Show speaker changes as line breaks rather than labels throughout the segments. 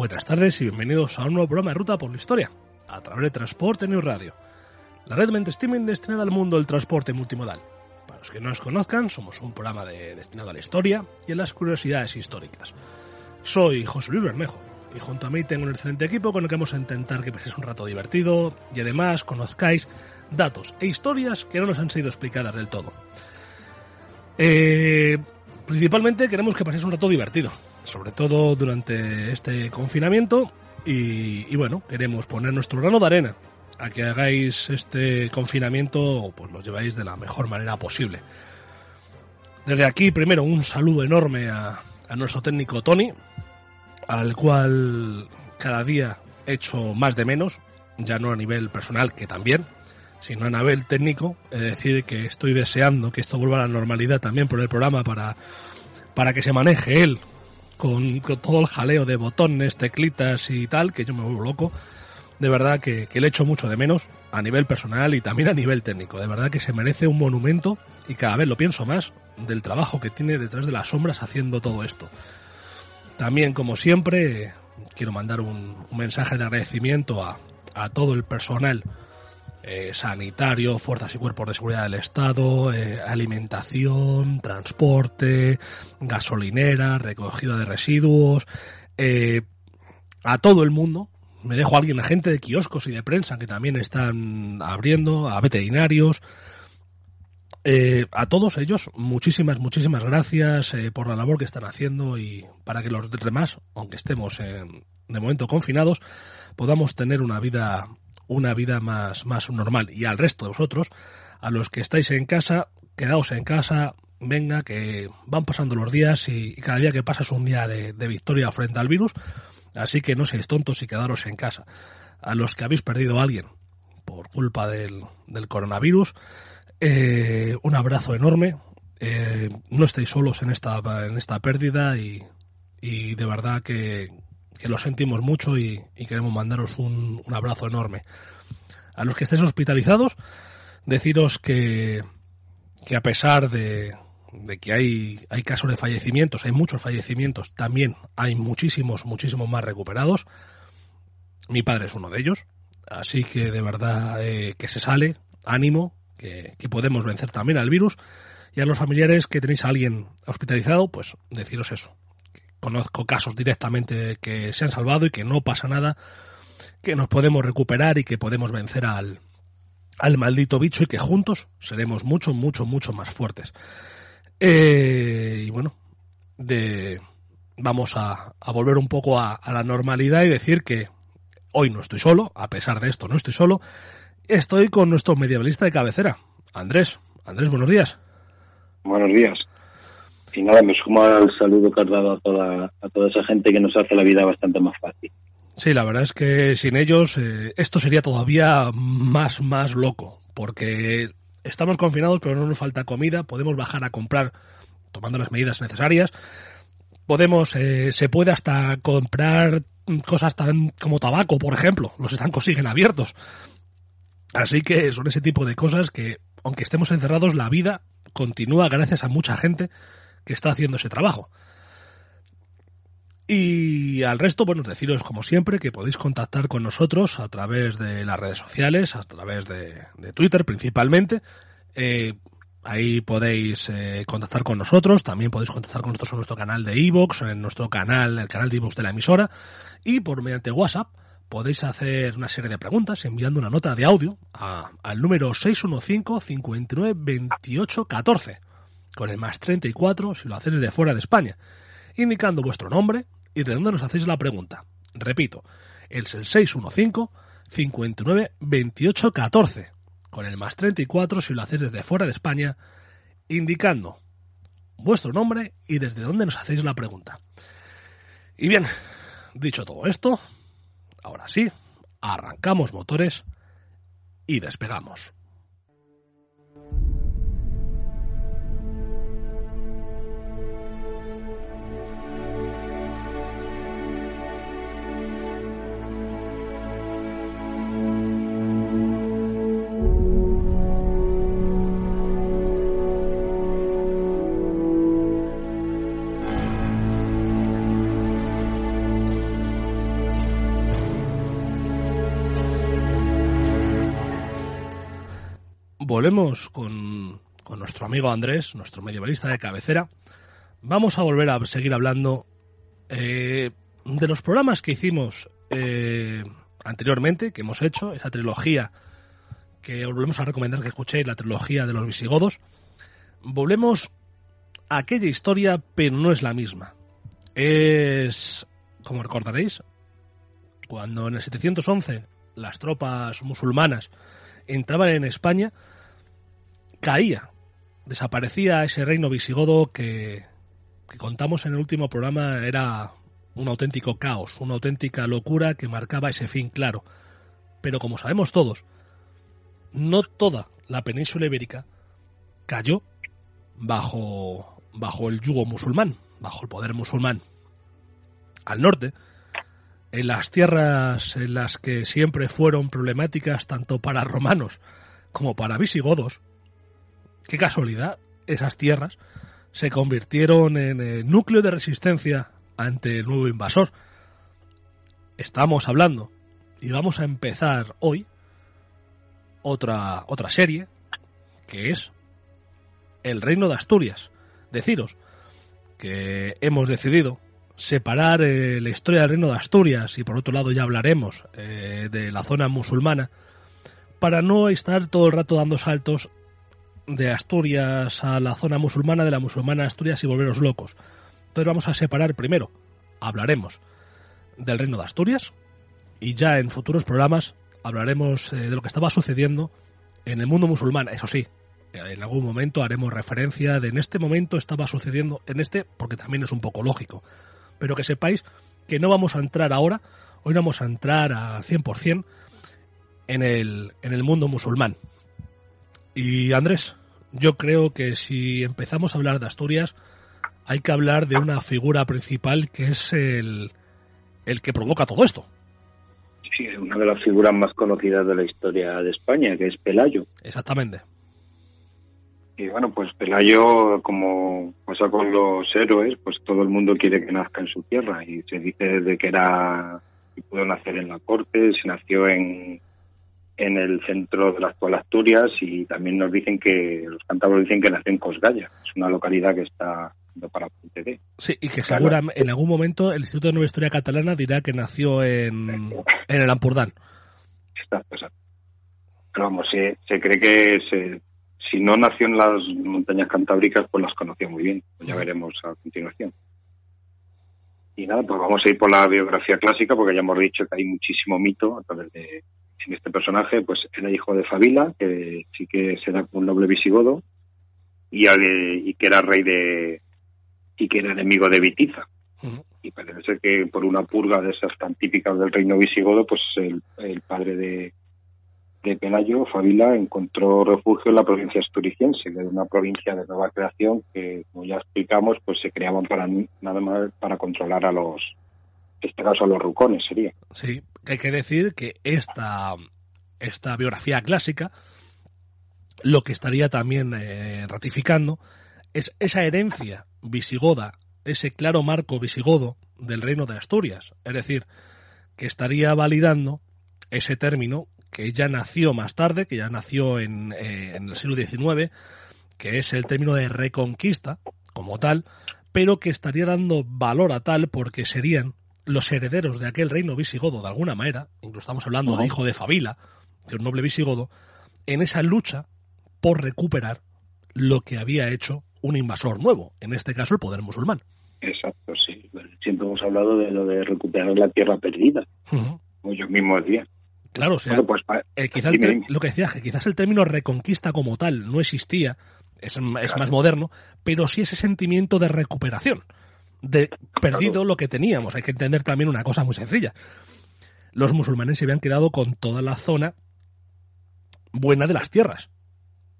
Buenas tardes y bienvenidos a un nuevo programa de Ruta por la Historia, a través de Transporte News Radio, la red streaming destinada al mundo del transporte multimodal. Para los que no nos conozcan, somos un programa de- destinado a la historia y a las curiosidades históricas. Soy José Luis Bermejo y junto a mí tengo un excelente equipo con el que vamos a intentar que paséis un rato divertido y además conozcáis datos e historias que no nos han sido explicadas del todo. Eh, principalmente queremos que paséis un rato divertido, sobre todo durante este confinamiento y, bueno, queremos poner nuestro grano de arena a que hagáis este confinamiento, pues lo lleváis de la mejor manera posible. Desde aquí, primero, un saludo enorme a, a nuestro técnico Tony, al cual cada día he hecho más de menos, ya no a nivel personal, que también, sino a nivel técnico. Es decir, que estoy deseando que esto vuelva a la normalidad también por el programa para, para que se maneje él con, con todo el jaleo de botones, teclitas y tal, que yo me vuelvo loco. De verdad que, que le echo mucho de menos a nivel personal y también a nivel técnico. De verdad que se merece un monumento y cada vez lo pienso más del trabajo que tiene detrás de las sombras haciendo todo esto. También, como siempre, quiero mandar un, un mensaje de agradecimiento a, a todo el personal eh, sanitario, fuerzas y cuerpos de seguridad del Estado, eh, alimentación, transporte, gasolinera, recogida de residuos, eh, a todo el mundo. Me dejo a alguien, a gente de kioscos y de prensa que también están abriendo, a veterinarios, eh, a todos ellos, muchísimas, muchísimas gracias por la labor que están haciendo y para que los demás, aunque estemos de momento confinados, podamos tener una vida, una vida más, más normal. Y al resto de vosotros, a los que estáis en casa, quedaos en casa, venga, que van pasando los días y, cada día que pasa es un día de, de victoria frente al virus. Así que no seáis tontos y quedaros en casa. A los que habéis perdido a alguien por culpa del, del coronavirus, eh, un abrazo enorme. Eh, no estáis solos en esta, en esta pérdida y, y de verdad que, que lo sentimos mucho y, queremos mandaros un, un abrazo enorme. A los que estéis hospitalizados, deciros que, que a pesar de, de que hay, hay casos de fallecimientos, hay muchos fallecimientos, también hay muchísimos, muchísimos más recuperados. Mi padre es uno de ellos, así que de verdad eh, que se sale, ánimo, que, que podemos vencer también al virus. Y a los familiares que tenéis a alguien hospitalizado, pues deciros eso. Conozco casos directamente que se han salvado y que no pasa nada, que nos podemos recuperar y que podemos vencer al, al maldito bicho y que juntos seremos mucho, mucho, mucho más fuertes. Eh, y bueno, de, vamos a, a volver un poco a, a la normalidad y decir que hoy no estoy solo, a pesar de esto no estoy solo, estoy con nuestro medievalista de cabecera, Andrés. Andrés, buenos días.
Buenos días. Y nada, me sumo al saludo que has dado a toda, a toda esa gente que nos hace la vida bastante más fácil.
Sí, la verdad es que sin ellos eh, esto sería todavía más, más loco, porque estamos confinados pero no nos falta comida, podemos bajar a comprar tomando las medidas necesarias, podemos, eh, se puede hasta comprar cosas tan como tabaco, por ejemplo, los estancos siguen abiertos. Así que son ese tipo de cosas que, aunque estemos encerrados, la vida continúa gracias a mucha gente que está haciendo ese trabajo. Y al resto, bueno, deciros como siempre que podéis contactar con nosotros a través de las redes sociales, a través de, Twitter principalmente. Eh, ahí podéis eh, contactar con nosotros, también podéis contactar con nosotros en nuestro canal de iVoox, en nuestro canal, el canal de iVoox de la emisora, y por mediante WhatsApp podéis hacer una serie de preguntas enviando una nota de audio a- al número 615 59 28 14 con el más 34 si lo hacéis desde fuera de España, indicando vuestro nombre y de dónde nos hacéis la pregunta. Repito, el 615 59 28 14 con el más 34 si lo hacéis desde fuera de España, indicando vuestro nombre y desde dónde nos hacéis la pregunta. Y bien, dicho todo esto, ahora sí, arrancamos motores y despegamos. Volvemos con, nuestro amigo Andrés, nuestro medievalista de cabecera. Vamos a volver a seguir hablando eh, de los programas que hicimos eh, anteriormente, que hemos hecho, esa trilogía que os volvemos a recomendar que escuchéis, la trilogía de los visigodos. Volvemos a aquella historia, pero no es la misma. Es, como recordaréis, cuando en el 711 las tropas musulmanas entraban en España, caía, desaparecía ese reino visigodo que, contamos en el último programa era un auténtico caos, una auténtica locura que marcaba ese fin claro. Pero como sabemos todos, no toda la península ibérica cayó bajo, bajo el yugo musulmán, bajo el poder musulmán. Al norte, en las tierras en las que siempre fueron problemáticas tanto para romanos como para visigodos, qué casualidad, esas tierras se convirtieron en el núcleo de resistencia ante el nuevo invasor. Estamos hablando y vamos a empezar hoy otra, otra serie que es el Reino de Asturias. Deciros que hemos decidido separar eh, la historia del Reino de Asturias y por otro lado ya hablaremos eh, de la zona musulmana para no estar todo el rato dando saltos de Asturias a la zona musulmana, de la musulmana Asturias y volveros locos. Entonces vamos a separar primero, hablaremos del reino de Asturias y ya en futuros programas hablaremos eh, de lo que estaba sucediendo en el mundo musulmán. Eso sí, en algún momento haremos referencia de en este momento estaba sucediendo en este, porque también es un poco lógico. Pero que sepáis que no vamos a entrar ahora, hoy no vamos a entrar al 100% en el, en el mundo musulmán. Y Andrés, yo creo que si empezamos a hablar de Asturias, hay que hablar de una figura principal que es el, el que provoca todo esto.
Sí, una de las figuras más conocidas de la historia de España, que es Pelayo.
Exactamente.
Y bueno, pues Pelayo, como pasa con los héroes, pues todo el mundo quiere que nazca en su tierra. Y se dice de que era, que pudo nacer en la corte, se nació en, en el centro de la actual Asturias y también nos dicen que, los cántabros dicen que nació en Cosgalla, es una localidad que está para Ponte
Sí, y que seguramente en algún momento el Instituto de Nueva Historia Catalana dirá que nació en, en el Ampurdán.
Exacto, exacto. Pero vamos, se, se cree que se, si no nació en las montañas cantábricas, pues las conocía muy bien. ya veremos a continuación. Y nada, pues vamos a ir por la biografía clásica, porque ya hemos dicho que hay muchísimo mito a través de, en este personaje, pues era hijo de Fabila, que sí que será un noble visigodo, y, y que era rey de. y que era enemigo de Vitiza. Y parece ser que por una purga de esas tan típicas del reino visigodo, pues el, padre de, de Pelayo, Fabila, encontró refugio en la provincia asturicense, que una provincia de nueva creación que, como ya explicamos, pues se creaban para nada más para controlar a los, en este caso a los rucones sería.
Sí, hay que decir que esta, esta biografía clásica lo que estaría también eh, ratificando es esa herencia visigoda, ese claro marco visigodo del reino de Asturias. Es decir, que estaría validando ese término que ya nació más tarde, que ya nació en, eh, en el siglo XIX, que es el término de reconquista como tal, pero que estaría dando valor a tal porque serían los herederos de aquel reino visigodo, de alguna manera, incluso estamos hablando de hijo de Fabila, de un noble visigodo, en esa lucha por recuperar lo que había hecho un invasor nuevo, en este caso el poder musulmán.
Exacto, sí. Siempre hemos hablado de lo de recuperar la tierra perdida, como ellos mismos decían.
Claro, o sea,
Bueno, pues
eh, quizás el lo que decía, que quizás el término reconquista como tal no existía, es, es
Claro.
más moderno, pero sí ese sentimiento de recuperación, de perdido lo que teníamos. Hay que entender también una cosa muy sencilla. Los musulmanes se habían quedado con toda la zona buena de las tierras.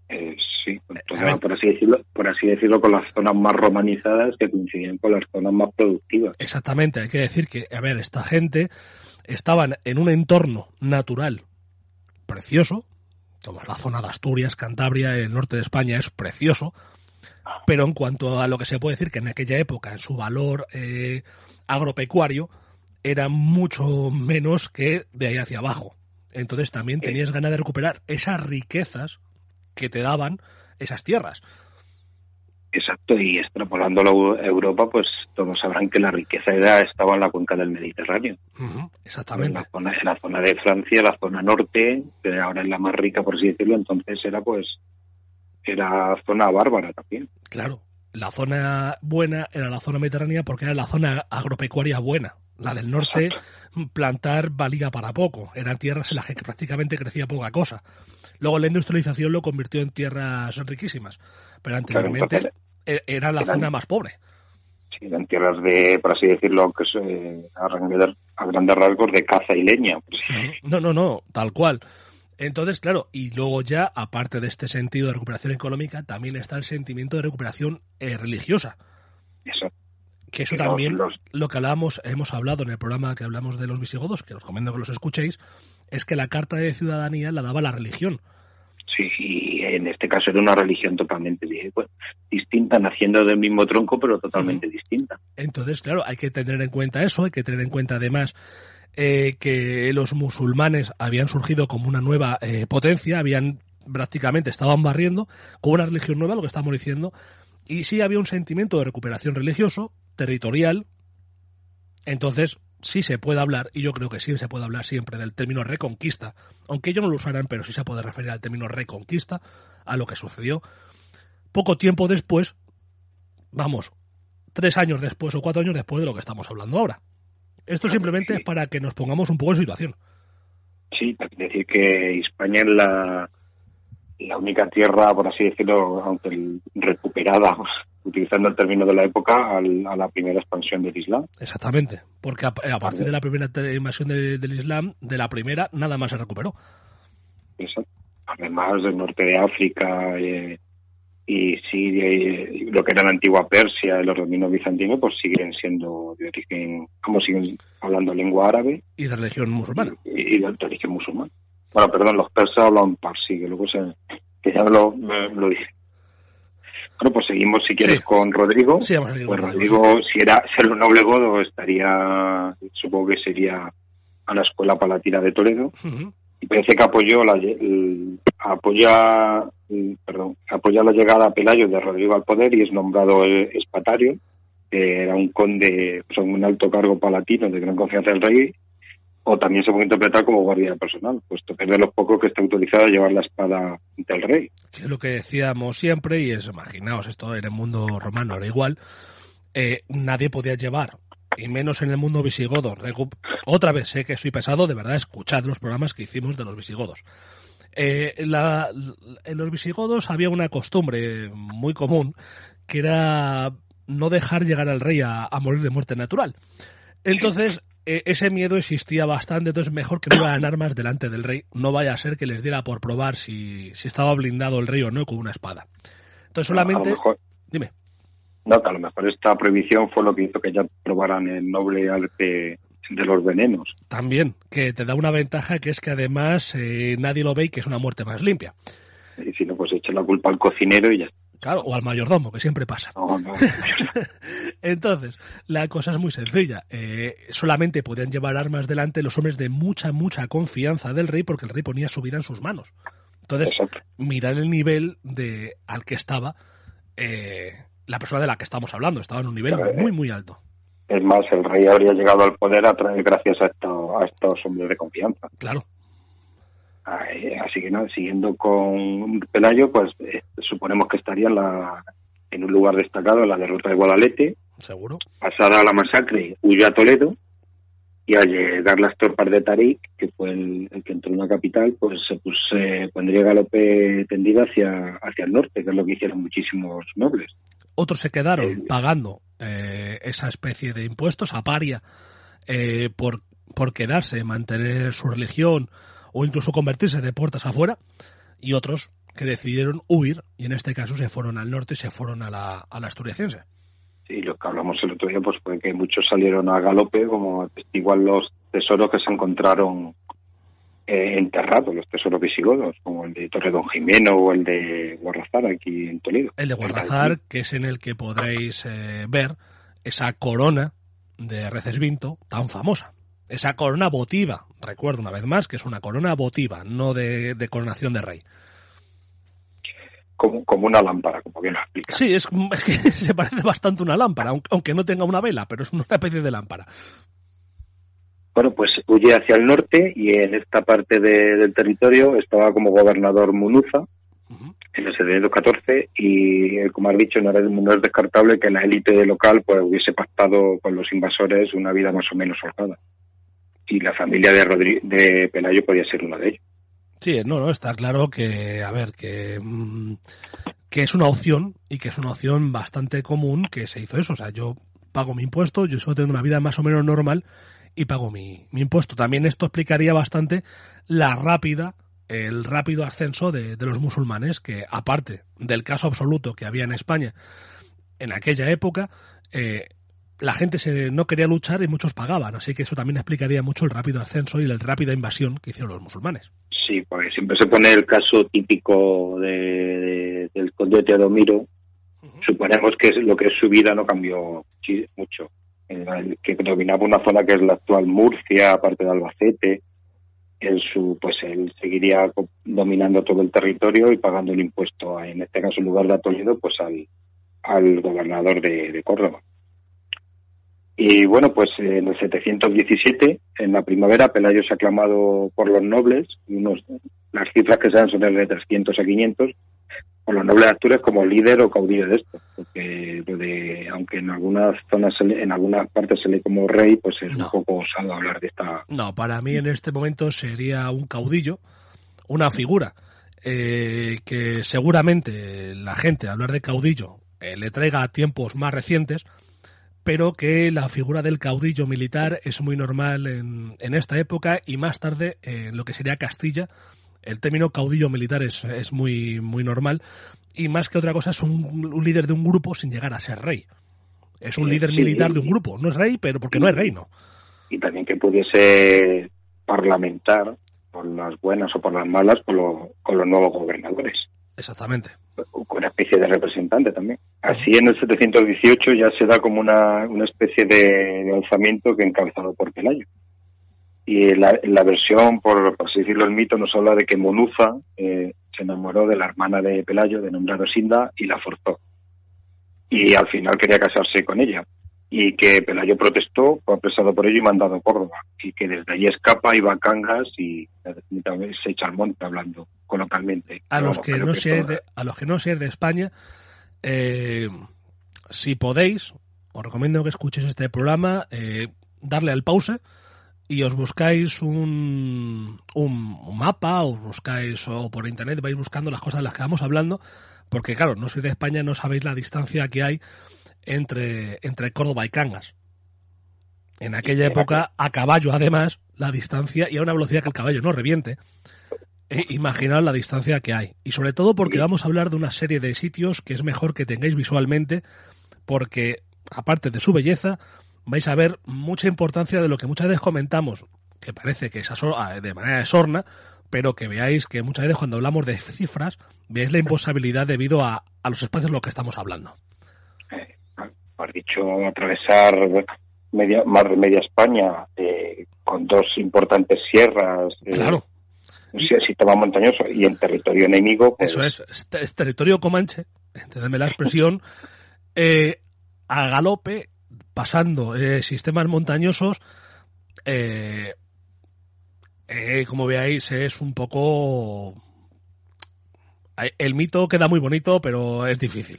Eh, sí,
ver.
por así decirlo, por así decirlo, con las zonas más romanizadas que coincidían con las zonas más productivas.
Exactamente, hay que decir que, a ver, esta gente estaban en un entorno natural precioso, como es la zona de Asturias, Cantabria, el norte de España es precioso, pero en cuanto a lo que se puede decir que en aquella época, en su valor eh, agropecuario, era mucho menos que de ahí hacia abajo. Entonces también tenías ganas de recuperar esas riquezas que te daban esas tierras.
Exacto, y extrapolándolo a Europa, pues todos sabrán que la riqueza era, estaba en la cuenca del Mediterráneo.
Ujú,
En
exactamente.
la, zona, en la zona de Francia, la zona norte, que ahora es la más rica, por así decirlo, entonces era pues, era zona bárbara también.
Claro, la zona buena era la zona mediterránea porque era la zona agropecuaria buena. La del norte, plantar valía para poco. Eran tierras en las que prácticamente crecía poca cosa. Luego la industrialización lo convirtió en tierras riquísimas. Pero anteriormente
entonces-
e- era la
eran-
zona más pobre.
Sí, eran tierras de, por así decirlo, que es, eh, a, grandes, a grandes rasgos de caza y leña.
No, no, no, tal cual. Entonces, claro, y luego ya, aparte de este sentido de recuperación económica, también está el sentimiento de recuperación eh, religiosa.
eso.
Que eso
Los-
también,
los-
lo que hablábamos, hemos hablado en el programa que hablamos de los visigodos, que os recomiendo que los escuchéis, es que la carta de ciudadanía la daba la religión.
Sí, y en este caso era una religión totalmente di- pues, distinta, naciendo del mismo tronco, pero totalmente distinta.
Entonces, claro, hay que tener en cuenta eso, hay que tener en cuenta además eh, que los musulmanes habían surgido como una nueva eh, potencia, habían prácticamente estaban barriendo con una religión nueva, lo que estamos diciendo, y sí había un sentimiento de recuperación religioso, territorial, entonces sí se puede hablar, y yo creo que sí se puede hablar siempre del término reconquista, aunque ellos no lo usaran, pero sí se puede referir al término reconquista, a lo que sucedió. Poco tiempo después, vamos, tres años después o cuatro años después de lo que estamos hablando ahora. Esto simplemente es para que nos pongamos un poco en situación.
Sí, decir que España es la, la única tierra, por así decirlo, aunque recuperada, utilizando el término de la época, al- a la primera expansión del Islam.
Exactamente. Porque a, a partir de la primera invasión de- del Islam, de la primera, nada más se recuperó.
Eso. Además del norte de África eh, y Siria y lo que era la antigua Persia y los dominios bizantinos, pues siguen siendo de origen, como siguen hablando lengua árabe
Y de religión musulmana.
y, y de origen musulmán. Bueno, perdón, los persas hablan parsi, que luego se, que ya lo, lo dije. Bueno, pues seguimos si quieres
Sí.
con Rodrigo.
Sí,
Pues Rodrigo,
Rodrigo,
si era ser un noble godo, estaría, supongo que sería a la escuela palatina de Toledo. Y parece que apoyó la, apoya, perdón, apoya la llegada a Pelayo de Rodrigo al poder y es nombrado eh, espatario. era un conde, o un alto cargo palatino de gran confianza del rey, o también se puede interpretar como guardia personal, puesto que es de los pocos que está autorizado a llevar la espada del rey.
Es lo que decíamos siempre, y es, imaginaos, esto en el mundo romano era igual, eh, nadie podía llevar, y menos en el mundo visigodo. Recu- Otra vez, sé que soy pesado, de verdad, escuchad los programas que hicimos de los visigodos. Eh, la- en los visigodos había una costumbre muy común, que era no dejar llegar al rey a, a morir de muerte natural. Entonces, eh, ese miedo existía bastante, entonces mejor que no iban armas delante del rey, no vaya a ser que les diera por probar si, si estaba blindado el rey o no con una espada. Entonces solamente... Dime.
No, que a lo mejor esta prohibición fue lo que hizo que ya probaran el noble arte de los venenos.
También, que te da una ventaja que es que además eh, nadie lo ve y que es una muerte más limpia.
Y si no, pues echa la culpa al cocinero y ya está.
Claro, o al mayordomo, que siempre pasa.
No, no.
Entonces, la cosa es muy sencilla. Eh, solamente podían llevar armas delante los hombres de mucha, mucha confianza del rey porque el rey ponía su vida en sus manos. Entonces,
Exacto.
mirar el nivel de al que estaba eh, la persona de la que estamos hablando. Estaba en un nivel
eh.
muy, muy alto.
Es más, el rey habría llegado al poder a través, gracias a, esto- a estos hombres de confianza.
Claro.
Así que nada, siguiendo con Pelayo, pues eh, suponemos que estaría en, la, en un lugar destacado en la derrota de Guadalete.
Seguro.
Pasada la masacre, huyó a Toledo y al llegar las tropas de Tarik, que fue el, que entró en la capital, pues se pues, pondría galope tendido hacia, hacia el norte, que es lo que hicieron muchísimos nobles.
Otros se quedaron pagando eh, esa especie de impuestos a paria eh, por, por quedarse, mantener su religión o incluso convertirse de puertas afuera, y otros que decidieron huir y en este caso se fueron al norte y se fueron a la, a la asturiacense.
Sí, lo que hablamos el otro día pues fue que muchos salieron a galope como igual los tesoros que se encontraron eh, enterrados, los tesoros visigodos, como el de Torre Don Jimeno o el de Guarrazar aquí en Toledo.
El de Guarrazar, que es en el que podréis eh, ver esa corona de Recesvinto tan famosa. Esa corona votiva, recuerdo una vez más que es una corona votiva, no de coronación de rey
como, una lámpara, como bien lo explica.
Sí, es, que se parece bastante a una lámpara, aunque no tenga una vela, pero es una especie de lámpara.
Bueno, pues huye hacia el norte y en esta parte del territorio estaba como gobernador Munuza en el 714 y, eh, como has dicho, no, es descartable que la élite local pues hubiese pactado con los invasores una vida más o menos holgada. Y la familia de, de Pelayo podía ser uno de ellos.
Sí, no, no, está claro que, a ver, que, mm, que es una opción y que es una opción bastante común que se hizo eso. O sea, yo pago mi impuesto, yo solo tengo una vida más o menos normal y pago mi, mi impuesto. También esto explicaría bastante la rápida, el rápido ascenso de, de los musulmanes, que aparte del caso absoluto que había en España en aquella época, eh, la gente se, no quería luchar y muchos pagaban. Así que eso también explicaría mucho el rápido ascenso y la rápida invasión que hicieron los musulmanes.
Sí, porque siempre se pone el caso típico de, del conde Teodomiro. Suponemos que lo que es su vida no cambió mucho. Que dominaba una zona que es la actual Murcia, aparte de Albacete. En su, pues él seguiría dominando todo el territorio y pagando el impuesto, en este caso en lugar de a Toledo, pues al, al gobernador de Córdoba. Y bueno, pues en el 717, en la primavera, Pelayo se ha aclamado por los nobles, unos, las cifras que se dan son de 300 a 500, por los nobles de Asturias como líder o caudillo de esto, porque de, aunque en algunas zonas, en algunas partes se lee como rey, pues es un poco osado hablar de esta...
No, para mí en este momento sería un caudillo, una figura eh, que seguramente la gente, hablar de caudillo, eh, le traiga a tiempos más recientes, pero que la figura del caudillo militar es muy normal en, en esta época y más tarde en lo que sería Castilla. El término caudillo militar es, es muy, muy normal y más que otra cosa es un, líder de un grupo sin llegar a ser rey. Es un líder militar de un grupo. No es rey, pero porque no es reino.
Y también que pudiese parlamentar por las buenas o por las malas con, con los nuevos gobernadores.
Exactamente
una especie de representante también. Así en el 718 ya se da como una, una especie de, alzamiento que encabezado por Pelayo. Y la, la versión, por, así decirlo, el mito nos habla de que Monuza eh, se enamoró de la hermana de Pelayo, de nombrado Sinda, y la forzó. Y al final quería casarse con ella. Y que Pelayo protestó, fue apresado por ello y mandado a Córdoba. Y que desde allí escapa y va a Cangas y se echa al monte hablando coloquialmente.
A los que, no sean de, a los que no sean de España, eh, si podéis, os recomiendo que escuchéis este programa, eh, darle al pause y os buscáis un, un, mapa, os buscáis o por internet vais buscando las cosas de las que vamos hablando, porque claro, no sois de España, no sabéis la distancia que hay entre, entre Córdoba y Cangas. En aquella época, a caballo además, la distancia y a una velocidad que el caballo no reviente. E imaginad la distancia que hay. Y sobre todo porque vamos a hablar de una serie de sitios que es mejor que tengáis visualmente, porque aparte de su belleza, vais a ver mucha importancia de lo que muchas veces comentamos, que parece que es de manera sorna, pero que veáis que muchas veces cuando hablamos de cifras, veáis la imposibilidad debido a, los espacios en los que estamos hablando.
Eh, has dicho atravesar media, más de media España eh, con dos importantes sierras.
Eh, claro
sistema montañoso y en territorio enemigo.
Pues Eso es, es, territorio comanche, entendedme la expresión, eh, a galope, pasando eh, sistemas montañosos, eh, como veáis, es un poco. El mito queda muy bonito, pero es difícil.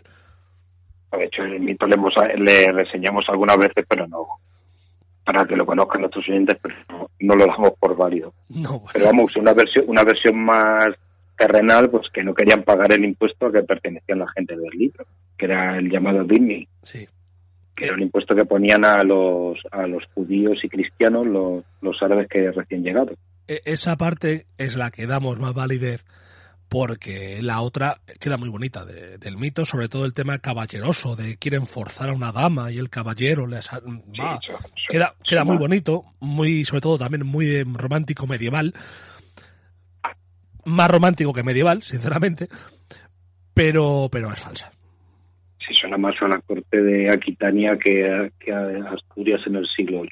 De hecho, el mito le, hemos, le reseñamos algunas veces, pero no, para que lo conozcan nuestros oyentes, pero no, lo damos por válido.
No,
Pero vamos, una versión, una versión más terrenal, pues que no querían pagar el impuesto a que pertenecían la gente del libro, que era el llamado Dhimmi,
sí.
Que era un impuesto que ponían a los, a los judíos y cristianos, los, los árabes que recién llegados.
E- Esa parte es la que damos más validez porque la otra queda muy bonita de- del mito, sobre todo el tema caballeroso, de quieren forzar a una dama y el caballero les ha- va.
Sí,
queda queda muy bonito, muy sobre todo también muy eh, romántico medieval. Más romántico que medieval, sinceramente, pero pero es falsa.
Sí, suena más a la corte de Aquitania que a, que a Asturias en el siglo VIII.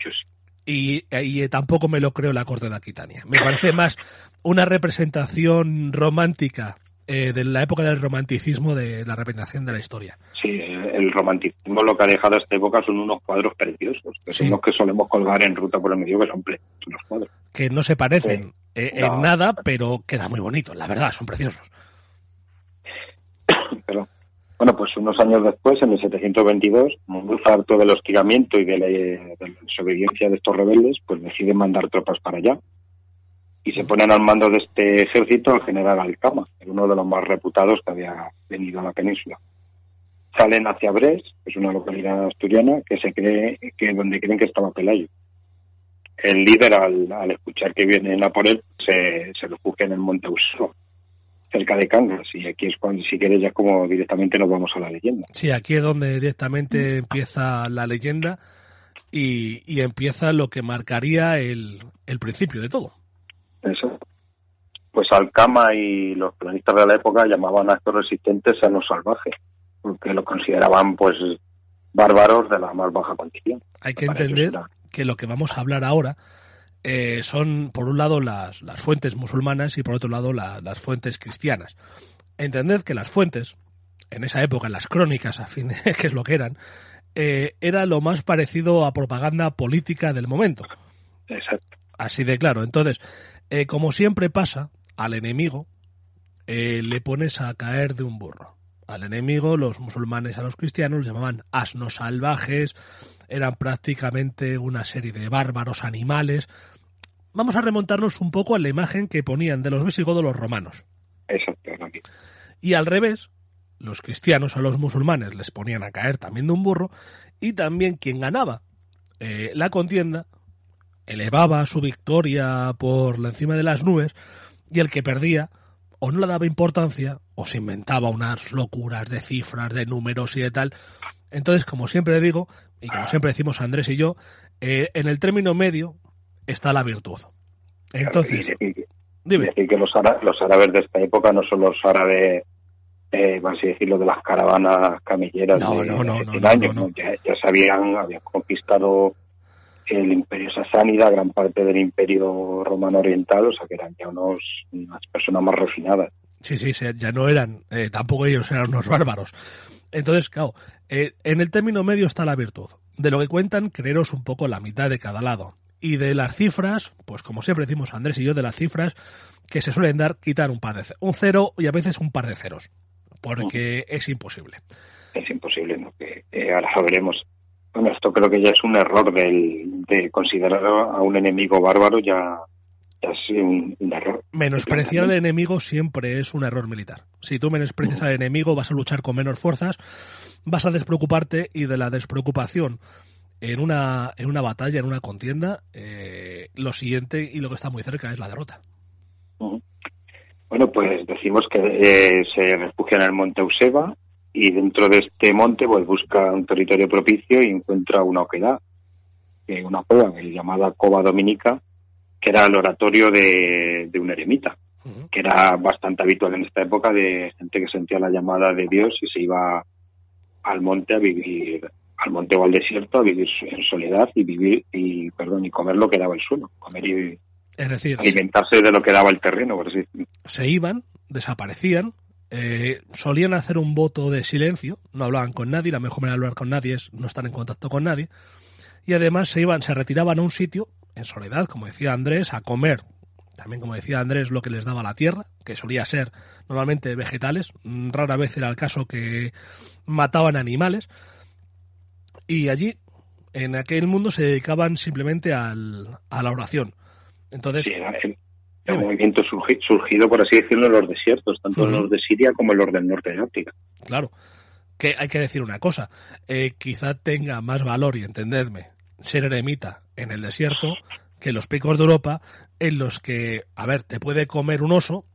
Y, y tampoco me lo creo la corte de Aquitania. Me parece más una representación romántica eh, de la época del romanticismo de la representación de la historia.
Sí, el romanticismo lo que ha dejado a esta época son unos cuadros preciosos, que
Sí.
son los que solemos colgar en ruta por el medio, que son los cuadros.
Que no se parecen eh, en
No.
nada, pero queda muy bonito, la verdad, son preciosos.
Bueno, pues unos años después, en el 722, muy harto del hostigamiento y de la, de desobediencia de estos rebeldes, pues deciden mandar tropas para allá. Y se ponen al mando de este ejército al general Alcama, uno de los más reputados que había venido a la península. Salen hacia Brest, que es una localidad asturiana, que se cree que donde creen que estaba Pelayo. El líder, al, al escuchar que vienen a por él, se, se refugia en el Monte Uso, cerca de Cangas. Y aquí es cuando, si quieres, ya como directamente nos vamos a la leyenda.
Sí, aquí es donde directamente empieza la leyenda y, y empieza lo que marcaría el, el principio de todo.
Eso. Pues Alcama y los planistas de la época llamaban a estos resistentes a los salvajes, porque los consideraban pues bárbaros de la más baja condición.
Hay que entender que lo que vamos a hablar ahora eh, son, por un lado, las, las fuentes musulmanas y por otro lado, la- las fuentes cristianas. Entended que las fuentes, en esa época, las crónicas, a fin de que es lo que eran, eh, era lo más parecido a propaganda política del momento.
Exacto.
Así de claro. Entonces, eh, como siempre pasa, al enemigo le pones a caer de un burro. Al enemigo, los musulmanes a los cristianos los llamaban asnos salvajes, eran prácticamente una serie de bárbaros animales. Vamos a remontarnos un poco a la imagen que ponían de los visigodos los romanos.
Aquí.
Y al revés, los cristianos a los musulmanes les ponían a caer también de un burro y también quien ganaba eh, la contienda elevaba su victoria por la encima de las nubes y el que perdía o no le daba importancia o se inventaba unas locuras de cifras, de números y de tal. Entonces, como siempre digo, y como siempre decimos Andrés y yo, eh, en el término medio está la virtud. Entonces,
Y- y- y
dime.
decir que los, ára- los árabes de esta época no son los árabes, eh, vamos a decirlo, de las caravanas camilleras
No,
de
no, no,
hace
no,
100
no,
años.
no,
¿no?
no.
Ya, ya sabían, habían conquistado el imperio sasánida, gran parte del imperio romano oriental, o sea que eran ya unos, unas personas más refinadas.
Sí, sí, ya no eran, eh, tampoco ellos eran unos bárbaros. Entonces, claro, eh, en el término medio está la virtud. De lo que cuentan, creeros un poco la mitad de cada lado. Y de las cifras, pues como siempre decimos Andrés y yo, de las cifras que se suelen dar, quitar un par de un cero y a veces un par de ceros. Porque es imposible.
Es imposible, ¿no? Que, que ahora lo veremos. Bueno, esto creo que ya es un error del, de considerar a un enemigo bárbaro, ya es un, un error.
Menospreciar al enemigo siempre es un error militar. Si tú menosprecias al enemigo, vas a luchar con menos fuerzas, vas a despreocuparte y de la despreocupación en una, en una batalla, en una contienda, eh, lo siguiente y lo que está muy cerca es la derrota.
Bueno, pues decimos que eh, se refugia en el monte Euseba y dentro de este monte pues busca un territorio propicio y encuentra una oquedad, eh, una cueva llamada Cova Dominica, que era el oratorio de, de un eremita, que era bastante habitual en esta época de gente que sentía la llamada de Dios y se iba al monte a vivir, al monte o al desierto a vivir en soledad y vivir y perdón y comer lo que daba el suelo, comer y
Es decir,
alimentarse de lo que daba el terreno, por así
se iban, desaparecían, eh, solían hacer un voto de silencio, no hablaban con nadie, la mejor manera de hablar con nadie es no estar en contacto con nadie, y además se iban, se retiraban a un sitio, en soledad, como decía Andrés, a comer, también como decía Andrés, lo que les daba la tierra, que solía ser normalmente vegetales, rara vez era el caso que mataban animales, y allí en aquel mundo se dedicaban simplemente al, a la oración. Entonces,
sí, era movimiento surgi, surgido, por así decirlo, en los desiertos, tanto uh -huh. en los de Siria como en los del norte de África.
Claro, que hay que decir una cosa, eh, quizá tenga más valor, y entendedme, ser eremita en el desierto que los picos de Europa, en los que, a ver, te puede comer un oso,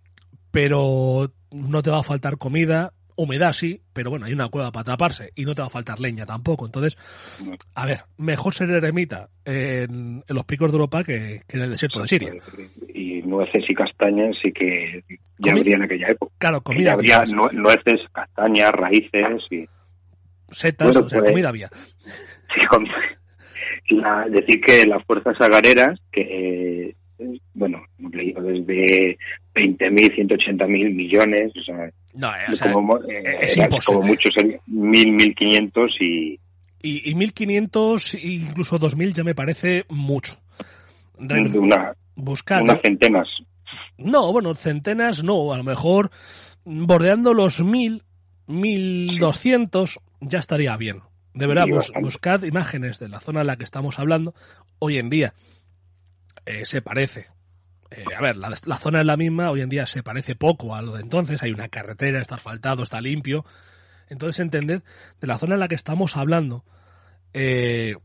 pero no te va a faltar comida, humedad sí, pero bueno, hay una cueva para taparse y no te va a faltar leña tampoco. Entonces, a ver, mejor ser eremita en, en los picos de Europa que, que, en el desierto de Siria.
Y nueces y castañas sí que ya Comi habría en aquella época.
Claro, comida.
habría nueces, castañas, raíces y...
Setas, bueno, o sea, pues, comida había.
Sí, com la, decir que las fuerzas agareras, que, eh, bueno, hemos leído desde 20.000, 180.000 millones, o sea,
no, o sea,
como, eh, es imposible. como muchos, 1.000, 1.500 y...
Y, y 1.500, incluso 2.000 ya me parece mucho.
Una,
Buscar,
unas centenas.
No, bueno, centenas no, a lo mejor bordeando los 1.000, 1.200 ya estaría bien. De verdad, bus, buscad imágenes de la zona en la que estamos hablando. Hoy en día eh, se parece. Eh, a ver, la, la, zona es la misma, hoy en día se parece poco a lo de entonces. Hay una carretera, está asfaltado, está limpio. Entonces, entended, de la zona en la que estamos hablando, eh,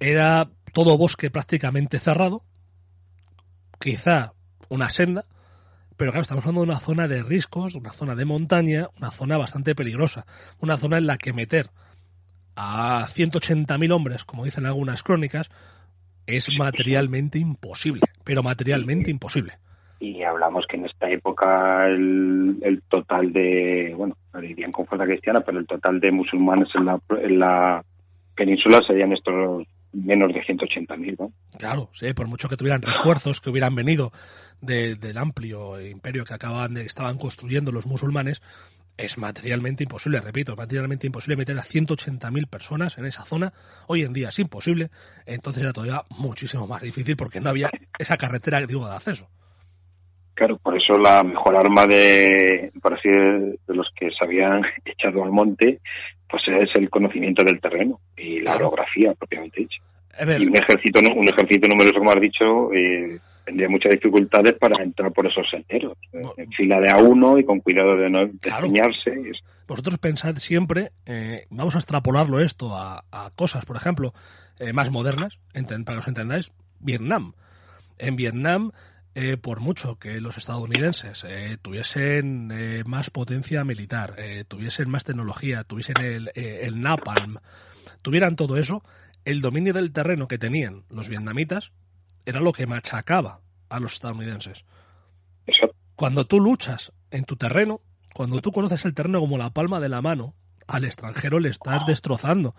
era todo bosque prácticamente cerrado. Quizá una senda, pero claro, estamos hablando de una zona de riscos, una zona de montaña, una zona bastante peligrosa, una zona en la que meter a 180.000 hombres, como dicen algunas crónicas, es materialmente imposible, pero materialmente imposible.
Y hablamos que en esta época el, el total de, bueno, dirían con fuerza cristiana, pero el total de musulmanes en la, en la península serían estos menos de 180.000, ¿no?
Claro, sí, por mucho que tuvieran refuerzos que hubieran venido de, del amplio imperio que acababan de, estaban construyendo los musulmanes, es materialmente imposible, repito, materialmente imposible meter a 180.000 personas en esa zona. Hoy en día es imposible, entonces era todavía muchísimo más difícil porque no había esa carretera digo, de acceso.
Claro, por eso la mejor arma de, por así de, de los que se habían echado al monte, pues es el conocimiento del terreno y la claro. orografía propiamente dicha. Y un ejército, un ejército numeroso, como has dicho, eh, tendría muchas dificultades para entrar por esos senderos, bueno, en fila de a uno y con cuidado de no despeñarse. Claro.
Vosotros pensad siempre, eh, vamos a extrapolarlo esto a, a cosas, por ejemplo, eh, más modernas, para que os entendáis, Vietnam. En Vietnam, eh, por mucho que los estadounidenses eh, tuviesen eh, más potencia militar, eh, tuviesen más tecnología, tuviesen el, eh, el napalm, tuvieran todo eso, el dominio del terreno que tenían los vietnamitas era lo que machacaba a los estadounidenses. Cuando tú luchas en tu terreno, cuando tú conoces el terreno como la palma de la mano, al extranjero le estás destrozando.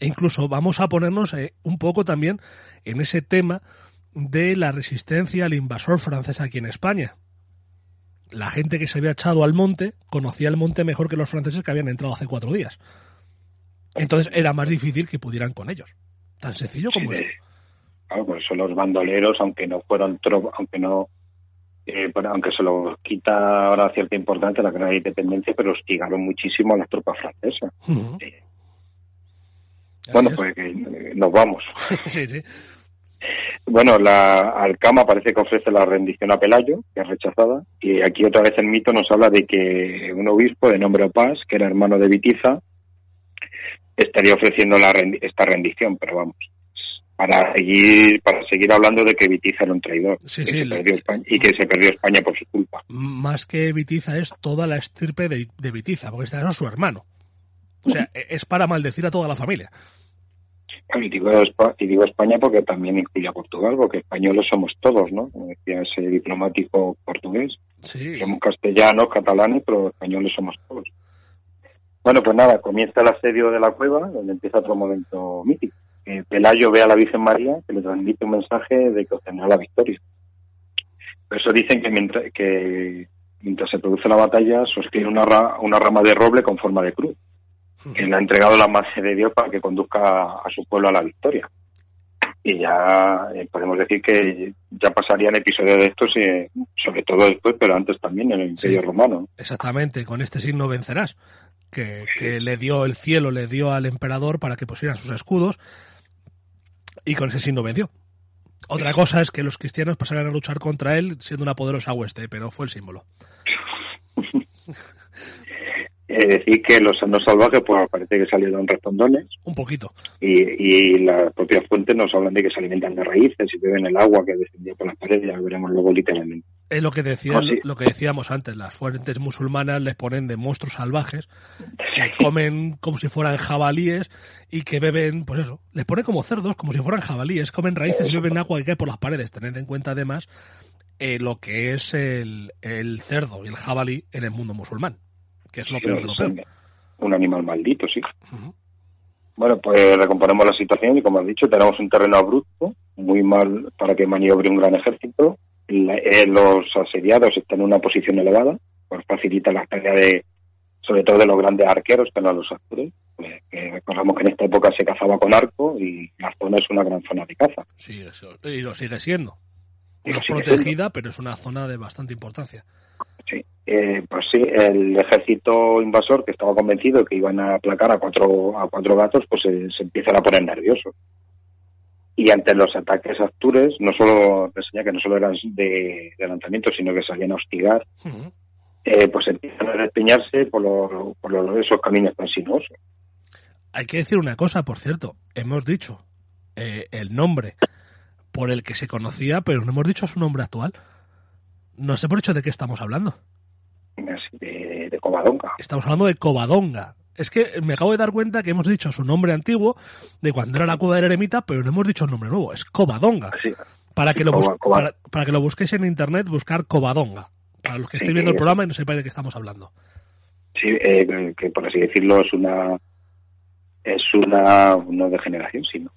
E incluso vamos a ponernos eh, un poco también en ese tema de la resistencia al invasor francés aquí en España. La gente que se había echado al monte conocía el monte mejor que los franceses que habían entrado hace cuatro días. Entonces era más difícil que pudieran con ellos. Tan sencillo como
sí,
eso.
Claro, por eso los bandoleros, aunque no fueron aunque no eh, bueno, aunque se lo quita ahora cierta importancia la guerra de independencia, pero hostigaron muchísimo a las tropas francesas. Uh -huh. sí. Bueno, pues eh, nos vamos.
sí, sí.
Bueno, la Alcama parece que ofrece la rendición a Pelayo, que es rechazada, y aquí otra vez el mito nos habla de que un obispo de nombre Opás, que era hermano de Vitiza, estaría ofreciendo la rendi esta rendición, pero vamos, para seguir para seguir hablando de que Vitiza era un traidor
sí,
que
sí,
se perdió España, y que se perdió España por su culpa.
Más que Vitiza es toda la estirpe de, de Vitiza, porque este es su hermano. O sea, es para maldecir a toda la familia.
Y digo, y digo, España porque también incluye a Portugal, porque españoles somos todos, ¿no? Como decía ese diplomático portugués.
Sí.
Somos castellanos, catalanes, pero españoles somos todos. Bueno, pues nada, comienza el asedio de la cueva, donde empieza otro momento mítico. Eh, Pelayo ve a la Virgen María, que le transmite un mensaje de que obtendrá la victoria. Por eso dicen que mientras, que mientras se produce la batalla, sostiene una, ra una rama de roble con forma de cruz que le ha entregado la madre de Dios para que conduzca a su pueblo a la victoria. Y ya eh, podemos decir que ya pasarían episodios de estos, sobre todo después, pero antes también en el Imperio
sí,
Romano.
Exactamente, con este signo vencerás, que, que, le dio el cielo, le dio al emperador para que pusieran sus escudos. Y con ese signo venció. Otra cosa es que los cristianos pasaran a luchar contra él siendo una poderosa hueste, pero fue el símbolo.
Es decir, que los santos salvajes, pues parece que salieron respondones.
Un poquito.
Y, y las propias fuentes nos hablan de que se alimentan de raíces y beben el agua que descendía por las paredes, ya lo veremos luego literalmente.
Es lo que, decían,
Oh, sí.
lo que decíamos antes, las fuentes musulmanas les ponen de monstruos salvajes que comen como si fueran jabalíes y que beben, pues eso, les ponen como cerdos, como si fueran jabalíes, comen raíces y beben agua que cae por las paredes. Tened en cuenta además eh, lo que es el, el cerdo y el jabalí en el mundo musulmán, que es lo peor de lo peor.
un, animal maldito, sí. Bueno, pues recomponemos la situación y como has dicho, tenemos un terreno abrupto, muy mal para que maniobre un gran ejército. La- eh, los asediados están en una posición elevada, pues facilita la tarea de, sobre todo de los grandes arqueros que los astures. Pues, que recordamos que en esta época se cazaba con arco y la zona es una gran zona de caza.
Sí, eso- y lo sigue siendo. No es protegida, pero es una zona de bastante importancia.
Sí, eh, pues sí, el ejército invasor que estaba convencido que iban a aplacar a cuatro, a cuatro gatos, pues se, se empiezan a poner nerviosos. Y ante los ataques astures, no solo enseña que no solo eran de, de lanzamiento, sino que salían a hostigar, eh, pues empiezan a despeñarse por, los por los, esos caminos tan sinuosos.
Hay que decir una cosa, por cierto. Hemos dicho eh, el nombre por el que se conocía, pero no hemos dicho su nombre actual. No sé por hecho de qué estamos hablando.
De, de Covadonga.
Estamos hablando de Covadonga. Es que me acabo de dar cuenta que hemos dicho su nombre antiguo de cuando era la cueva del eremita, pero no hemos dicho el nombre nuevo. Es Covadonga. Para que lo, para, para que lo busquéis en internet, buscar Covadonga. Para los que estéis
Sí,
viendo el
eh,
programa y no sepáis de qué estamos hablando.
sí, eh, que, por así decirlo es una es una no de generación, sino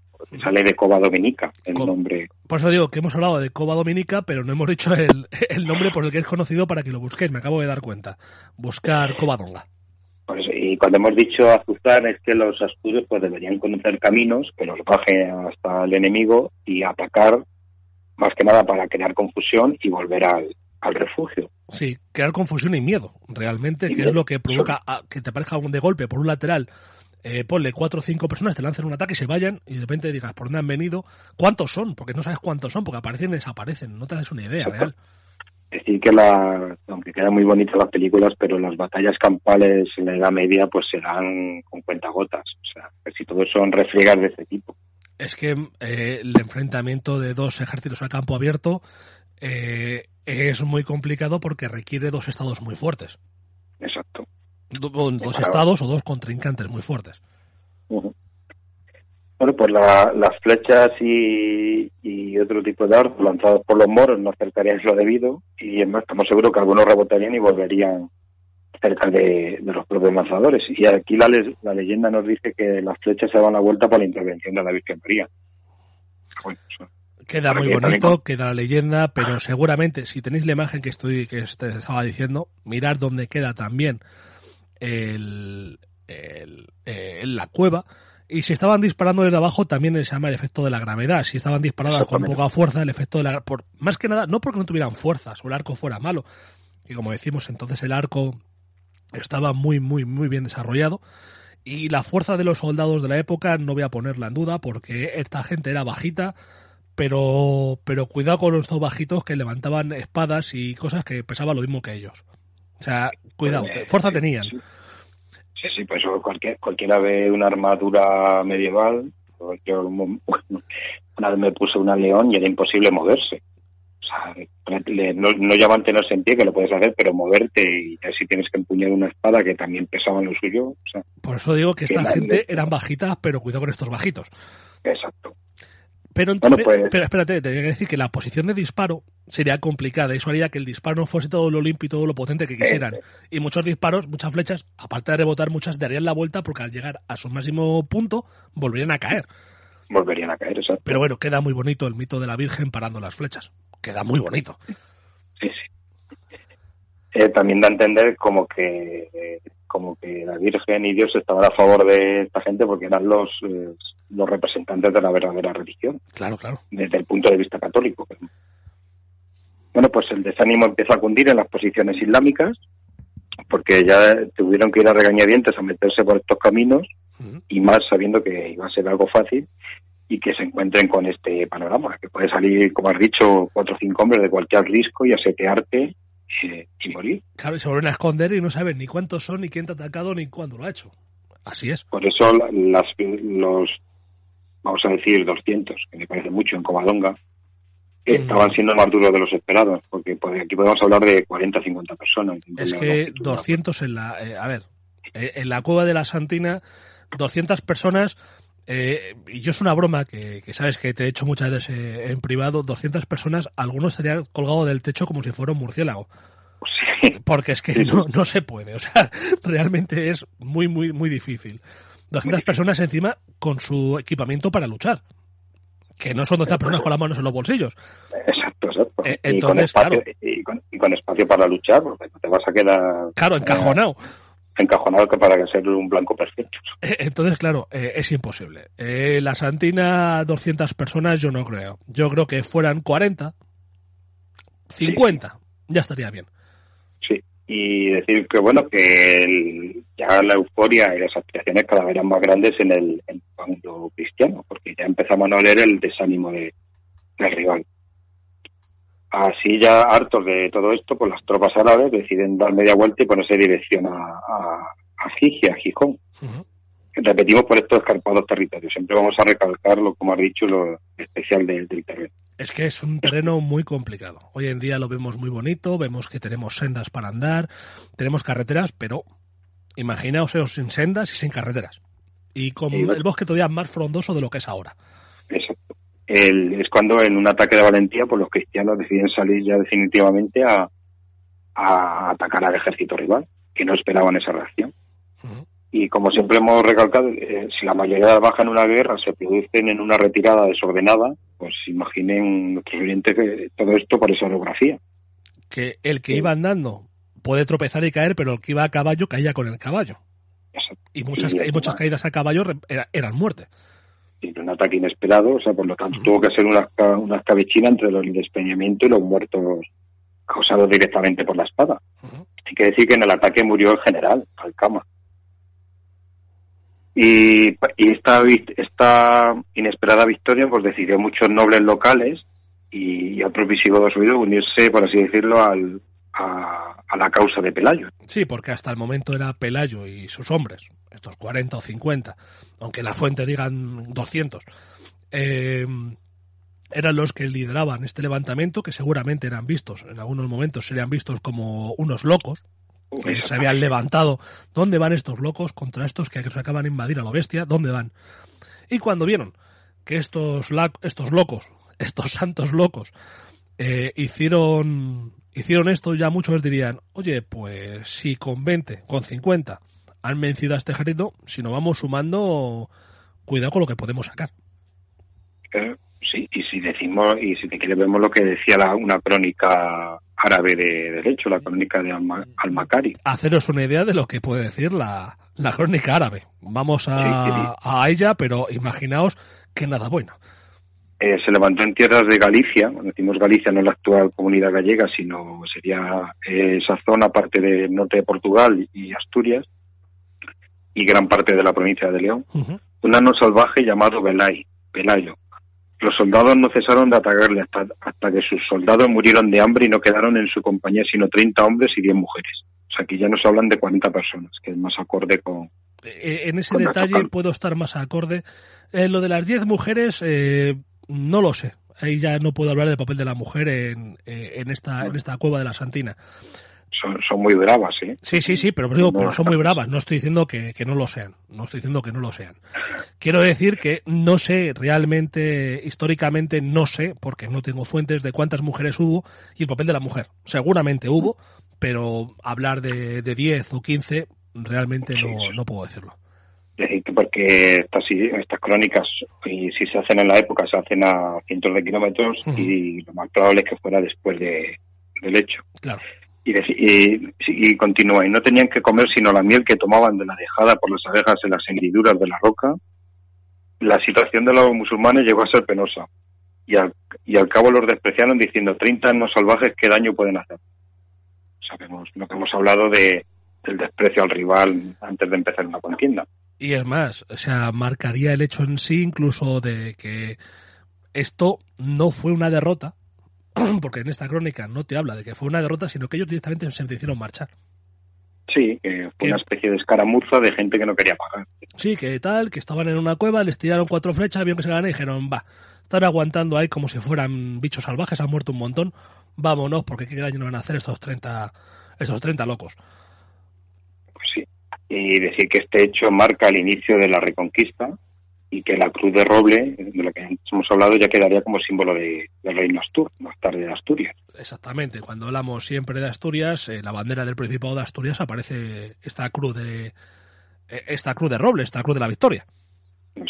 sale de Cova Dominica el
Co-
nombre.
Por eso digo que hemos hablado de Cova Dominica, pero no hemos dicho el, el nombre por el que es conocido para que lo busquéis. Me acabo de dar cuenta. Buscar Covadonga.
Y cuando hemos dicho azuzar es que los asturios pues deberían conocer caminos que los baje hasta el enemigo y atacar más que nada para crear confusión y volver al, al refugio.
Sí, crear confusión y miedo, realmente,
Y
que es lo que provoca a- que te aparezca un de golpe por un lateral. Eh, ponle cuatro o cinco personas, te lancen un ataque y se vayan, y de repente digas, ¿por dónde han venido? ¿Cuántos son? Porque no sabes cuántos son, porque aparecen y desaparecen. No te haces una idea real.
Decir que la, aunque quedan muy bonitas las películas, pero las batallas campales en la Edad Media pues serán con cuentagotas. O sea, que si todos son refriegas de este tipo.
Es que eh, el enfrentamiento de dos ejércitos a campo abierto eh, es muy complicado porque requiere dos estados muy fuertes.
Exacto.
Do- Dos
Claro.
estados o dos contrincantes muy fuertes.
Ujú. Bueno, pues la- las flechas y, y otro tipo de armas lanzados por los moros no acercarían lo debido y además estamos seguros que algunos rebotarían y volverían cerca de, de los propios lanzadores. Y aquí la, la leyenda nos dice que las flechas se dan la vuelta por la intervención de la Virgen María. Bueno, eso-
Queda muy bonito, queda la leyenda, pero seguramente si tenéis la imagen que estoy que este- estaba diciendo, mirad dónde queda también el, el- eh, la cueva. Y si estaban disparando desde abajo, también se llama el efecto de la gravedad. Si estaban disparadas con poca fuerza, el efecto de la por Más que nada, no porque no tuvieran fuerzas o el arco fuera malo. Y como decimos, entonces el arco estaba muy, muy, muy bien desarrollado. Y la fuerza de los soldados de la época no voy a ponerla en duda porque esta gente era bajita, pero, pero cuidado con los dos bajitos que levantaban espadas y cosas que pesaban lo mismo que ellos. O sea, cuidado,
Pues,
fuerza tenían.
Sí, sí, pues cualquier, cualquiera ve una armadura medieval. Yo un- una vez me puse una león y era imposible moverse. O sea, no, no ya mantenerse en pie, que lo puedes hacer, pero moverte y así tienes que empuñar una espada que también pesaba en lo suyo. O sea,
Por eso digo que esta gente eran bajitas, pero cuidado con estos bajitos.
exacto.
Pero,
Bueno, pues-
pero espérate, te voy a decir que la posición de disparo sería complicada. Eso haría que el disparo no fuese todo lo limpio y todo lo potente que quisieran. Y muchos disparos, muchas flechas, aparte de rebotar, muchas darían la vuelta porque al llegar a su máximo punto volverían a caer.
Volverían a caer, exacto.
Pero bueno, queda muy bonito el mito de la Virgen parando las flechas. Queda muy bonito.
Sí, sí. Eh, también da a entender como que eh, como que la Virgen y Dios estaban a favor de esta gente porque eran los eh, los representantes de la verdadera religión
Claro, claro.
desde el punto de vista católico. Bueno, pues el desánimo empieza a cundir en las posiciones islámicas porque ya tuvieron que ir a regañadientes a meterse por estos caminos y más sabiendo que iba a ser algo fácil y que se encuentren con este panorama, que puede salir, como has dicho, cuatro o cinco hombres de cualquier risco y asetearte eh, y morir.
Claro, y se vuelven a esconder y no saben ni cuántos son, ni quién te ha atacado, ni cuándo lo ha hecho. Así es.
Por eso las, los, vamos a decir, 200, que me parece mucho en Covadonga, estaban siendo más duros de los esperados, porque pues, aquí podemos hablar de 40 50 personas.
Es que 200 en la... Eh, a ver, eh, en la cueva de la Santina, 200 personas... Eh, y yo es una broma que, sabes que te he hecho muchas veces en privado, 200 personas, algunos estarían colgados del techo como si fuera un murciélago. Porque es que no, no se puede, o sea, realmente es muy, muy, muy difícil. 200 personas encima con su equipamiento para luchar que no son 12 personas con las manos en los bolsillos.
Exacto, exacto.
Eh, entonces, y con
espacio,
claro.
Y con, espacio para luchar, porque te vas a quedar...
Claro, encajonado.
encajonado que para ser un blanco perfecto.
Eh, entonces, claro, eh, es imposible. la Santina, 200 personas, yo no creo. Yo creo que fueran 40, 50, ya estaría bien
y decir que bueno que ya la euforia y las aspiraciones cada vez eran más grandes en el, mundo cristiano porque ya empezamos a oler el desánimo de, del rival. Así ya hartos de todo esto pues las tropas árabes deciden dar media vuelta y ponerse dirección a, a, a Gigia, a Gijón. Repetimos por estos escarpados territorios. Siempre vamos a recalcarlo como has dicho lo especial del terreno.
Es que es un terreno muy complicado. Hoy en día lo vemos muy bonito, vemos que tenemos sendas para andar, tenemos carreteras, pero imaginaos sin sendas y sin carreteras. Y con el bosque todavía más frondoso de lo que es ahora.
Exacto. es cuando en un ataque de valentía, pues los cristianos deciden salir ya definitivamente a, a atacar al ejército rival, que no esperaban esa reacción. Y como siempre hemos recalcado, eh, si la mayoría bajas en una guerra se producen en una retirada desordenada, pues imaginen nuestros oyentes que todo esto por esa orografía.
Que el que iba andando puede tropezar y caer, pero el que iba a caballo caía con el caballo. Y muchas, muchas caídas a caballo eran muerte.
Y un ataque inesperado, o sea, por lo tanto tuvo que ser una, una escabechina entre el despeñamiento y los muertos causados directamente por la espada. Hay que decir que en el ataque murió el general, Alcama. Y, esta, esta inesperada victoria pues decidió muchos nobles locales y, otros visigodos huidos unirse, por así decirlo, al, a, la causa de Pelayo.
Sí, porque hasta el momento era Pelayo y sus hombres, estos 40 o 50, aunque la fuente digan 200, eh, eran los que lideraban este levantamiento, que seguramente eran vistos, en algunos momentos serían vistos como unos locos, que se habían levantado. ¿Dónde van estos locos contra estos que se acaban de invadir a la bestia? ¿Dónde van? Y cuando vieron que estos, estos locos, estos santos locos, eh, hicieron, hicieron esto, ya muchos dirían, oye, pues si con 20, con 50 han vencido a este ejército, si nos vamos sumando, cuidado con lo que podemos sacar.
Eh, sí, y si decimos, y si te quieres vemos lo que decía la, una crónica árabe de derecho, la crónica de Al-Makari.
Haceros una idea de lo que puede decir la, la crónica árabe. Vamos a, a, ella, pero imaginaos que nada bueno.
Eh, se levantó en tierras de Galicia, cuando decimos Galicia no la actual comunidad gallega, sino sería eh, esa zona, parte del norte de Portugal y Asturias, y gran parte de la provincia de León, un ano salvaje llamado Belay, Pelayo, los soldados no cesaron de atacarle hasta, hasta que sus soldados murieron de hambre y no quedaron en su compañía sino 30 hombres y 10 mujeres. O sea, aquí ya nos hablan de 40 personas, que es más acorde con...
Eh, eh, en ese detalle puedo estar más acorde. Eh, lo de las 10 mujeres, no lo sé. Ahí ya no puedo hablar del papel de la mujer en, en, esta, en esta cueva de la Santina
son, muy bravas, ¿eh?
Sí, sí, sí, pero, pero son muy bravas. No estoy diciendo que, no lo sean. No estoy diciendo que no lo sean. Quiero decir que no sé realmente, históricamente no sé, porque no tengo fuentes de cuántas mujeres hubo y el papel de la mujer. Seguramente hubo, pero hablar de, de 10 o 15 realmente no, no puedo decirlo.
Porque estas, estas crónicas, y si se hacen en la época, se hacen a cientos de kilómetros y lo más probable es que fuera después de, del hecho.
Claro
y, y, continúa, y no tenían que comer sino la miel que tomaban de la dejada por las abejas en las hendiduras de la roca. La situación de los musulmanes llegó a ser penosa, y al, y al cabo los despreciaron diciendo 30 años salvajes, ¿qué daño pueden hacer? Sabemos lo que hemos hablado de, del desprecio al rival antes de empezar una contienda.
Y es más, o sea, marcaría el hecho en sí incluso de que esto no fue una derrota, porque en esta crónica no te habla de que fue una derrota, sino que ellos directamente se hicieron marchar.
Sí, que fue una especie de escaramuza de gente que no quería pagar.
Sí, que tal, que estaban en una cueva, les tiraron cuatro flechas, vieron que se ganan y dijeron, va, están aguantando ahí como si fueran bichos salvajes, han muerto un montón, vámonos, porque qué daño nos van a hacer estos 30, estos 30 locos.
Pues y decir que este hecho marca el inicio de la reconquista y que la cruz de roble, de lo que antes hemos hablado, ya quedaría como símbolo de, del reino Astur, más tarde de Asturias.
Exactamente, cuando hablamos siempre de Asturias, eh, la bandera del Principado de Asturias aparece esta cruz de eh, esta cruz de roble, esta cruz de la victoria.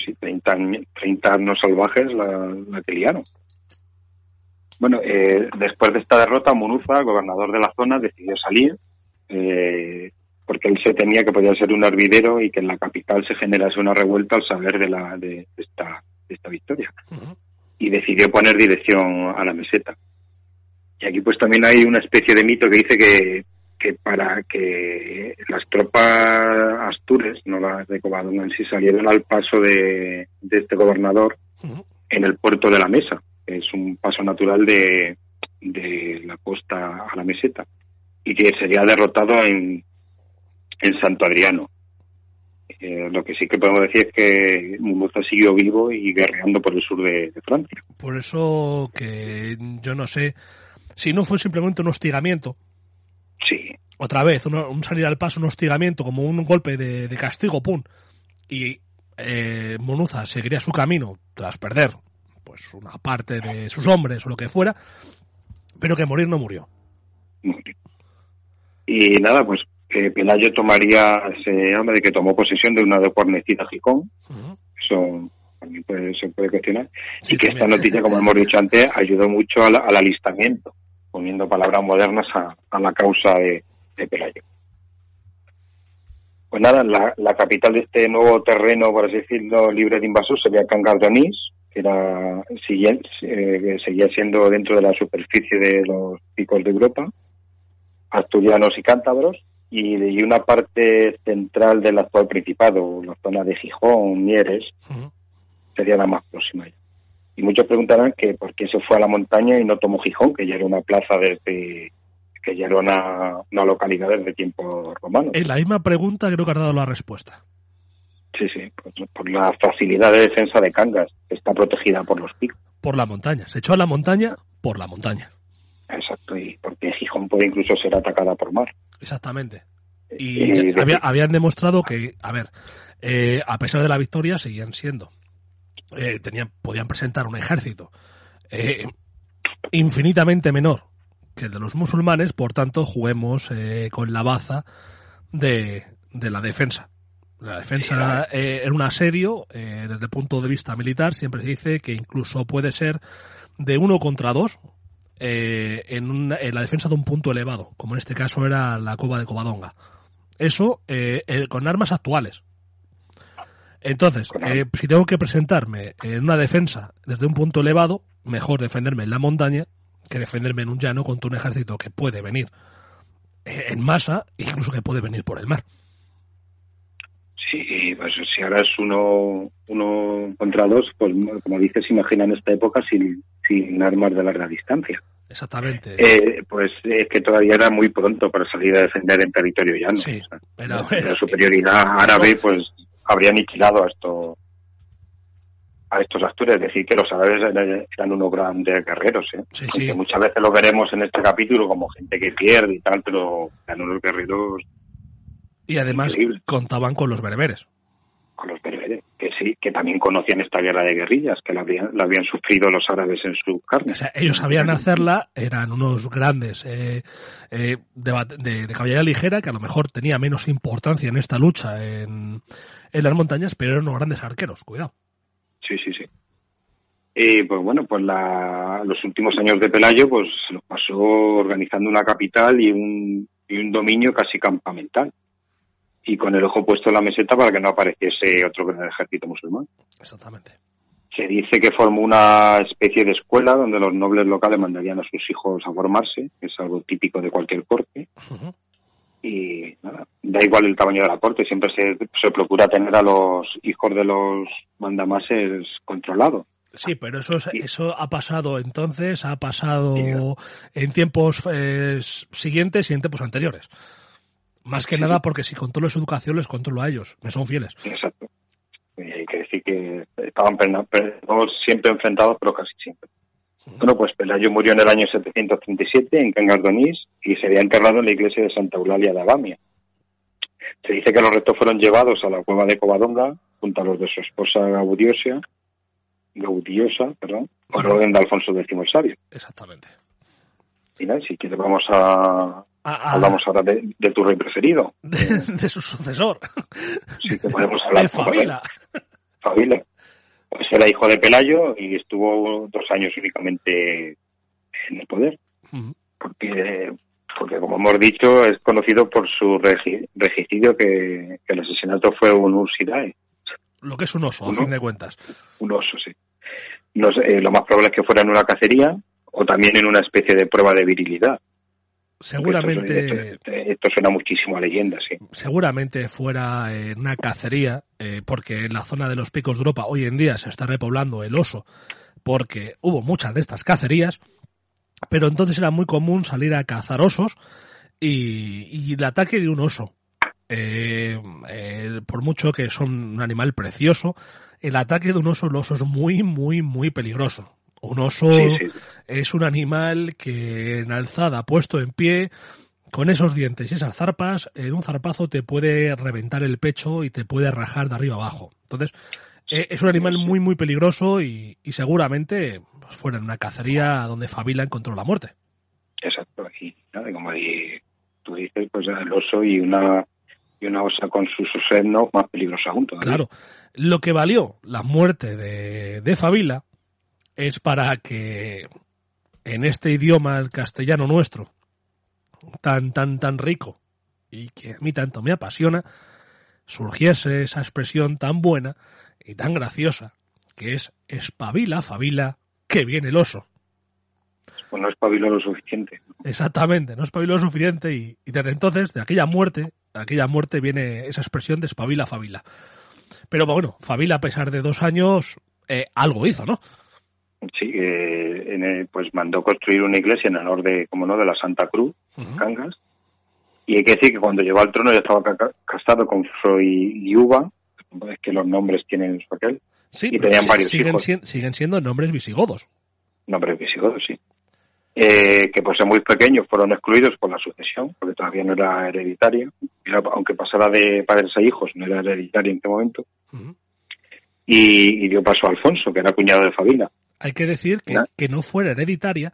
Sí, 30, 30 años salvajes la, la que liaron. Bueno, eh, después de esta derrota, Munuza, gobernador de la zona, decidió salir eh, porque él se temía que podía ser un hervidero y que en la capital se generase una revuelta al saber de, la, de, esta, de esta victoria. Y decidió poner dirección a la meseta. Y aquí pues también hay una especie de mito que dice que, que para que las tropas astures, no las de Covadonga en sí, salieron al paso de, de este gobernador en el puerto de la Mesa, que es un paso natural de, de la costa a la meseta, y que sería derrotado en, en Santo Adriano. Eh, lo que sí que podemos decir es que Munuza siguió vivo y guerreando por el sur de, de, Francia.
Por eso que yo no sé si no fue simplemente un hostigamiento.
Sí.
Otra vez, un, un salir al paso, un hostigamiento, como un golpe de, de castigo, pum. Y eh, Munuza seguiría su camino tras perder pues una parte de sus hombres o lo que fuera, pero que morir no murió.
Y nada, pues que Pelayo tomaría, se habla de que tomó posesión de una de guarnecida Gijón, uh -huh. eso también puede, se puede cuestionar, sí, y que también. esta noticia, como hemos dicho antes, ayudó mucho al, al alistamiento, poniendo palabras modernas a, a la causa de, de, Pelayo. Pues nada, la, la, capital de este nuevo terreno, por así decirlo, libre de invasores sería Cangas de Onís, que era, seguía, eh, seguía siendo dentro de la superficie de los picos de Europa, asturianos y cántabros, y, una parte central del actual Principado, la zona de Gijón, Mieres, uh -huh. sería la más próxima. Y muchos preguntarán que por qué se fue a la montaña y no tomó Gijón, que ya era una plaza desde que ya era una, una localidad desde tiempos romanos.
La misma pregunta creo que has dado la respuesta.
Sí, sí, por, por, la facilidad de defensa de Cangas, que está protegida por los picos.
Por la montaña, se echó a la montaña por la montaña.
Exacto, y porque Gijón puede incluso ser atacada por mar.
Exactamente. Y, y de... había, habían demostrado que, a ver, eh, a pesar de la victoria, seguían siendo. Eh, tenían, podían presentar un ejército eh, infinitamente menor que el de los musulmanes, por tanto, juguemos eh, con la baza de, de la defensa. La defensa eh, en un asedio, eh, desde el punto de vista militar, siempre se dice que incluso puede ser de uno contra dos eh, en, una, en, la defensa de un punto elevado, como en este caso era la cova de Covadonga. Eso eh, eh, con armas actuales. Entonces, eh, si tengo que presentarme en una defensa desde un punto elevado, mejor defenderme en la montaña que defenderme en un llano contra un ejército que puede venir en masa, incluso que puede venir por el mar.
Sí, pues si ahora es uno, uno contra dos, pues como dices, imagina en esta época sin, sin armas de larga distancia.
Exactamente.
Eh, pues es que todavía era muy pronto para salir a defender en territorio llano.
Sí,
o sea,
pero,
la,
pero,
la, superioridad árabe, pues habría aniquilado a esto a estos actores, es decir, que los árabes eran, eran unos grandes guerreros, ¿eh?
Sí, sí.
muchas veces lo veremos en este capítulo como gente que pierde y tal, pero eran unos guerreros
y además contaban con los bereberes.
Con los bereberes, que sí, que también conocían esta guerra de guerrillas, que la habían, la habían sufrido los árabes en su carne.
O sea, ellos sabían hacerla, eran unos grandes eh, eh, de, de, de, caballería ligera, que a lo mejor tenía menos importancia en esta lucha en, en las montañas, pero eran unos grandes arqueros, cuidado.
Sí, sí, sí. Y pues bueno, pues la, los últimos años de Pelayo pues se los pasó organizando una capital y un, y un dominio casi campamental y con el ojo puesto en la meseta para que no apareciese otro gran ejército musulmán.
Exactamente.
Se dice que formó una especie de escuela donde los nobles locales mandarían a sus hijos a formarse, que es algo típico de cualquier corte. Uh -huh. Y nada, da igual el tamaño de la corte, siempre se, se procura tener a los hijos de los mandamases controlados.
Sí, pero eso, eso ha pasado entonces, ha pasado en tiempos eh, siguientes y en tiempos anteriores. Más que nada porque si controlo su educación, les controlo a ellos, me son fieles.
Exacto. Y hay que decir que estaban siempre enfrentados, pero casi siempre. Bueno, pues Pelayo murió en el año 737 en Cangardonís y sería enterrado en la iglesia de Santa Eulalia de Abamia. Se dice que los restos fueron llevados a la cueva de Covadonga junto a los de su esposa Gaudiosa, Gaudiosa perdón, por orden de Alfonso X el Sabio.
Exactamente.
Y nada, si quieres vamos a... Hablamos ahora de, tu rey preferido.
De, su sucesor.
Sí, que podemos hablar.
De Fabila.
Fabila. Pues era hijo de Pelayo y estuvo dos años únicamente en el poder. Porque, porque, como hemos dicho, es conocido por su regicidio que, el asesinato fue un ursidae.
Lo que es un oso, a fin de cuentas.
Un oso, sí. No sé, lo más probable es que fuera en una cacería o también en una especie de prueba de virilidad.
Seguramente.
Esto, suena muchísimo a leyenda, sí.
Seguramente fuera en una cacería, eh, porque en la zona de los picos de Europa hoy en día se está repoblando el oso, porque hubo muchas de estas cacerías, pero entonces era muy común salir a cazar osos y, el ataque de un oso. Eh, eh, por mucho que son un animal precioso, el ataque de un oso, el oso es muy, muy, muy peligroso. Un oso es un animal que en alzada, puesto en pie, con esos dientes y esas zarpas, en un zarpazo te puede reventar el pecho y te puede rajar de arriba abajo. Entonces, eh, es un animal muy, muy peligroso y, seguramente pues, fuera en una cacería donde Fabila encontró la muerte.
Exacto, y como tú dices, pues el oso y una y una osa con su no más peligrosa junto.
Claro, lo que valió la muerte de, de Fabila es para que en este idioma, el castellano nuestro, tan, tan, tan rico y que a mí tanto me apasiona, surgiese esa expresión tan buena y tan graciosa que es espabila, fabila, que viene el oso.
Pues no espabiló lo suficiente.
Exactamente, no espabiló lo suficiente y, desde entonces, de aquella muerte, de aquella muerte viene esa expresión de espabila, fabila. Pero bueno, Fabila, a pesar de dos años, eh, algo hizo, ¿no?
Sí, eh, pues mandó construir una iglesia en honor de, como no, de la Santa Cruz, Cangas. Y hay que decir que cuando llegó al trono ya estaba casado con Froy Yuba, es que los nombres tienen su aquel.
Sí, y tenían varios siguen, siguen siendo nombres visigodos.
Nombres visigodos, sí. Eh, que por ser muy pequeños fueron excluidos por la sucesión, porque todavía no era hereditaria, aunque pasara de padres a hijos, no era hereditaria en este momento. y, y, dio paso a Alfonso, que era cuñado de Fabila.
Hay que decir que, que no fuera hereditaria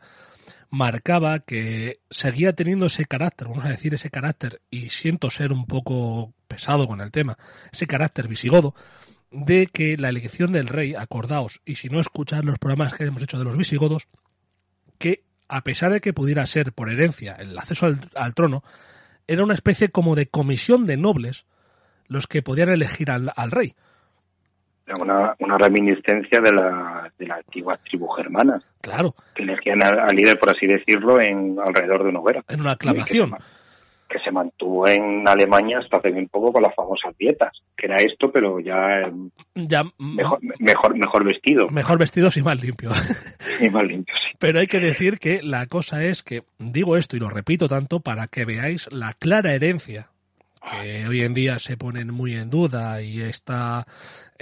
marcaba que seguía teniendo ese carácter, vamos a decir ese carácter, y siento ser un poco pesado con el tema, ese carácter visigodo, de que la elección del rey, acordaos, y si no escuchar los programas que hemos hecho de los visigodos, que a pesar de que pudiera ser por herencia el acceso al, trono, era una especie como de comisión de nobles los que podían elegir al rey
una, una reminiscencia de la, de la antigua tribu germana.
Claro.
Que elegían al, líder, por así decirlo, en alrededor de una hoguera.
En una aclamación.
Que se, mantuvo en Alemania hasta hace bien poco con las famosas dietas, que era esto, pero ya,
ya
mejor, mejor, mejor vestido.
Mejor vestido y más limpio.
y más limpio, sí.
Pero hay que decir que la cosa es que, digo esto y lo repito tanto para que veáis la clara herencia que hoy en día se ponen muy en duda y está,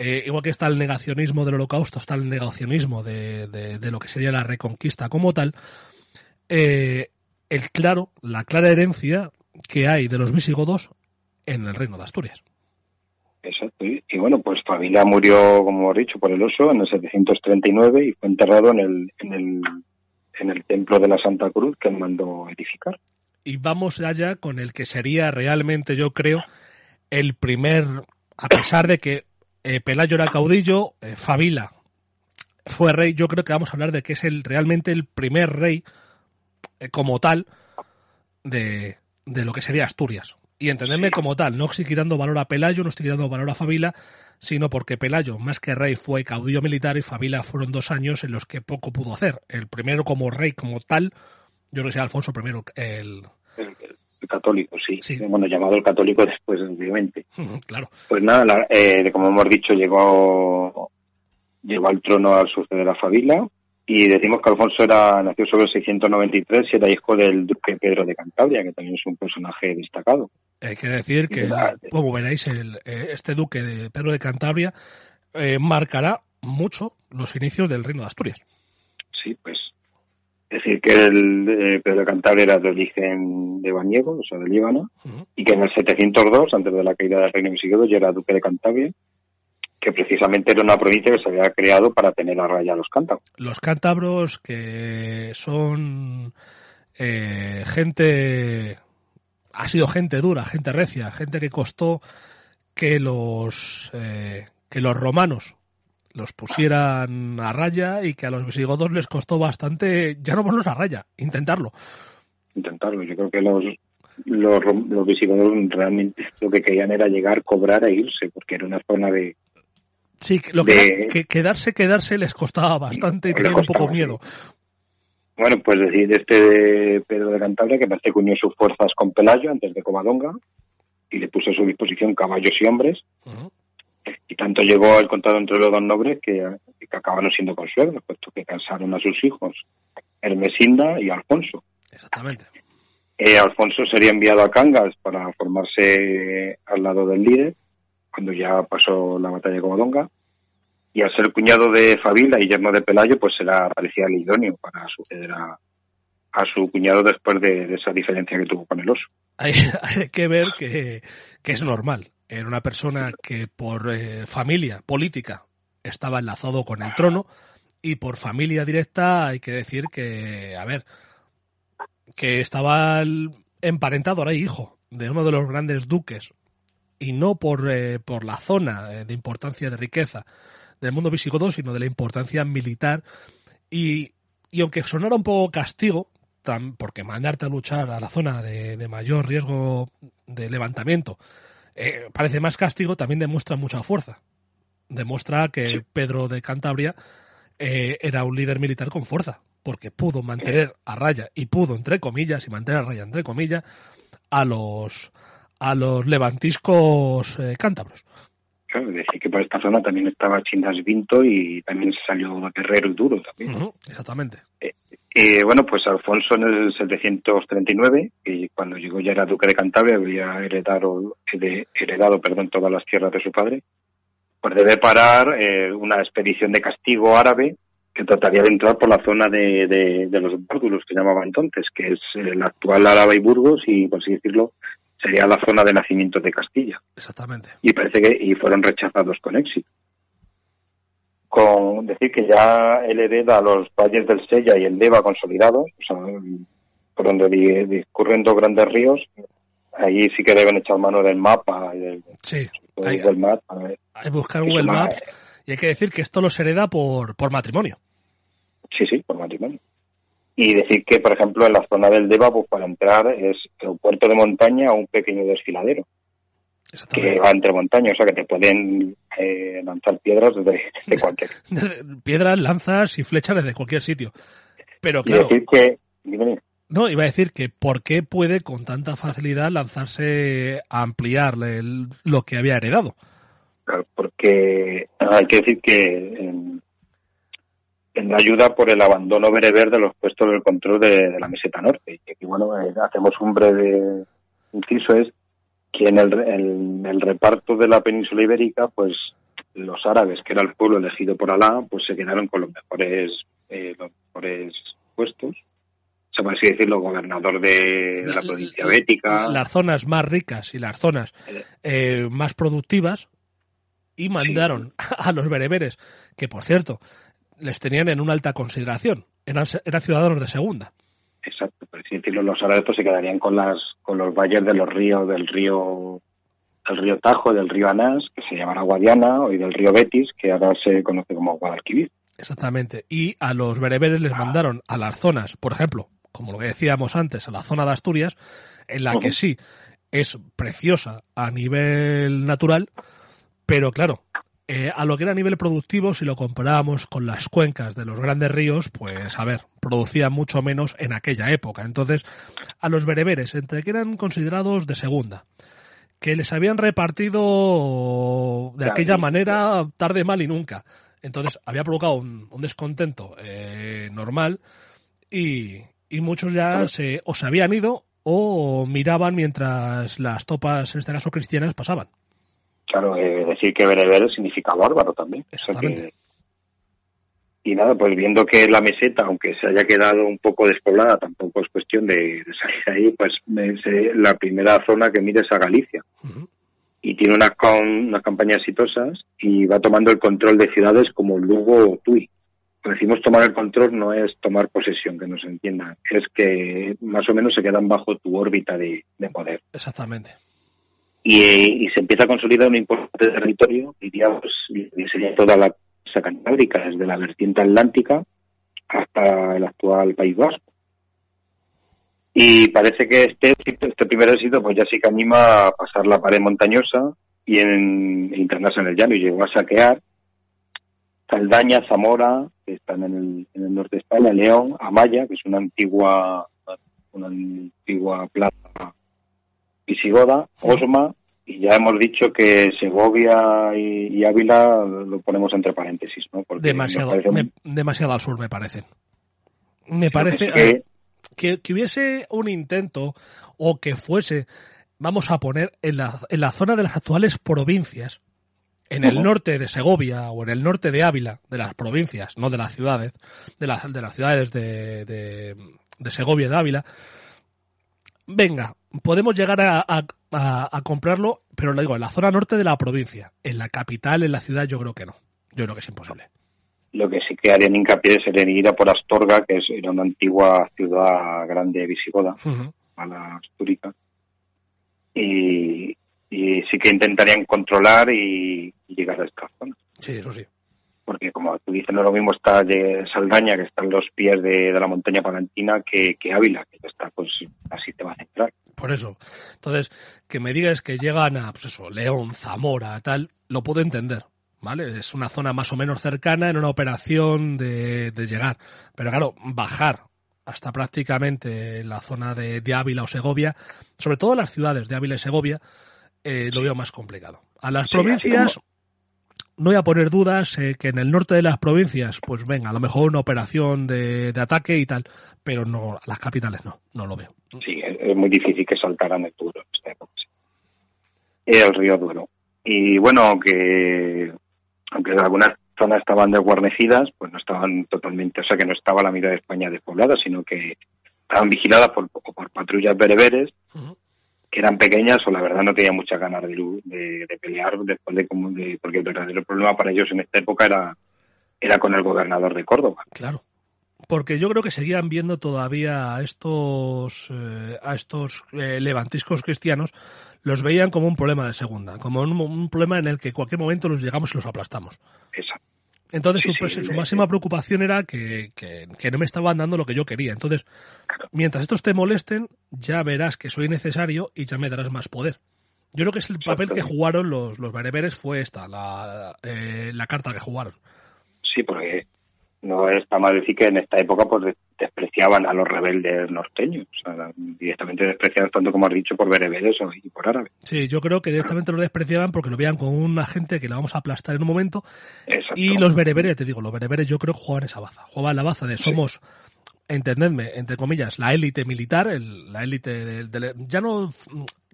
eh, igual que está el negacionismo del holocausto, está el negacionismo de, de, lo que sería la reconquista como tal, eh, el claro, la clara herencia que hay de los visigodos en el reino de Asturias.
Exacto. Y, bueno, pues Fabila murió, como hemos dicho, por el oso en el 739 y fue enterrado en el, en el, en el templo de la Santa Cruz que él mandó edificar
y vamos allá con el que sería realmente, yo creo, el primer, a pesar de que eh, Pelayo era caudillo, eh, Fabila fue rey, yo creo que vamos a hablar de que es el realmente el primer rey eh, como tal de, de, lo que sería Asturias. Y entenderme como tal, no estoy quitando valor a Pelayo, no estoy quitando valor a Fabila, sino porque Pelayo, más que rey, fue caudillo militar y Fabila fueron dos años en los que poco pudo hacer. El primero como rey como tal, yo creo que sea Alfonso I el,
el, católico, sí. Bueno, llamado el católico después, obviamente.
claro.
Pues nada, eh, como hemos dicho, llegó, llegó al trono al suceder a Fabila y decimos que Alfonso era nació sobre el 693 y era hijo del duque Pedro de Cantabria, que también es un personaje destacado.
Hay que decir que, como veréis, el, eh, este duque de Pedro de Cantabria eh, marcará mucho los inicios del reino de Asturias.
Sí, pues es decir, que el eh, Pedro de Cantabria era de origen de Baniego, o sea, de Líbano, y que en el 702, antes de la caída del reino visigodo, ya era duque de Cantabria, que precisamente era una provincia que se había creado para tener a raya a los cántabros.
Los cántabros que son eh, gente, ha sido gente dura, gente recia, gente que costó que los, eh, que los romanos los pusieran a raya y que a los visigodos les costó bastante, ya no ponerlos a raya, intentarlo.
Intentarlo, yo creo que los, los, visigodos realmente lo que querían era llegar, cobrar e irse, porque era una zona de...
Sí, lo que, quedarse, quedarse les costaba bastante y tenían un poco miedo.
Bueno, pues decir, este Pedro de Cantabria que parece que unió sus fuerzas con Pelayo antes de Comadonga y le puso a su disposición caballos y hombres. Y tanto llegó el contado entre los dos nobles que, acabaron siendo consuegros, puesto que casaron a sus hijos, Hermesinda y Alfonso.
Exactamente.
Eh, Alfonso sería enviado a Cangas para formarse al lado del líder, cuando ya pasó la batalla de Comodonga. Y al ser cuñado de Fabila y yerno de Pelayo, pues será parecía el idóneo para suceder a, a su cuñado después de, esa diferencia que tuvo con el oso.
Hay, que ver que, que es normal era una persona que por eh, familia política estaba enlazado con el trono y por familia directa hay que decir que, a ver, que estaba emparentado, ahora hijo de uno de los grandes duques. Y no por, eh, por la zona eh, de importancia de riqueza del mundo visigodo, sino de la importancia militar. Y, y aunque sonara un poco castigo, porque mandarte a luchar a la zona de, de mayor riesgo de levantamiento eh, parece más castigo, también demuestra mucha fuerza. Demuestra que Pedro de Cantabria eh, era un líder militar con fuerza, porque pudo mantener a raya y pudo, entre comillas, y mantener a raya, entre comillas, a los, a los levantiscos eh, cántabros.
Claro, decir que por esta zona también estaba Chindas Vinto y también salió Guerrero y Duro también.
exactamente.
Eh, bueno, pues Alfonso en el 739, y cuando llegó ya era duque de Cantabria, había heredado, heredado perdón, todas las tierras de su padre, pues debe parar eh, una expedición de castigo árabe que trataría de entrar por la zona de, de, los Bárdulos, que llamaba entonces, que es el actual Árabe y Burgos, y por así decirlo, sería la zona de nacimiento de Castilla.
Exactamente.
Y parece que y fueron rechazados con éxito con decir que ya él hereda los valles del Sella y el Deva consolidados, o sea, por donde discurren dos grandes ríos, ahí sí que deben echar mano del mapa. Del,
sí, hay, que buscar Google Maps y hay que decir que esto los hereda por, por matrimonio.
Sí, sí, por matrimonio. Y decir que, por ejemplo, en la zona del Deva, pues para entrar es un puerto de montaña o un pequeño desfiladero que va entre montañas, o sea que te pueden eh, lanzar piedras desde cualquier.
piedras, lanzas y flechas desde cualquier sitio. Pero claro.
Decir que,
no, iba a decir que por qué puede con tanta facilidad lanzarse a ampliar lo que había heredado.
Claro, porque hay que decir que en, la ayuda por el abandono bereber de los puestos del control de, la meseta norte. Y bueno, eh, hacemos un breve inciso, es que en el, reparto de la península ibérica, pues los árabes, que era el pueblo elegido por Alá, pues se quedaron con los mejores, eh, los mejores puestos. Se puede así decirlo, gobernador de, la provincia bética.
Las zonas más ricas y las zonas eh. Eh, más productivas y mandaron a los bereberes, que por cierto, les tenían en una alta consideración, eran, eran ciudadanos de segunda.
Exacto, por decirlo, los árabes pues, se quedarían con las con los valles de los ríos, del río del río Tajo, del río Anás, que se llamará Guadiana, y del río Betis, que ahora se conoce como Guadalquivir.
Exactamente. Y a los bereberes les mandaron a las zonas, por ejemplo, como lo que decíamos antes, a la zona de Asturias, en la que sí es preciosa a nivel natural, pero claro, eh, a lo que era a nivel productivo, si lo comparábamos con las cuencas de los grandes ríos, pues a ver, producían mucho menos en aquella época. Entonces, a los bereberes, entre que eran considerados de segunda, que les habían repartido de aquella manera tarde, mal y nunca. Entonces, había provocado un, descontento eh, normal y, y muchos ya se, o se habían ido o miraban mientras las topas, en este caso cristianas, pasaban.
Claro, eh, decir que bereber significa bárbaro también.
Exactamente.
Y nada, pues viendo que la meseta, aunque se haya quedado un poco despoblada, tampoco es cuestión de, salir ahí, pues la primera zona que mire es a Galicia. Y tiene unas, unas campañas exitosas y va tomando el control de ciudades como Lugo o Tui. Cuando decimos tomar el control no es tomar posesión, que nos entiendan, es que más o menos se quedan bajo tu órbita de, poder.
Exactamente.
Y, se empieza a consolidar un importante territorio, diríamos, sería toda la cantábrica, desde la vertiente atlántica hasta el actual País Vasco. Y parece que este, este primer éxito pues ya sí que anima a pasar la pared montañosa y en, internarse en el llano y llegó a saquear Saldaña, Zamora, que están en el, norte de España, León, Amaya, que es una antigua una antigua plaza visigoda, Osma, y ya hemos dicho que Segovia y, Ávila lo ponemos entre paréntesis, ¿no?
demasiado, demasiado al sur, me parece. Me parece que... que... hubiese un intento o que fuese, vamos a poner, en la, en la zona de las actuales provincias, en el norte de Segovia o en el norte de Ávila, de las provincias, no de las ciudades, de, las de las ciudades de, de, de Segovia y de Ávila, venga, podemos llegar a, comprarlo, pero lo digo, en la zona norte de la provincia. En la capital, en la ciudad, yo creo que no. Yo creo que es imposible.
Lo que sí que harían hincapié sería ir a por Astorga, que era una antigua ciudad grande visigoda, a la histórica. Y, sí que intentarían controlar y, llegar a esta zona.
Sí, eso sí
porque como tú dices, no lo mismo está de Saldaña, que está en los pies de, la montaña palantina, que, Ávila, que está, pues así te va a centrar.
Por eso. Entonces, que me digas que llegan a, pues eso, León, Zamora, tal, lo puedo entender. ¿Vale? Es una zona más o menos cercana en una operación de, llegar. Pero claro, bajar hasta prácticamente la zona de, Ávila o Segovia, sobre todo las ciudades de Ávila y Segovia, eh, lo veo más complicado. A las provincias, no voy a poner dudas eh, que en el norte de las provincias, pues venga, a lo mejor una operación de, ataque y tal, pero no, las capitales no, no lo veo.
Sí, es, muy difícil que saltaran el Duero El río Duero. Y bueno, aunque, aunque algunas zonas estaban desguarnecidas, pues no estaban totalmente, o sea que no estaba la mitad de España despoblada, sino que estaban vigiladas por, por patrullas bereberes que eran pequeñas o la verdad no tenían muchas ganas de, pelear después de, de, porque el verdadero problema para ellos en esta época era era con el gobernador de Córdoba.
Claro. Porque yo creo que seguían viendo todavía a estos eh, a estos eh, levantiscos cristianos los veían como un problema de segunda, como un, un, problema en el que en cualquier momento los llegamos y los aplastamos.
Exacto.
Entonces su, máxima preocupación era que, no me estaban dando lo que yo quería. Entonces, mientras estos te molesten, ya verás que soy necesario y ya me darás más poder. Yo creo que es el papel que jugaron los, los bereberes fue esta, la, eh, la carta que jugaron.
Sí, porque no está mal decir que en esta época pues despreciaban a los rebeldes norteños, o sea, directamente despreciados tanto como has dicho por bereberes y por árabes.
Sí, yo creo que directamente los despreciaban porque lo veían como una gente que la vamos a aplastar en un momento. Y los bereberes, te digo, los bereberes yo creo que jugaban esa baza, jugaban la baza de somos entendedme, entre comillas, la élite militar, la élite de, ya no,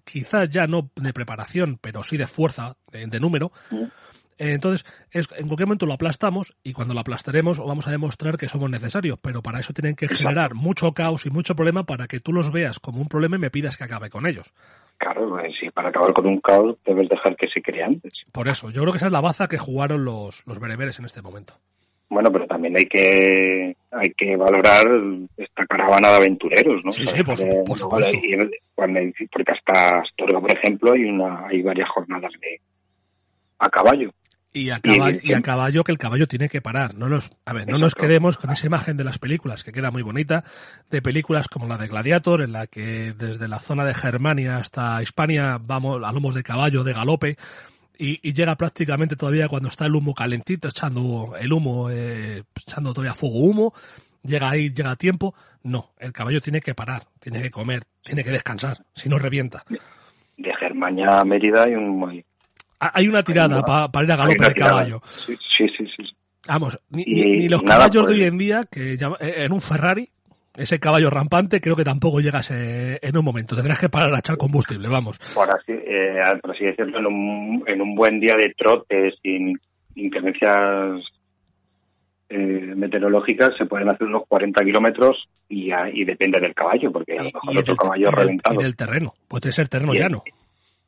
quizás ya no de preparación, pero sí de fuerza, de, número. Entonces, es, en cualquier momento lo aplastamos y cuando lo aplastaremos vamos a demostrar que somos necesarios, pero para eso tienen que generar mucho caos y mucho problema para que tú los veas como un problema y me pidas que acabe con ellos.
Claro, si para acabar con un caos debes dejar que se cree antes.
Por eso, yo creo que esa es la baza que jugaron los, los bereberes en este momento.
Bueno, pero también hay que hay que valorar esta caravana de aventureros, ¿no?
Sí, sí, por, supuesto.
porque hasta Astorga, por ejemplo, hay una hay varias jornadas de a caballo.
Y a, caballo, y a caballo que el caballo tiene que parar. No nos, a ver, no nos quedemos con esa imagen de las películas, que queda muy bonita, de películas como la de Gladiator, en la que desde la zona de Germania hasta Hispania vamos a lomos de caballo, de galope, y, llega prácticamente todavía cuando está el humo calentito, echando el humo, eh, echando todavía fuego humo, llega ahí, llega a tiempo. No, el caballo tiene que parar, tiene que comer, tiene que descansar, si no revienta.
De Germaña a Mérida hay un...
Hay una tirada para ir a galope del caballo.
Sí, sí, sí.
Vamos, ni, los caballos de hoy en día, que eh, en un Ferrari, ese caballo rampante, creo que tampoco llegas en un momento. Tendrás que parar a echar combustible, vamos.
Por así, eh, por así decirlo, en un, en un buen día de trote, sin inclemencias eh, meteorológicas se pueden hacer unos 40 kilómetros y, y, depende del caballo, porque a lo mejor otro caballo reventado.
Y del terreno, puede ser terreno llano.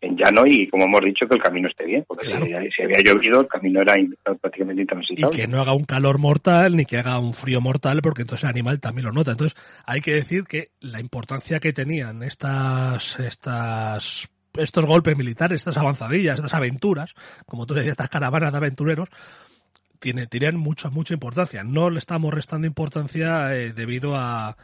En llano y, como hemos dicho, que el camino esté bien, porque si, había llovido, el camino era prácticamente intransitable.
Y que no haga un calor mortal ni que haga un frío mortal, porque entonces el animal también lo nota. Entonces, hay que decir que la importancia que tenían estas, estas estos golpes militares, estas avanzadillas, estas aventuras, como tú decías, estas caravanas de aventureros, tiene, tienen mucha, mucha importancia. No le estamos restando importancia eh, debido a,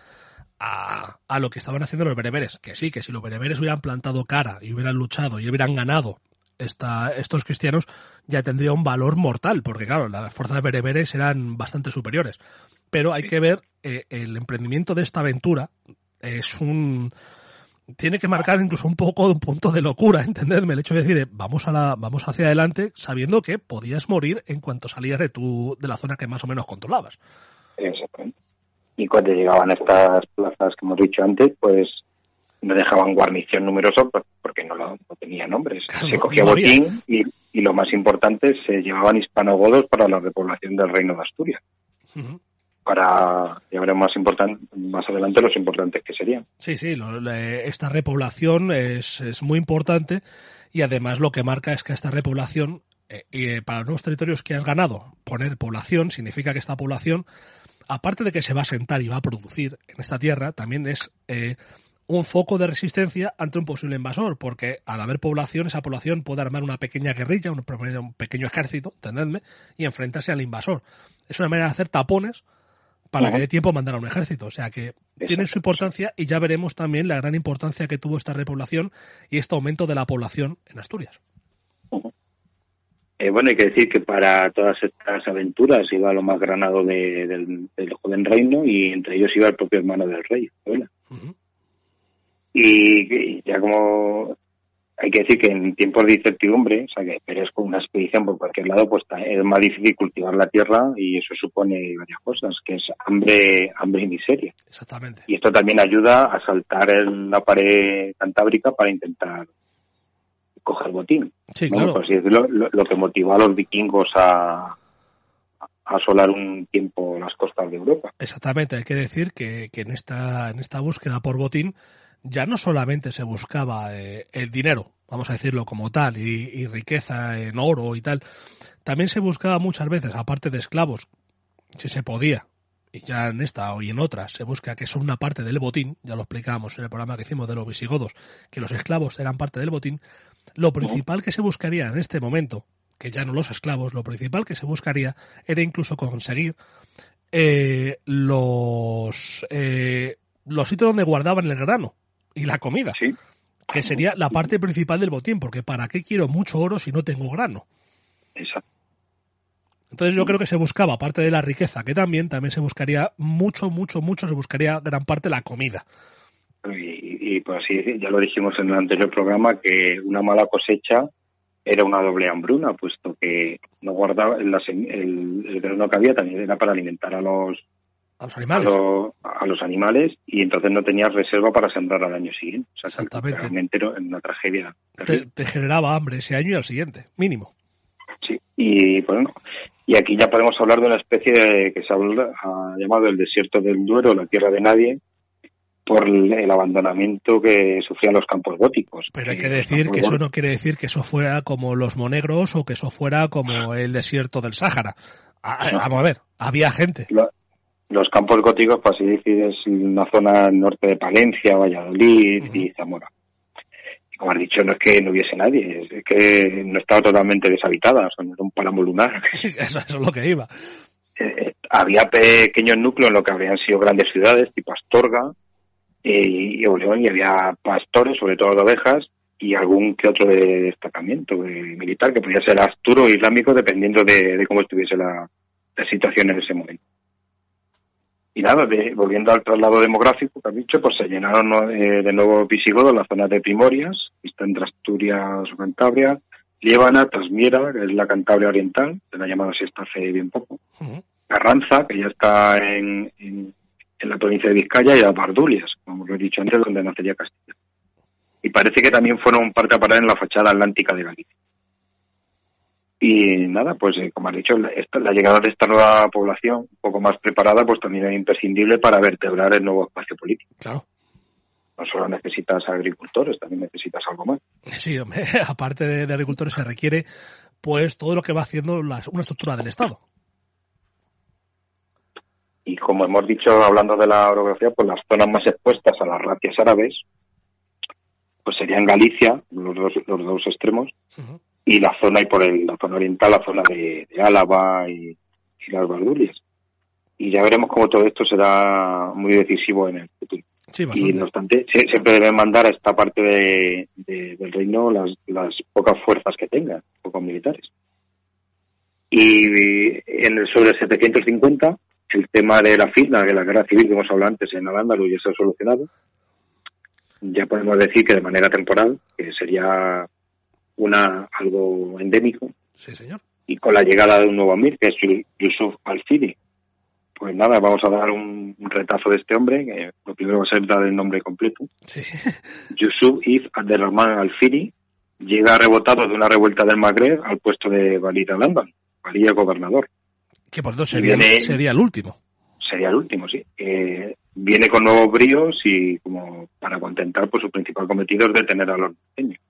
a, a, lo que estaban haciendo los bereberes. Que sí, que si los bereberes hubieran plantado cara y hubieran luchado y hubieran ganado esta, estos cristianos, ya tendría un valor mortal, porque claro, las fuerzas bereberes eran bastante superiores. Pero hay que ver, eh, el emprendimiento de esta aventura es un, tiene que marcar incluso un poco un punto de locura, entendedme, el hecho de decir, vamos a la, vamos hacia adelante sabiendo que podías morir en cuanto salías de tu, de la zona que más o menos controlabas.
Exactamente. Y cuando llegaban a estas plazas que hemos dicho antes, pues no dejaban guarnición numerosa porque no, lo, no tenía nombres. se cogía botín y, y, lo más importante, se llevaban hispanogodos para la repoblación del reino de Asturias para ya veremos más importante más adelante los importantes que serían.
Sí, sí, esta repoblación es, es, muy importante y además lo que marca es que esta repoblación eh, y para los nuevos territorios que has ganado, poner población significa que esta población, aparte de que se va a sentar y va a producir en esta tierra, también es eh, un foco de resistencia ante un posible invasor, porque al haber población, esa población puede armar una pequeña guerrilla, un, un pequeño ejército, entendedme, y enfrentarse al invasor. Es una manera de hacer tapones para que dé tiempo a mandar a un ejército. O sea que tiene su importancia y ya veremos también la gran importancia que tuvo esta repoblación y este aumento de la población en Asturias.
Eh, bueno, hay que decir que para todas estas aventuras iba lo más granado del, joven reino y entre ellos iba el propio hermano del rey. y, ya como hay que decir que en tiempos de incertidumbre, o sea, que esperes con una expedición por cualquier lado, pues es más difícil cultivar la tierra y eso supone varias cosas, que es hambre, hambre y miseria.
Exactamente.
Y esto también ayuda a saltar en la pared cantábrica para intentar coger botín.
Sí, claro.
Por así decirlo, lo, que motivó a los vikingos a, a asolar un tiempo las costas de Europa.
Exactamente, hay que decir que, que en esta en esta búsqueda por botín ya no solamente se buscaba eh, el dinero, vamos a decirlo como tal, y, riqueza en oro y tal, también se buscaba muchas veces, aparte de esclavos, si se podía, y ya en esta y en otras se busca que son una parte del botín, ya lo explicábamos en el programa que hicimos de los visigodos, que los esclavos eran parte del botín, lo principal que se buscaría en este momento, que ya no los esclavos, lo principal que se buscaría era incluso conseguir eh, los, eh, los sitios donde guardaban el grano, y la comida. Que sería la parte principal del botín, porque ¿para qué quiero mucho oro si no tengo grano?
Exacto.
Entonces yo creo que se buscaba, aparte de la riqueza, que también, también se buscaría mucho, mucho, mucho, se buscaría gran parte la comida.
Y, y pues así, ya lo dijimos en el anterior programa, que una mala cosecha era una doble hambruna, puesto que no guardaba el, el grano que había también era para alimentar a los
a los animales.
A, los animales y entonces no tenías reserva para sembrar al año siguiente. O sea,
Exactamente.
Realmente era una tragedia.
Te, generaba hambre ese año y al siguiente, mínimo.
Sí, y bueno, y aquí ya podemos hablar de una especie de, que se ha llamado el desierto del Duero, la tierra de nadie, por el abandonamiento que sufrían los campos góticos.
Pero hay que decir que eso no quiere decir que eso fuera como los monegros o que eso fuera como el desierto del Sáhara. Vamos a ver, había gente
los campos góticos, pues así decir, es una zona norte de Palencia, Valladolid y Zamora. Y como has dicho, no es que no hubiese nadie, es que no estaba totalmente deshabitada, o sea, no era un páramo lunar.
eso, es lo que iba.
Eh, eh, había pequeños núcleos en lo que habrían sido grandes ciudades, tipo Astorga y, y y había pastores, sobre todo de ovejas, y algún que otro de destacamiento militar, que podía ser asturo o islámico, dependiendo de, cómo estuviese la situación en ese momento. y nada, de, volviendo al traslado demográfico que has dicho, pues se llenaron eh, de nuevo visigodos las zonas de Primorias, está entre Asturias o Cantabria, Liébana, Trasmiera, que es la Cantabria Oriental, se la ha llamado así hasta hace bien poco, Carranza, que ya está en, en, la provincia de Vizcaya, y las Bardulias, como lo he dicho antes, donde nacería Castilla. Y parece que también fueron parte a parar en la fachada atlántica de Galicia. Y nada, pues eh, como has dicho, la, la, llegada de esta nueva población, un poco más preparada, pues también es imprescindible para vertebrar el nuevo espacio político.
Claro.
No solo necesitas agricultores, también necesitas algo más.
Sí, hombre, aparte de, de agricultores se requiere pues todo lo que va haciendo la, una estructura del Estado.
Y como hemos dicho, hablando de la orografía, pues las zonas más expuestas a las racias árabes, pues serían Galicia, los dos, los dos extremos, uh -huh y la zona y por el, la zona oriental, la zona de, de Álava y, y, las Bardulias. Y ya veremos cómo todo esto será muy decisivo en el futuro.
Sí,
y no obstante, siempre deben mandar a esta parte de, de, del reino las, las pocas fuerzas que tengan, pocos militares. Y en el sobre el 750, el tema de la FITNA, de la guerra civil que hemos hablado antes en Al-Ándalus, ya se ha solucionado. Ya podemos decir que de manera temporal, que sería una algo endémico.
Sí, señor.
Y con la llegada de un nuevo amir, que es Yusuf al-Fidi. Pues nada, vamos a dar un, retazo de este hombre, que lo primero va a ser dar el nombre completo.
Sí.
Yusuf If Abdelrahman al-Fidi llega rebotado de una revuelta del Magreb al puesto de Walid al-Andan, Walid gobernador.
Que por dos sería, viene, sería el último.
Sería el último, sí. Eh, viene con nuevos bríos y como para contentar, pues su principal cometido es detener a los norteños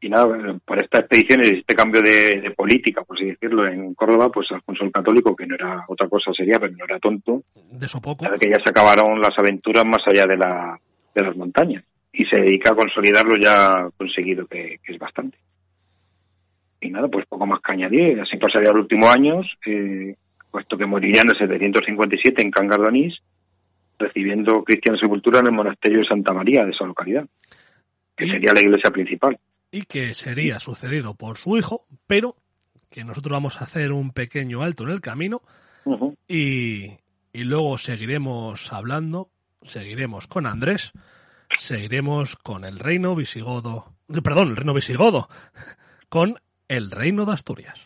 y nada, por estas expediciones y este cambio de, de, política, por así decirlo, en Córdoba, pues Alfonso el Católico, que no era otra cosa sería, pero no era tonto,
de eso poco.
que ya se acabaron las aventuras más allá de, la, de las montañas y se dedica a consolidar lo ya conseguido, que, que, es bastante. Y nada, pues poco más que añadir, así pasaría los últimos años, eh, puesto que moriría en el 757 en Cangardanís, recibiendo cristiana sepultura en el monasterio de Santa María de esa localidad, que sería la iglesia principal
y que sería sucedido por su hijo, pero que nosotros vamos a hacer un pequeño alto en el camino
uh -huh.
y, y, luego seguiremos hablando, seguiremos con Andrés, seguiremos con el reino visigodo, perdón, el reino visigodo, con el reino de Asturias.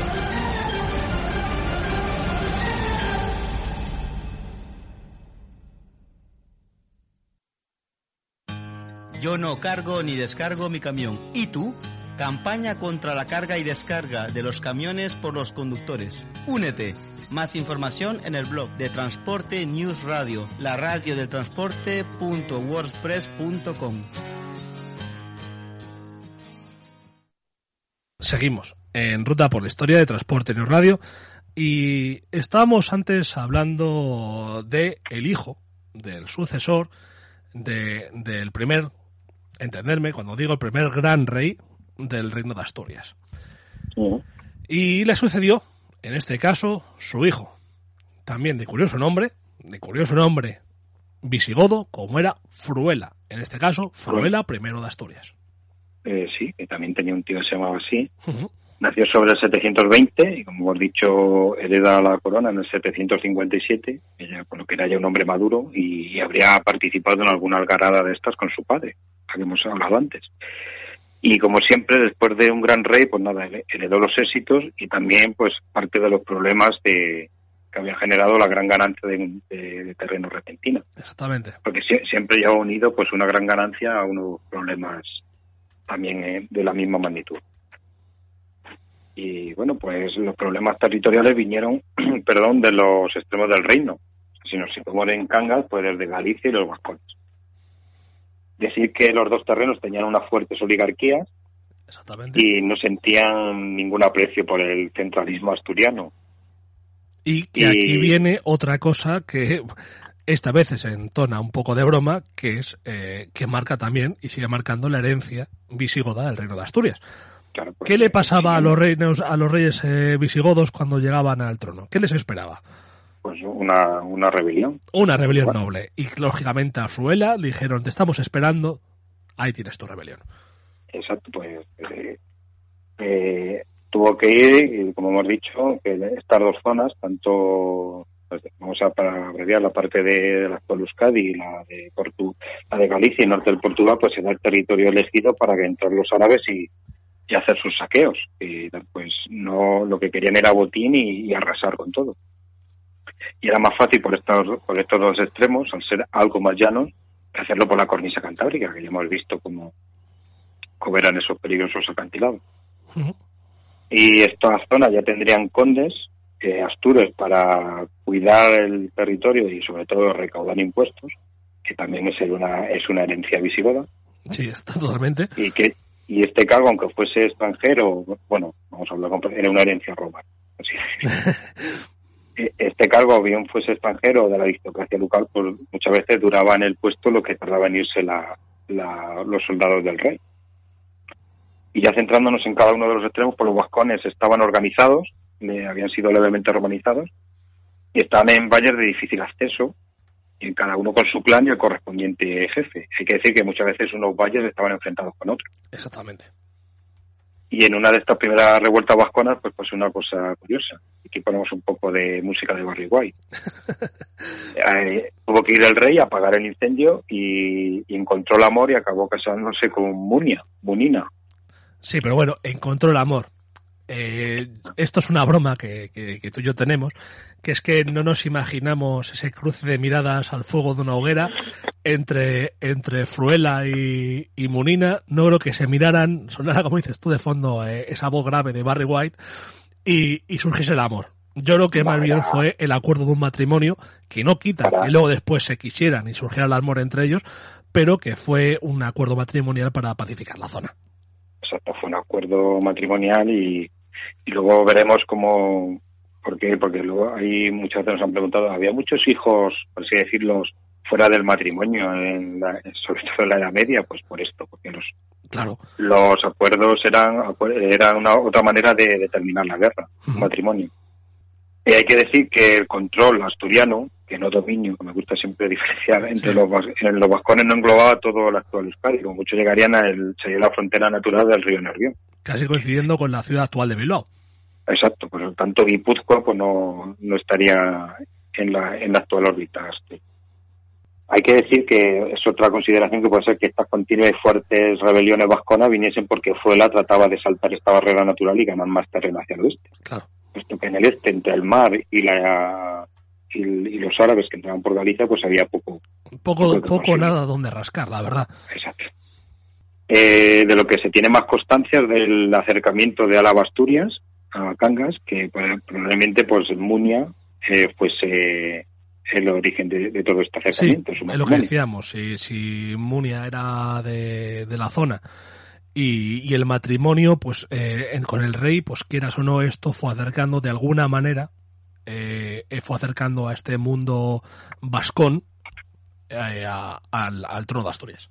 Yo no cargo ni descargo mi camión. ¿Y tú? Campaña contra la carga y descarga de los camiones por los conductores. Únete. Más información en el blog de Transporte News Radio, la radio del transporte.wordpress.com.
Seguimos en ruta por la historia de Transporte News Radio y estábamos antes hablando de el hijo del sucesor de, del primer, entenderme, cuando digo el primer gran rey del reino de Asturias. Y le sucedió, en este caso, su hijo, también de curioso nombre, de curioso nombre visigodo, como era Fruela, en este caso, Fruela I de Asturias.
Eh, sí, que también tenía un tío que se llamaba así. Nació sobre el 720 y, como hemos dicho, hereda la corona en el 757, ella, por lo que era ya un hombre maduro y, habría participado en alguna algarada de estas con su padre, a que hemos hablado antes. Y como siempre, después de un gran rey, pues nada, heredó los éxitos y también pues parte de los problemas de, que había generado la gran ganancia de, terreno repentino.
Exactamente.
Porque siempre lleva unido pues una gran ganancia a unos problemas también eh, de la misma magnitud. Y bueno, pues los problemas territoriales vinieron, perdón, de los extremos del reino. Si nos situamos en Cangas, pues desde Galicia y los Vascones decir que los dos terrenos tenían unas fuertes oligarquías y no sentían ningún aprecio por el centralismo asturiano.
Y que aquí viene otra cosa que esta vez se entona un poco de broma, que es eh, que marca también y sigue marcando la herencia visigoda del reino de Asturias. ¿Qué le pasaba a los, reinos, a los reyes eh, visigodos cuando llegaban al trono? ¿Qué les esperaba?
pues una, una rebelión.
Una rebelión noble. Y lógicamente a Fruela le dijeron, te estamos esperando, ahí tienes tu rebelión.
Exacto, pues eh, eh, tuvo que ir, como hemos dicho, estas dos zonas, tanto, pues, vamos a para abreviar la parte de, la actual Euskadi y la de, Portu, la de Galicia y norte del Portugal, pues era el territorio elegido para que entrar los árabes y, y hacer sus saqueos. Y pues no, lo que querían era botín y arrasar con todo y era más fácil por estos, por estos dos extremos, al ser algo más llanos, que hacerlo por la cornisa cantábrica, que ya hemos visto cómo, cómo eran esos peligrosos acantilados. Y estas zonas ya tendrían condes, eh, astures, para cuidar el territorio y sobre todo recaudar impuestos, que también es una, es una herencia visigoda.
Sí, totalmente.
Y que y este cargo, aunque fuese extranjero, bueno, vamos a hablar con, era una herencia romana. E-, este cargo, bien fuese extranjero de la aristocracia local, pues muchas veces duraba en el puesto lo que tardaba en irse los soldados del rey. Y ya centrándonos en cada uno de los extremos, pues los vascones estaban organizados, habían sido levemente romanizados, y estaban en valles de difícil acceso, y cada uno con su clan y el correspondiente jefe. Hay que decir que muchas veces unos valles estaban enfrentados con otros.
Exactamente.
Y en una de estas primeras revueltas vasconas, pues pasó una cosa curiosa. Aquí ponemos un poco de música de Barry White. Eh, tuvo que ir el rey a apagar el incendio y, encontró el amor y acabó casándose con Munia, Munina.
Sí, pero bueno, encontró el amor. Eh, esto es una broma que, que, tú y yo tenemos, que es que no nos imaginamos ese cruce de miradas al fuego de una hoguera entre, entre Fruela y, Munina. No creo que se miraran, sonara como dices tú de fondo, eh, esa voz grave de Barry White y, y surgiese el amor. Yo creo que más bien fue el acuerdo de un matrimonio que no quita que luego después se quisieran y surgiera el amor entre ellos, pero que fue un acuerdo matrimonial para pacificar la zona.
Exacto, fue un acuerdo matrimonial y, y luego veremos cómo, ¿por qué? Porque luego hay muchas veces nos han preguntado, había muchos hijos, por así decirlo, fuera del matrimonio, en la, sobre todo en la Edad Media, pues por esto, porque los,
Claro.
los acuerdos eran, era una otra manera de determinar la guerra, un
Ujú.
matrimonio. Y hay que decir que el control asturiano, que no dominio, que me gusta siempre diferenciar entre
Sí.
los, en los vascones no englobaba todo el actual Euskadi, como muchos llegarían a el, sería la frontera natural del río Nervión.
Casi coincidiendo con la ciudad actual de Bilbao.
Exacto, por lo tanto Guipúzcoa pues no, no estaría en la, en la actual órbita. Hay que decir que es otra consideración que puede ser que estas continuas y fuertes rebeliones vasconas viniesen porque Fuela trataba de saltar esta barrera natural y ganar más terreno hacia el oeste.
Claro.
Puesto que en el este, entre el mar y la y, y los árabes que entraban por Galicia, pues había poco,
Poco,
Poco
nada donde rascar, la verdad.
Exacto. Eh, de lo que se tiene más constancia es del acercamiento de Álava Asturias a Cangas, que pues, probablemente pues Munia eh, fuese el origen de, de todo este acercamiento.
es lo que decíamos. Si, si Munia era de, de la zona y, y el matrimonio, pues eh, con el rey, pues quieras o no, esto fue acercando de alguna manera, eh, fue acercando a este mundo vascón eh, a- al, al trono de Asturias.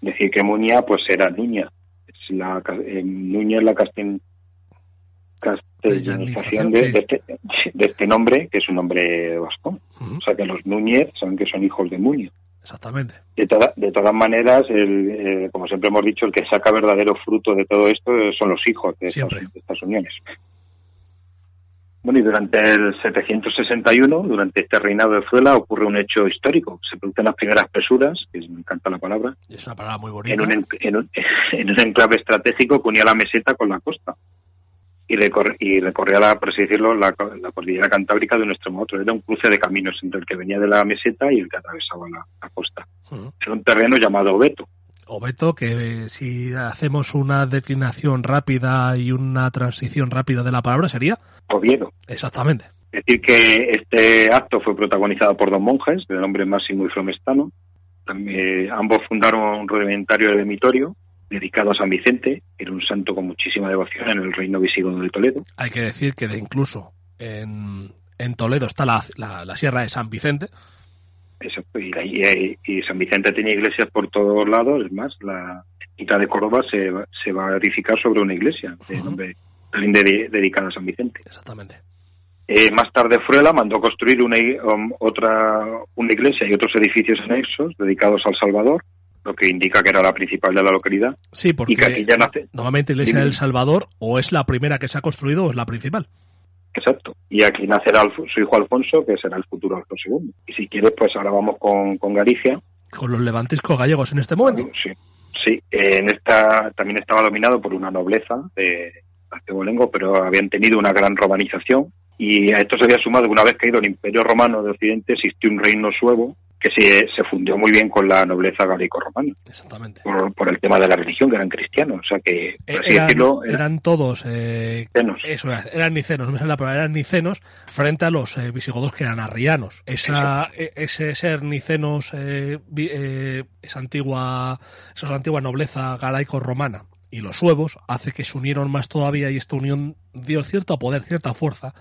Decir que Munia pues era Nuña. Es la, eh, Nuña es la castellanización de,
Sí.
de este, de este nombre, que es un nombre vascón. O sea que los Núñez son que son hijos de Muña.
Exactamente.
De, toda- de todas maneras, el, eh, como siempre hemos dicho, el que saca verdadero fruto de todo esto son los hijos de estas,
Siempre.
de estas uniones. Bueno, y durante el 761, durante este reinado de Fuela, ocurre un hecho histórico. Se producen las primeras pesuras, que me encanta la palabra,
es una palabra muy
en
bonita.
un, en, en un, en un enclave estratégico que unía la meseta con la costa. Y, recorre- y recorría, la, por así decirlo, la, la cordillera cantábrica de un extremo a otro. Era un cruce de caminos entre el que venía de la meseta y el que atravesaba la, la costa. Era un terreno llamado Obeto.
Obeto, que si hacemos una declinación rápida y una transición rápida de la palabra sería
Oviedo.
exactamente.
Es decir, que este acto fue protagonizado por dos monjes, de nombre Máximo y Flomestano. También, ambos fundaron un rudimentario eremitorio dedicado a San Vicente, que era un santo con muchísima devoción en el reino visigodo de Toledo.
Hay que decir que de incluso en, en Toledo está la, la, la Sierra de San Vicente.
Exacto, y, y- y San Vicente tenía iglesias por todos lados, es más, la mitad de Córdoba se, va- se va a edificar sobre una iglesia de nombre de- dedicada a San Vicente.
Exactamente.
Eh, más tarde Fruela mandó construir una, um, otra una iglesia y otros edificios anexos dedicados al Salvador, lo que indica que era la principal de la localidad.
Sí, porque
y que aquí ya nace.
normalmente Iglesia del Salvador o es la primera que se ha construido o es la principal.
Exacto. Y aquí nacerá su hijo Alfonso, que será el futuro Alfonso II. Y si quieres, pues ahora vamos con, con Galicia.
Con los levantiscos gallegos en este momento.
Sí, sí. Eh, en esta también estaba dominado por una nobleza de Pero habían tenido una gran romanización. Y a esto se había sumado que una vez caído el Imperio Romano de Occidente existió un reino suevo que se, se fundió muy bien con la nobleza galaico-romana
Exactamente.
por, por el tema de la religión, que eran cristianos, o sea que, por así
Eran,
decirlo, eran
eran todos, eh, eso era, eran nicenos, no me sale la palabra, eran nicenos frente a los eh, visigodos que eran arrianos. Esa, e- ese ser nicenos, eh, eh, esa antigua, esa antigua nobleza galaico-romana y los suevos hace que se unieron más todavía y esta unión dio cierto poder, cierta fuerza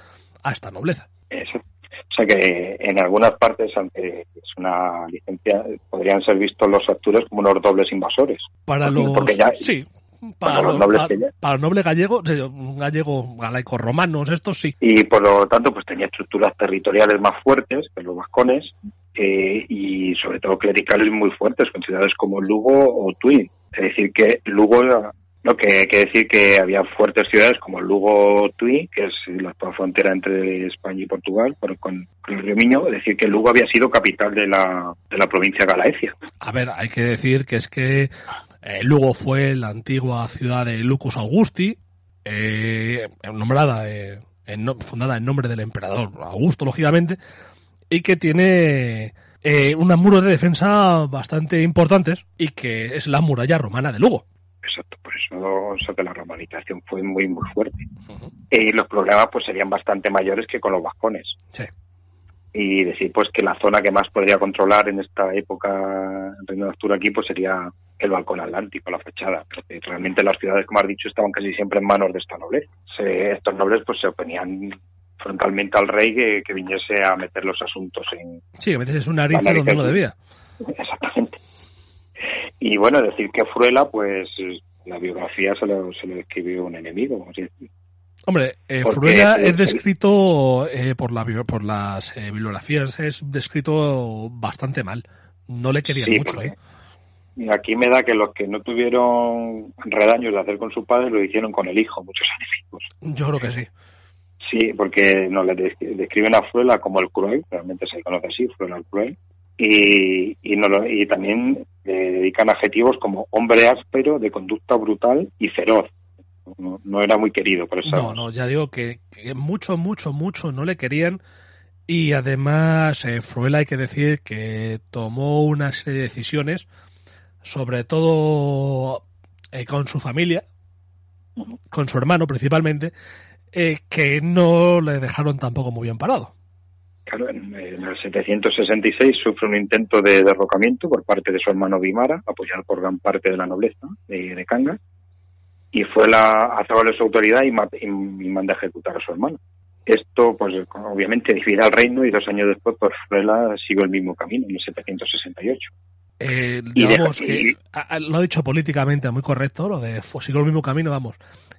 a esta nobleza.
Eso. O sea que en algunas partes, aunque es una licencia, podrían ser vistos los actores como unos dobles invasores.
Para los,
porque ya-
sí,
para
para
los nobles
pa-
que
para los nobles gallegos, eh, gallego, galaico romanos, estos sí.
y por lo tanto pues tenía estructuras territoriales más fuertes que los vascones eh, y sobre todo clericales muy fuertes con ciudades como Lugo o Tui. Es decir, que Lugo, no, que hay que decir que había fuertes ciudades como Lugo Tui, que es la frontera entre España y Portugal, por- con, el río Miño, es decir, que Lugo había sido capital de la, de la provincia Galaecia.
A ver, hay que decir que es que eh, Lugo fue la antigua ciudad de Lucus Augusti, eh, nombrada, eh, en fundada en nombre del emperador Augusto, lógicamente, y que tiene eh, unos muros de defensa bastante importantes y que es la muralla romana de Lugo.
Exacto, por eso, o sea, que la romanización fue muy, muy fuerte. Y los problemas pues serían bastante mayores que con los vascones.
Sí.
y decir pues que la zona que más podría controlar en esta época en Reino de Asturias aquí pues sería el balcón atlántico, la fachada, porque realmente las ciudades, como has dicho, estaban casi siempre en manos de esta nobleza. Se- estos nobles pues se oponían frontalmente al rey que, que viniese a meter los asuntos en...
Sí, a veces es una nariz donde no debía.
Exactamente. Y bueno, decir que Fruela, pues la biografía se lo, se lo escribió un enemigo.
Hombre, eh, Fruela es descrito eh, por, la, por las eh, bibliografías, es descrito bastante mal. No le querían mucho, ¿eh?
Aquí me da que los que no tuvieron redaños de hacer con su padre lo hicieron con el hijo, muchos enemigos.
Yo creo que sí.
Sí, porque nos le describen a Fruela como el cruel, realmente se conoce así, Fruela el cruel, y, y, no, y también le dedican adjetivos como hombre áspero, de conducta brutal y feroz. No, era muy querido por eso.
No, no, ya digo que, mucho, mucho, mucho no le querían. Y además, eh, Fruela hay que decir que tomó una serie de decisiones, sobre todo eh, con su familia, con su hermano principalmente, eh, que no le dejaron tampoco muy bien parado.
Claro, en, el 766 sufre un intento de derrocamiento por parte de su hermano Vimara, apoyado por gran parte de la nobleza de, de y fue la, de su autoridad y, manda a ejecutar a su hermano. Esto, pues, obviamente divide al reino y dos años después, pues, Fruela siguió el mismo camino, en el 768.
Eh, digamos que lo ha dicho políticamente muy correcto, lo de siguió el mismo camino, vamos,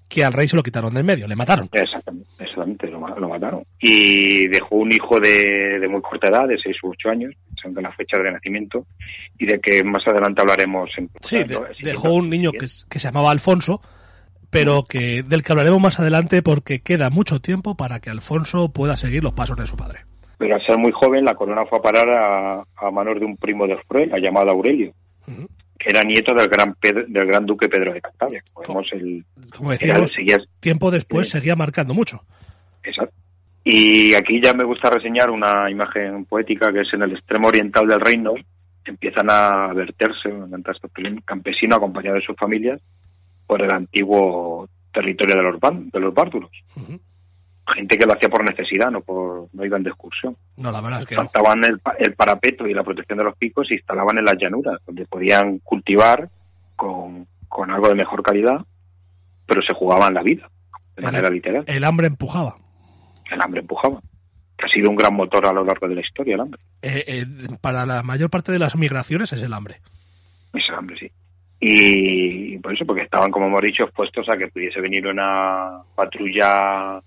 que al rey se lo quitaron del medio, le mataron.
Exactamente, exactamente lo, mataron. Y dejó un hijo de, muy corta edad, de 6 u 8 años, según la fecha de nacimiento, y de que más adelante hablaremos. En,
sí, dejó un niño que, que, se llamaba Alfonso, pero que del que hablaremos más adelante porque queda mucho tiempo para que Alfonso pueda seguir los pasos de su padre.
Pero al ser muy joven, la corona fue a parar a, manos de un primo de Fruela, llamado Aurelio, que era nieto del gran del gran duque Pedro de Cantabria.
Como, el, como decíamos, tiempo después seguía marcando mucho.
Exacto. Y aquí ya me gusta reseñar una imagen poética que es en el extremo oriental del reino. Empiezan a verterse un campesino acompañado de sus familias por el antiguo territorio de los, de los bártulos gente que lo hacía por necesidad, no por no iban de excursión.
No, la verdad es que
Faltaban el, el, parapeto y la protección de los picos y instalaban en las llanuras, donde podían cultivar con, con algo de mejor calidad, pero se jugaban la vida, de manera literal.
El hambre empujaba.
El hambre empujaba. ha sido un gran motor a lo largo de la historia, el hambre.
Eh, eh, para la mayor parte de las migraciones es el hambre.
Es el hambre, sí. Y por eso, porque estaban, como hemos dicho, expuestos a que pudiese venir una patrulla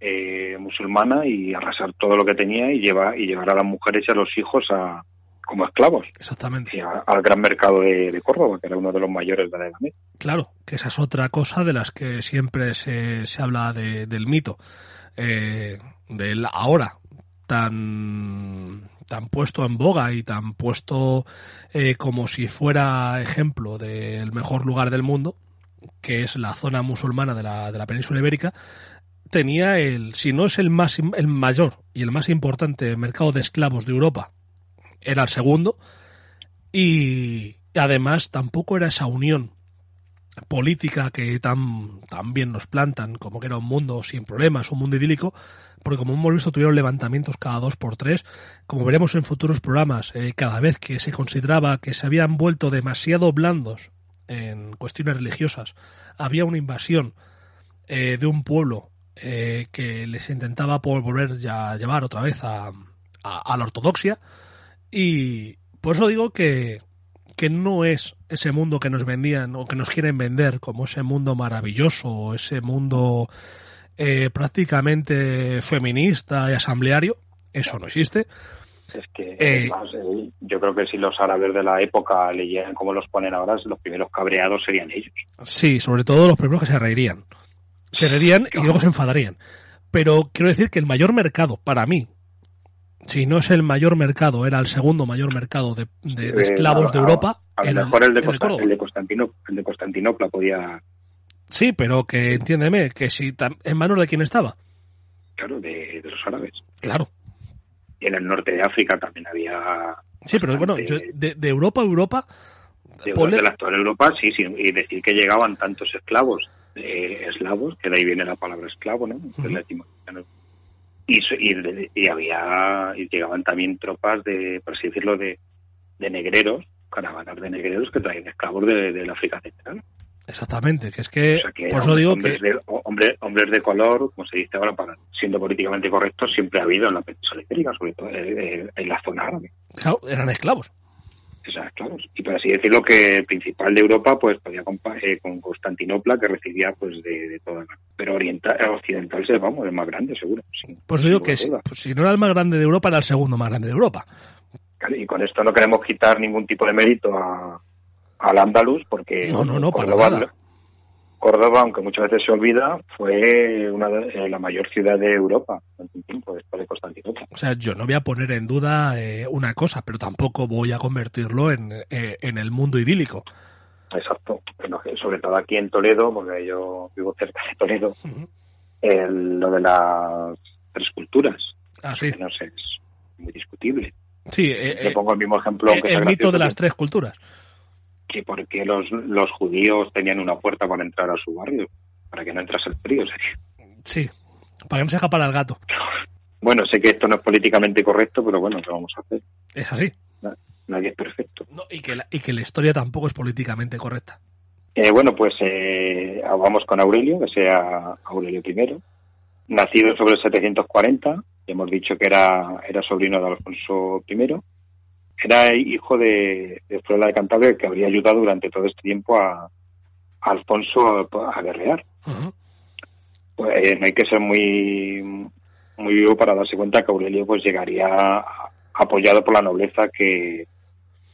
eh, musulmana y arrasar todo lo que tenía y llevar y llevar a las mujeres y a los hijos a como esclavos.
Exactamente.
al gran mercado de, Córdoba, que era uno de los mayores de la Edad.
Claro, que esa es otra cosa de las que siempre se, se habla del mito, eh, del ahora tan tan puesto en boga y tan puesto eh, como si fuera ejemplo del mejor lugar del mundo, que es la zona musulmana de la, de la península ibérica, tenía el, si no es el más el mayor y el más importante mercado de esclavos de Europa, era el segundo y además tampoco era esa unión política que tan, bien nos plantan, como que era un mundo sin problemas, un mundo idílico, porque como hemos visto tuvieron levantamientos cada dos por tres, como veremos en futuros programas, eh, cada vez que se consideraba que se habían vuelto demasiado blandos en cuestiones religiosas, había una invasión eh, de un pueblo eh, que les intentaba volver a llevar otra vez a, a, la ortodoxia. Y por eso digo que, que no es ese mundo que nos vendían o que nos quieren vender como ese mundo maravilloso, ese mundo eh, prácticamente feminista y asambleario. Eso no existe.
Es que eh, yo creo que si los árabes de la época leyeran como los ponen ahora, los primeros cabreados serían ellos.
Sí, sobre todo los primeros que se reirían se reirían y luego se enfadarían. Pero quiero decir que el mayor mercado, para mí, si no es el mayor mercado, era el segundo mayor mercado de, esclavos de Europa.
A, lo mejor el de, el, de Constantinopla, el de Constantinopla podía.
Sí, pero que entiéndeme, que si en manos de quién estaba.
Claro, de, los árabes.
Claro.
Y en el norte de África también había.
Sí, pero bueno, de, Europa a Europa.
De, la actual Europa, sí, sí, y decir que llegaban tantos esclavos eslavos, que de ahí viene la palabra esclavo, ¿no? y, y, había, y llegaban también tropas de, por así decirlo, de, de negreros, caravanas de negreros que traían esclavos de, la África Central.
Exactamente, que es que,
O sea, que
por eso digo
hombres,
que
de, hombres, hombres de color, como se dice ahora, para, siendo políticamente correctos, siempre ha habido en la península ibérica, sobre todo eh, eh, en la zona árabe.
claro, eran esclavos.
Y por así decirlo, que el principal de Europa, pues podía compa- eh, con Constantinopla, que recibía pues de, de toda la... Pero oriental, occidental, se vamos, el más grande, seguro. sin-
eso digo que si, pues, si no era el más grande de Europa, era el segundo más grande de Europa.
Y con esto no queremos quitar ningún tipo de mérito a, al Andalus, porque
No, no, no, para nada.
Córdoba, aunque muchas veces se olvida, fue una de- eh, la mayor ciudad de Europa durante un tiempo después de Constantinopla.
O sea, yo no voy a poner en duda eh, una cosa, pero tampoco voy a convertirlo en, eh, en el mundo idílico.
Exacto. Bueno, sobre todo aquí en Toledo, porque yo vivo cerca de Toledo, el- lo de las tres culturas,
Ah, sí.
no sé, es muy discutible.
Sí, eh,
Te
eh,
pongo el mismo ejemplo,
el, mito de las tres culturas.
Que por qué los, los judíos tenían una puerta para entrar a su barrio, para que no entrase el frío.
Sí, para que no se escapara el gato.
Bueno, sé que esto no es políticamente correcto, pero bueno, ¿qué vamos a hacer?
Es así.
Nadie es perfecto.
No, y, que la, y que la historia tampoco es políticamente correcta.
Eh, bueno, pues eh, vamos con Aurelio, que sea Aurelio I, nacido sobre el 740, ya hemos dicho que era, era sobrino de Alfonso I, era hijo de, de Fruela de Cantabria, que habría ayudado durante todo este tiempo a, a Alfonso a, a guerrear. Pues eh, no hay que ser muy muy vivo para darse cuenta que Aurelio pues llegaría apoyado por la nobleza que,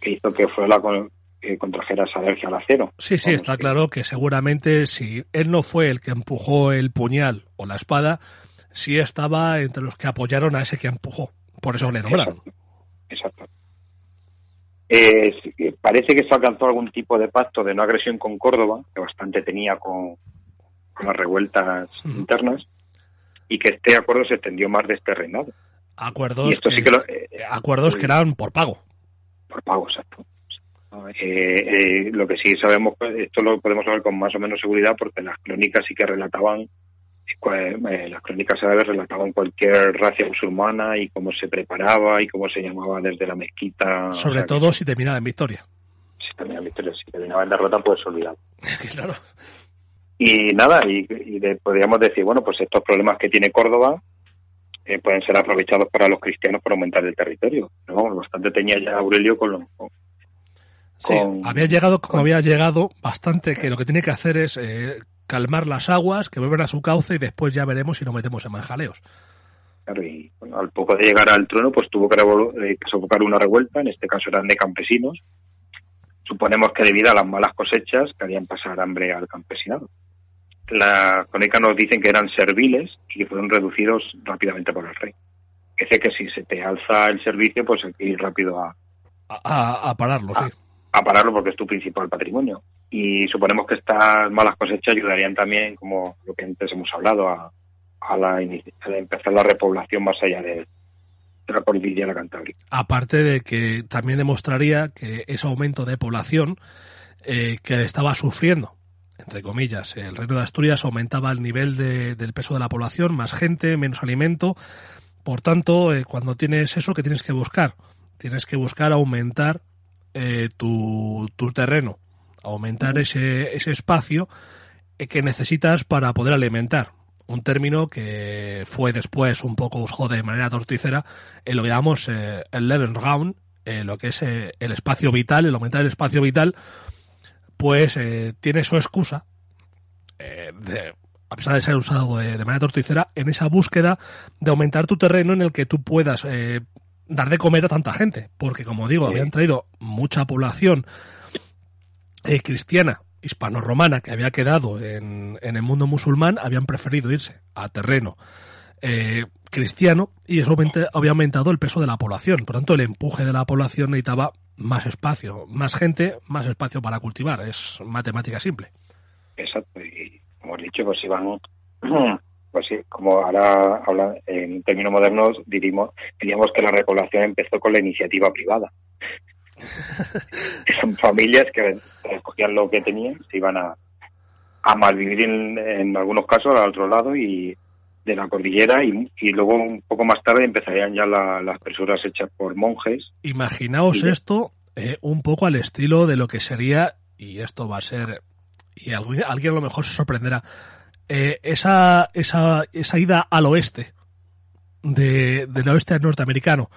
que hizo que Fruela con, eh, contrajera esa alergia al acero.
Sí, sí,
Vamos,
está
que-
claro que seguramente si él no fue el que empujó el puñal o la espada, sí estaba entre los que apoyaron a ese que empujó. Por eso le nombraron.
Exacto. Eh, parece que se alcanzó algún tipo de pacto de no agresión con Córdoba, que bastante tenía con, con las revueltas internas, y que este acuerdo se extendió más de este reinado.
Acuerdos,
esto
que,
sí que lo, eh,
acuerdos que eran por pago.
por pago, exacto. Eh, eh, lo que sí sabemos, pues, esto lo podemos saber con más o menos seguridad porque las crónicas sí que relataban, las crónicas árabes relataban cualquier racia musulmana y cómo se preparaba y cómo se llamaba desde la mezquita.
Sobre
O sea,
todo si terminaba en victoria.
Si terminaba en victoria, si terminaba en derrota, pues olvidado.
claro.
Y nada, y, y de- podríamos decir, bueno, pues estos problemas que tiene Córdoba eh, pueden ser aprovechados para los cristianos para aumentar el territorio. Vamos, bastante tenía ya Aurelio con, lo- con-
Sí, había llegado como había llegado, bastante que lo que tiene que hacer es eh, calmar las aguas, que vuelvan a su cauce y después ya veremos si nos metemos en manjaleos.
Claro, y bueno, al poco de llegar al trono, pues tuvo que, eh, que sofocar una revuelta, en este caso eran de campesinos. Suponemos que debido a las malas cosechas querían pasar hambre al campesinado. Las crónicas nos dicen que eran serviles y que fueron reducidos rápidamente por el rey. Que sé que si se te alza el servicio, pues hay que ir rápido a,
A, a- a pararlo, sí.
A pararlo porque es tu principal patrimonio. Y suponemos que estas malas cosechas ayudarían también, como lo que antes hemos hablado, a, a, la, a empezar la repoblación más allá de, de la cordillera cantábrica.
Aparte de que también demostraría que ese aumento de población eh, que estaba sufriendo, entre comillas, el reino de Asturias aumentaba el nivel de- del peso de la población, más gente, menos alimento. Por tanto, eh, cuando tienes eso, ¿qué tienes que buscar? Tienes que buscar aumentar eh, tu, tu terreno, aumentar ese, ese espacio eh, que necesitas para poder alimentar. Un término que fue después un poco usado de manera torticera en lo que llamamos eh, el Lebensraum, eh, lo que es eh, el espacio vital, el aumentar el espacio vital, pues eh, tiene su excusa, eh, de- a pesar de ser usado de, de manera torticera, en esa búsqueda de aumentar tu terreno en el que tú puedas eh, dar de comer a tanta gente. Porque, como digo,
Sí.
habían traído mucha población eh, cristiana, hispano-romana, que había quedado en, en el mundo musulmán, habían preferido irse a terreno eh, cristiano y eso había aumentado el peso de la población. Por tanto, el empuje de la población necesitaba más espacio, más gente, más espacio para cultivar. Es matemática simple.
Exacto. Y como he dicho, pues iban, pues sí, como ahora habla, en términos modernos diríamos, diríamos que la repoblación empezó con la iniciativa privada. Son familias que recogían lo que tenían, se iban a, a malvivir en, en algunos casos al otro lado y de la cordillera y, y luego un poco más tarde empezarían ya la- las presuras hechas por monjes.
Imaginaos esto eh, un poco al estilo de lo que sería, y esto va a ser y alguien a lo mejor se sorprenderá, eh, esa, esa, esa ida al oeste, de, del oeste norteamericano,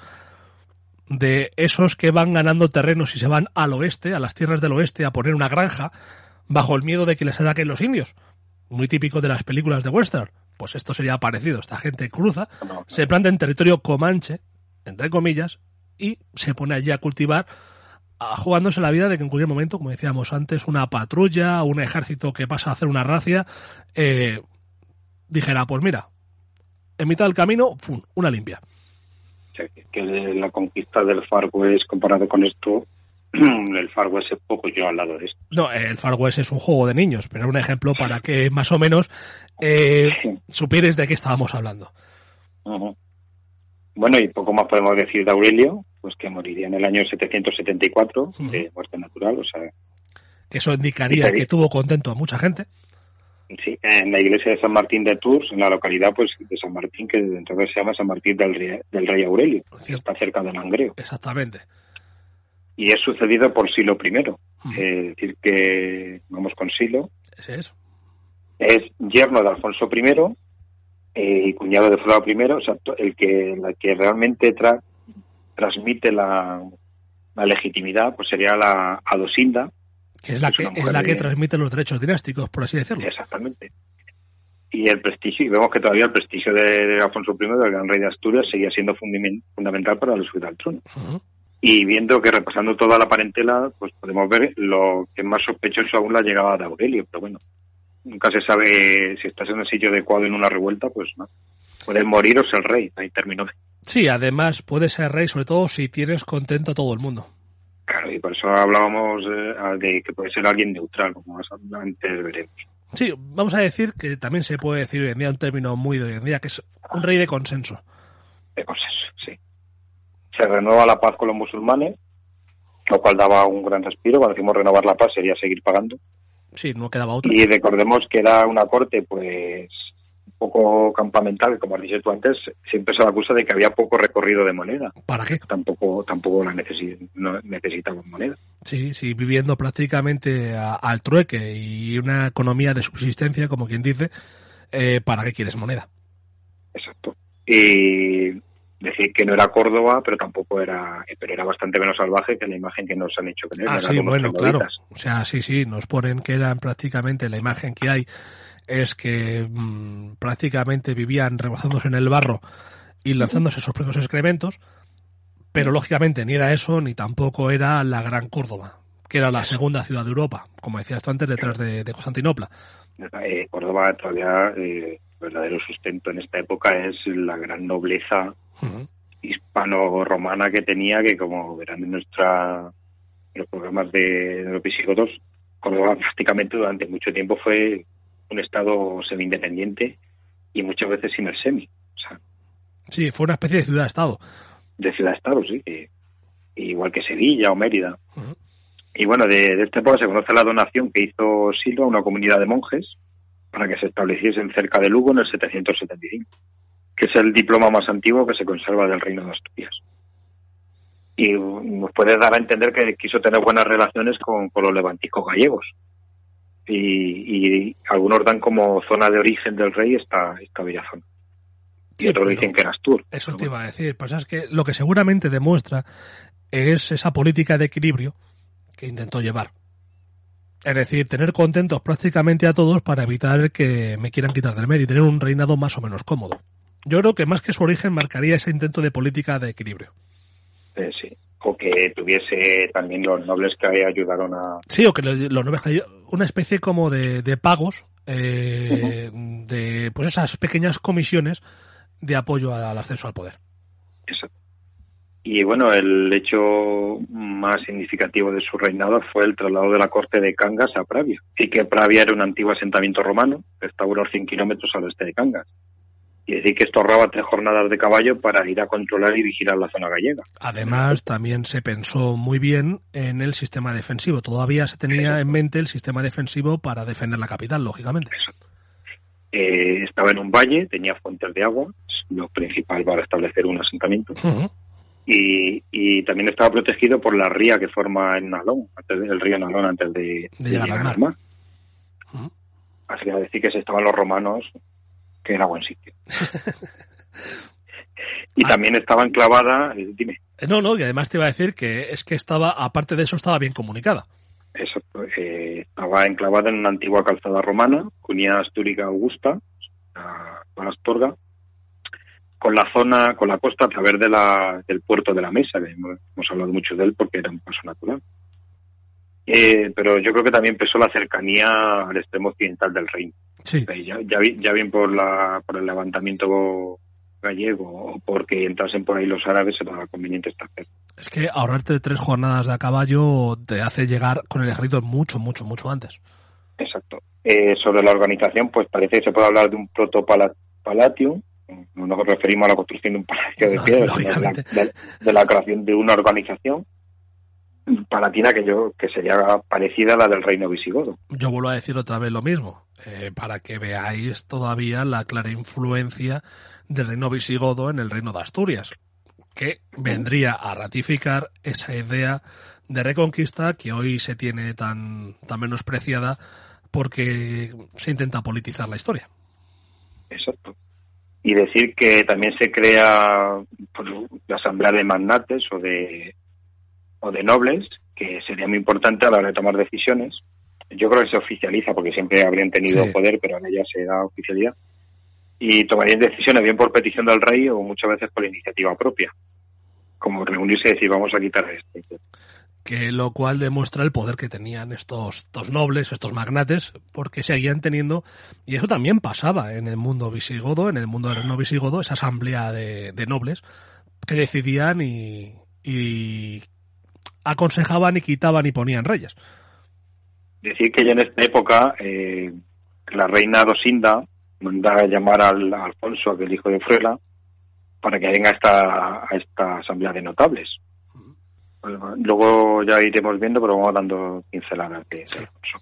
de esos que van ganando terrenos y se van al oeste, a las tierras del oeste, a poner una granja, bajo el miedo de que les ataquen los indios. Muy típico de las películas de western. Pues esto sería parecido. Esta gente cruza, se planta en territorio comanche, entre comillas, y se pone allí a cultivar, jugándose la vida de que en cualquier momento, como decíamos antes, una patrulla, un ejército que pasa a hacer una racia, eh, dijera, pues mira, en mitad del camino, ¡fum! una limpia.
O sea, que, la conquista del Far West comparado con esto, el Far West es poco yo al lado de esto.
No, el Far West es un juego de niños, pero era un ejemplo para que más o menos eh, supieres de qué estábamos hablando.
Bueno, y poco más podemos decir de Aurelio, pues que moriría en el año 774
Ujú.
de muerte natural, o sea,
eso indicaría que tuvo contento a mucha gente.
sí, en la iglesia de San Martín de Tours, en la localidad pues de San Martín, que entonces se llama San Martín del Rey, del Rey Aurelio, que está cerca de Langreo.
Exactamente.
Y es sucedido por Silo I, es decir, que, vamos con Silo,
es.
es yerno de Alfonso I eh, y cuñado de Fernando I, o sea, to- el que, la que realmente tra- transmite la, la legitimidad, pues sería la Adosinda,
Que es la que, es la que
de-
transmite los derechos dinásticos, por así decirlo.
exactamente. Y el prestigio, y vemos que todavía el prestigio de, Alfonso I, del gran rey de Asturias, seguía siendo fundamen- fundamental para la subida al trono. Y viendo que repasando toda la parentela, pues podemos ver lo que es más sospechoso aún la llegada de Aurelio, pero bueno, nunca se sabe si estás en el sitio adecuado en una revuelta, pues no. Puedes morir o ser rey, ahí terminó.
Sí, además puede ser rey, sobre todo si tienes contento a todo el mundo.
Claro, y por eso hablábamos eh, de que puede ser alguien neutral, como más antes veremos.
Sí, vamos a decir que también se puede decir hoy en día un término muy de hoy en día, que es un rey de consenso.
De consenso, sí. Se renueva la paz con los musulmanes, lo cual daba un gran respiro. Cuando decimos renovar la paz sería seguir pagando.
Sí, no quedaba otra.
Y recordemos que era una corte, pues, poco campamental, que como has dicho tú antes, siempre se le acusa de que había poco recorrido de moneda.
¿Para qué?
Tampoco tampoco la necesi no necesitaban moneda.
Sí, sí, viviendo prácticamente a- al trueque y una economía de subsistencia, como quien dice, eh, ¿para qué quieres moneda?
Exacto. Y decir que no era Córdoba, pero tampoco era, pero era bastante menos salvaje que la imagen que nos han hecho tener.
Ah, sí, bueno, claro. O sea, sí, sí, nos ponen que eran prácticamente la imagen que hay es que mm, prácticamente vivían rebozándose en el barro y lanzándose sus propios excrementos, pero lógicamente ni era eso ni tampoco era la Gran Córdoba, que era la segunda ciudad de Europa, como decías tú antes, detrás de, de Constantinopla.
Eh, Córdoba todavía, eh, verdadero sustento en esta época es la gran nobleza
Ujú.
hispano-romana que tenía, que como verán en nuestra en los programas de, de los visigodos, Córdoba prácticamente durante mucho tiempo fue un estado semi-independiente y muchas veces sin el semi, o sea,
Sí, fue una especie de ciudad-estado.
de ciudad-estado, sí, que- igual que Sevilla o Mérida. Y bueno, de, de esta época se conoce la donación que hizo Silva a una comunidad de monjes para que se estableciesen cerca de Lugo en el 775, que es el diploma más antiguo que se conserva del Reino de Asturias. Y nos puede dar a entender que quiso tener buenas relaciones con, con los levanticos gallegos. Y, y algunos dan como zona de origen del rey esta, esta bella zona. Y
Sí,
otros dicen que era Astur.
Eso te iba a decir. Pasa es que lo que seguramente demuestra es esa política de equilibrio que intentó llevar. Es decir, tener contentos prácticamente a todos para evitar que me quieran quitar del medio y tener un reinado más o menos cómodo. Yo creo que más que su origen marcaría ese intento de política de equilibrio.
Que tuviese también los nobles que ayudaron a,
Sí, o que lo- los nobles cayó- una especie como de, de pagos eh, de pues esas pequeñas comisiones de apoyo al ascenso al poder.
Eso. Y bueno, el hecho más significativo de su reinado fue el traslado de la corte de Cangas a Pravia. Y que Pravia era un antiguo asentamiento romano, que estaba a unos 100 kilómetros al oeste de Cangas. Y decir que esto ahorraba tres jornadas de caballo para ir a controlar y vigilar la zona gallega.
Además, también se pensó muy bien en el sistema defensivo. Todavía se tenía en mente el sistema defensivo para defender la capital, lógicamente.
Eh, estaba en un valle, tenía fuentes de agua, lo principal para establecer un asentamiento. Y, y también estaba protegido por la ría que forma el Nalón, antes de- el río Nalón antes de, de
llegar al mar.
Así a decir que se estaban los romanos, que era buen sitio. y
Ah.
también estaba enclavada, eh, dime,
Eh, No, no, y además te iba a decir que es que estaba, aparte de eso, estaba bien comunicada.
eso, eh, estaba enclavada en una antigua calzada romana, Cunía Astúrica Augusta, a la Astorga, con la zona, con la costa a través de la, del puerto de la Mesa, que hemos hemos hablado mucho de él porque era un paso natural. Eh, pero yo creo que también pesó la cercanía al extremo occidental del reino.
Sí.
Eh, Ya, ya, ya bien por, la, por el levantamiento gallego o porque entrasen por ahí los árabes era conveniente estar cerca.
Es que ahorrarte tres jornadas de a caballo te hace llegar con el ejército mucho, mucho, mucho antes.
Exacto. Eh, sobre la organización, pues parece que se puede hablar de un proto-palatio. No nos referimos a la construcción de un palacio de
No,
piedra, sino de la, de- de la creación de una organización palatina que yo que sería parecida a la del reino visigodo.
Yo vuelvo a decir otra vez lo mismo, eh, para que veáis todavía la clara influencia del reino visigodo en el reino de Asturias, que vendría a ratificar esa idea de reconquista que hoy se tiene tan, tan menospreciada porque se intenta politizar la historia.
Exacto. Y decir que también se crea pues, la asamblea de magnates o de o de nobles, que sería muy importante a la hora de tomar decisiones. Yo creo que se oficializa porque siempre habrían tenido
Sí.
poder, pero ahora ya se da oficialidad. Y tomarían decisiones bien por petición del rey o muchas veces por iniciativa propia. Como reunirse y decir, vamos a quitar esto.
que lo cual demuestra el poder que tenían estos, estos nobles, estos magnates, porque seguían teniendo, y eso también pasaba en el mundo visigodo, en el mundo del reino visigodo, esa asamblea de, de nobles que decidían y, y aconsejaban y quitaban y ponían reyes.
Decir que ya en esta época eh, la reina Dosinda manda a llamar al a Alfonso, aquel hijo de Fruela, para que venga a esta, a esta asamblea de notables. Bueno, Luego ya iremos viendo, pero vamos dando pinceladas de, de Alfonso.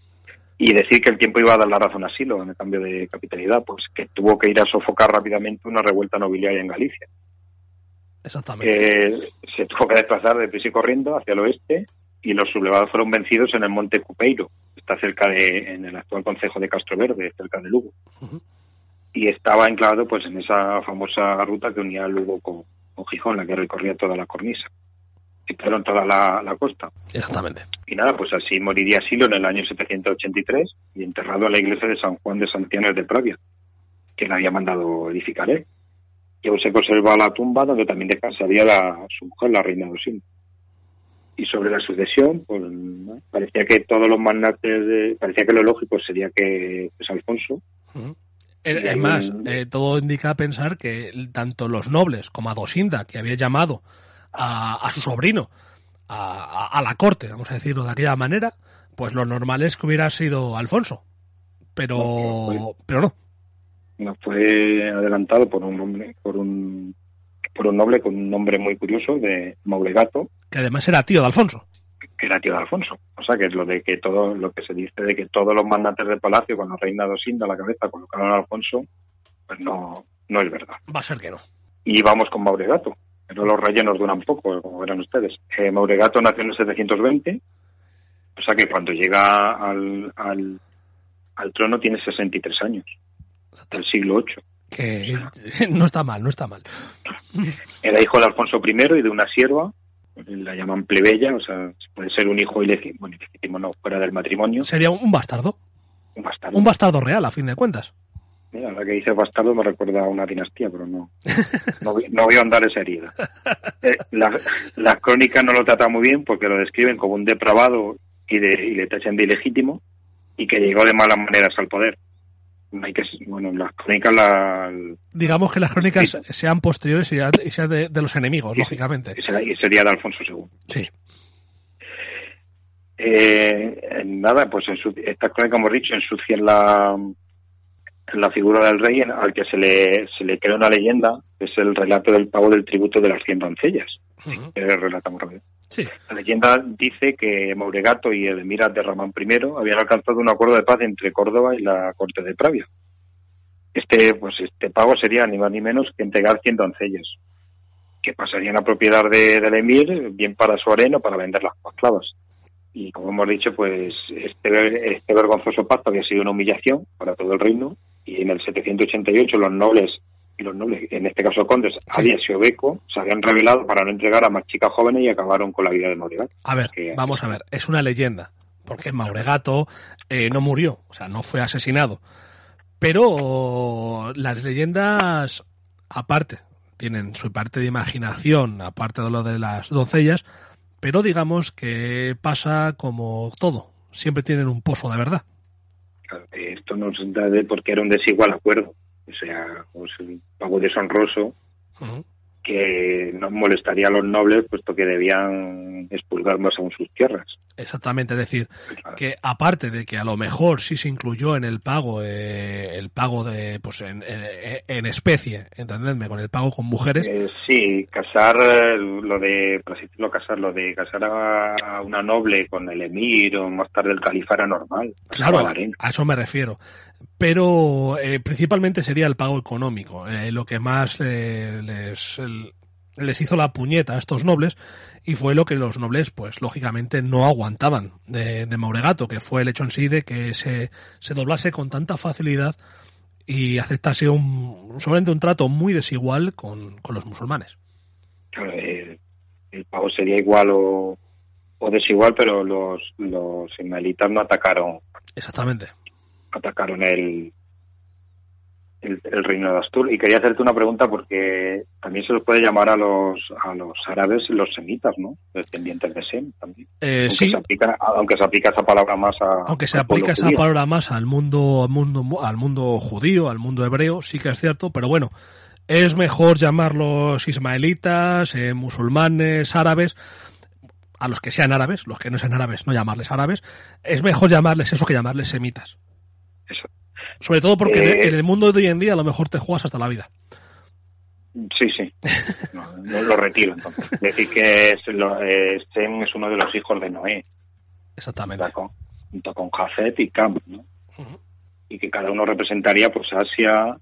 Y decir que el tiempo iba a dar la razón a Silo en el cambio de capitalidad, pues que tuvo que ir a sofocar rápidamente una revuelta nobiliaria en Galicia.
Exactamente.
Eh, se tuvo que desplazar de prisa y corriendo hacia el oeste y los sublevados fueron vencidos en el monte Cupeiro, está cerca de, en el actual concejo de Castro Verde, cerca de Lugo. Y estaba enclavado pues en esa famosa ruta que unía Lugo con, con Gijón, la que recorría toda la cornisa. Y perdón, toda la, la costa.
Exactamente.
Y nada, pues así moriría Silo en el año 783 y enterrado en la iglesia de San Juan de Santianes de Pravia, que le había mandado edificar él. Y aún se conserva la tumba donde también descansaría la, su mujer, la reina Dosín. Y sobre la sucesión, pues ¿no? parecía que todos los magnates, de- parecía que lo lógico sería que pues, Alfonso.
Eh, Es
ahí-
más, eh, todo indica a pensar que tanto los nobles como a Dosinda, que había llamado a, a su sobrino a, a- a la corte, vamos a decirlo de aquella manera, pues lo normal es que hubiera sido Alfonso. Pero,
pero
pero no.
No fue adelantado por un hombre, por un por un noble con un nombre muy curioso de Maulegato,
Que además era tío de Alfonso.
que era tío de Alfonso. O sea, que es lo de que todo, lo que se dice de que todos los magnates del palacio, con la reina Dosinda a la cabeza, colocaron a Alfonso, pues no, no es verdad.
Va a ser que no.
Y vamos con Mauregato. Pero los rellenos duran poco, como verán ustedes. Eh, Mauregato nació en el 720, o sea que cuando llega al, al, al trono tiene 63 años, hasta el siglo VIII.
Que no está mal, no está mal.
Era hijo de Alfonso I y de una sierva, la llaman plebeya, o sea, puede ser un hijo ilegítimo, bueno, ilegítimo no, fuera del matrimonio,
Sería un bastardo.
un bastardo.
Un bastardo real, a fin de cuentas.
Mira, ahora que dice bastardo me recuerda a una dinastía, pero no, no, voy- no voy a andar esa herida. Eh, la- las crónicas no lo tratan muy bien porque lo describen como un depravado y, de, y le tachan de ilegítimo y que llegó de malas maneras al poder. Hay que, bueno, las crónicas la,
Digamos que las crónicas
Sí.
sean posteriores y, y sean de, de los enemigos, lógicamente.
y sería- de Alfonso II.
Sí.
Eh, nada, pues en su, esta crónica, como hemos dicho, ensucian la, la figura del rey en- al que se le, se le crea una leyenda, que es el relato del pago del tributo de las 100 doncellas.
Ujú.
que relatamos rápido.
Sí.
La leyenda dice que Mauregato y el emir de Ramán I habían alcanzado un acuerdo de paz entre Córdoba y la corte de Pravia. Este, pues este pago sería ni más ni menos que entregar 100 doncellas, que pasarían a propiedad de, del emir, bien para su arena o para vender las esclavas. y como hemos dicho, pues este, este vergonzoso pacto había sido una humillación para todo el reino y en el 788 los nobles los nobles, en este caso condes, sí. y Obeco, se habían revelado para no entregar a más chicas jóvenes y acabaron con la vida de Mauregato.
A ver, vamos a ver, es una leyenda, porque Mauregato eh, no murió, o sea, no fue asesinado. Pero las leyendas, aparte, tienen su parte de imaginación, aparte de lo de las doncellas, pero digamos que pasa como todo, siempre tienen un pozo de verdad.
Esto nos da de porque era un desigual acuerdo, o sea, pues un pago deshonroso uh -huh. que no molestaría a los nobles puesto que debían expulgar más aún sus tierras.
Exactamente, es decir, que aparte de que a lo mejor sí se incluyó en el pago, eh, el pago de, pues en, en, en, especie, entendedme, con el pago con mujeres.
Eh, sí, casar, lo de, por así decirlo, casar, lo de casar a una noble con el emir o más tarde el califa era normal.
Claro, a, a eso me refiero. Pero eh, principalmente sería el pago económico, eh, lo que más eh, les, el, les hizo la puñeta a estos nobles y fue lo que los nobles, pues lógicamente no aguantaban de, de Mauregato, que fue el hecho en sí de que se, se doblase con tanta facilidad y aceptase un, solamente un trato muy desigual con, con los musulmanes.
Claro, el, el, pago sería igual o, o desigual, pero los, los ismaelitas no atacaron.
Exactamente.
Atacaron el, el, el, reino de Astur. Y quería hacerte una pregunta porque también se los puede llamar a los a los árabes los semitas, ¿no? Descendientes de Sem también.
Eh,
aunque,
sí.
se aplica, aunque se aplica esa palabra más a.
Aunque se aplica esa judío. palabra más al mundo, al mundo al mundo judío, al mundo hebreo, sí que es cierto, pero bueno. Es mejor llamarlos ismaelitas, eh, musulmanes, árabes, a los que sean árabes, los que no sean árabes, no llamarles árabes. Es mejor llamarles eso que llamarles semitas.
Eso.
Sobre todo porque eh, en el mundo de hoy en día a lo mejor te juegas hasta la vida.
Sí, sí. No, no lo retiro entonces. Decir que es, lo, eh, es uno de los hijos de Noé.
Exactamente.
Junto con, junto con Jafet y Cam, ¿no? Uh -huh. Y que cada uno representaría pues Asia,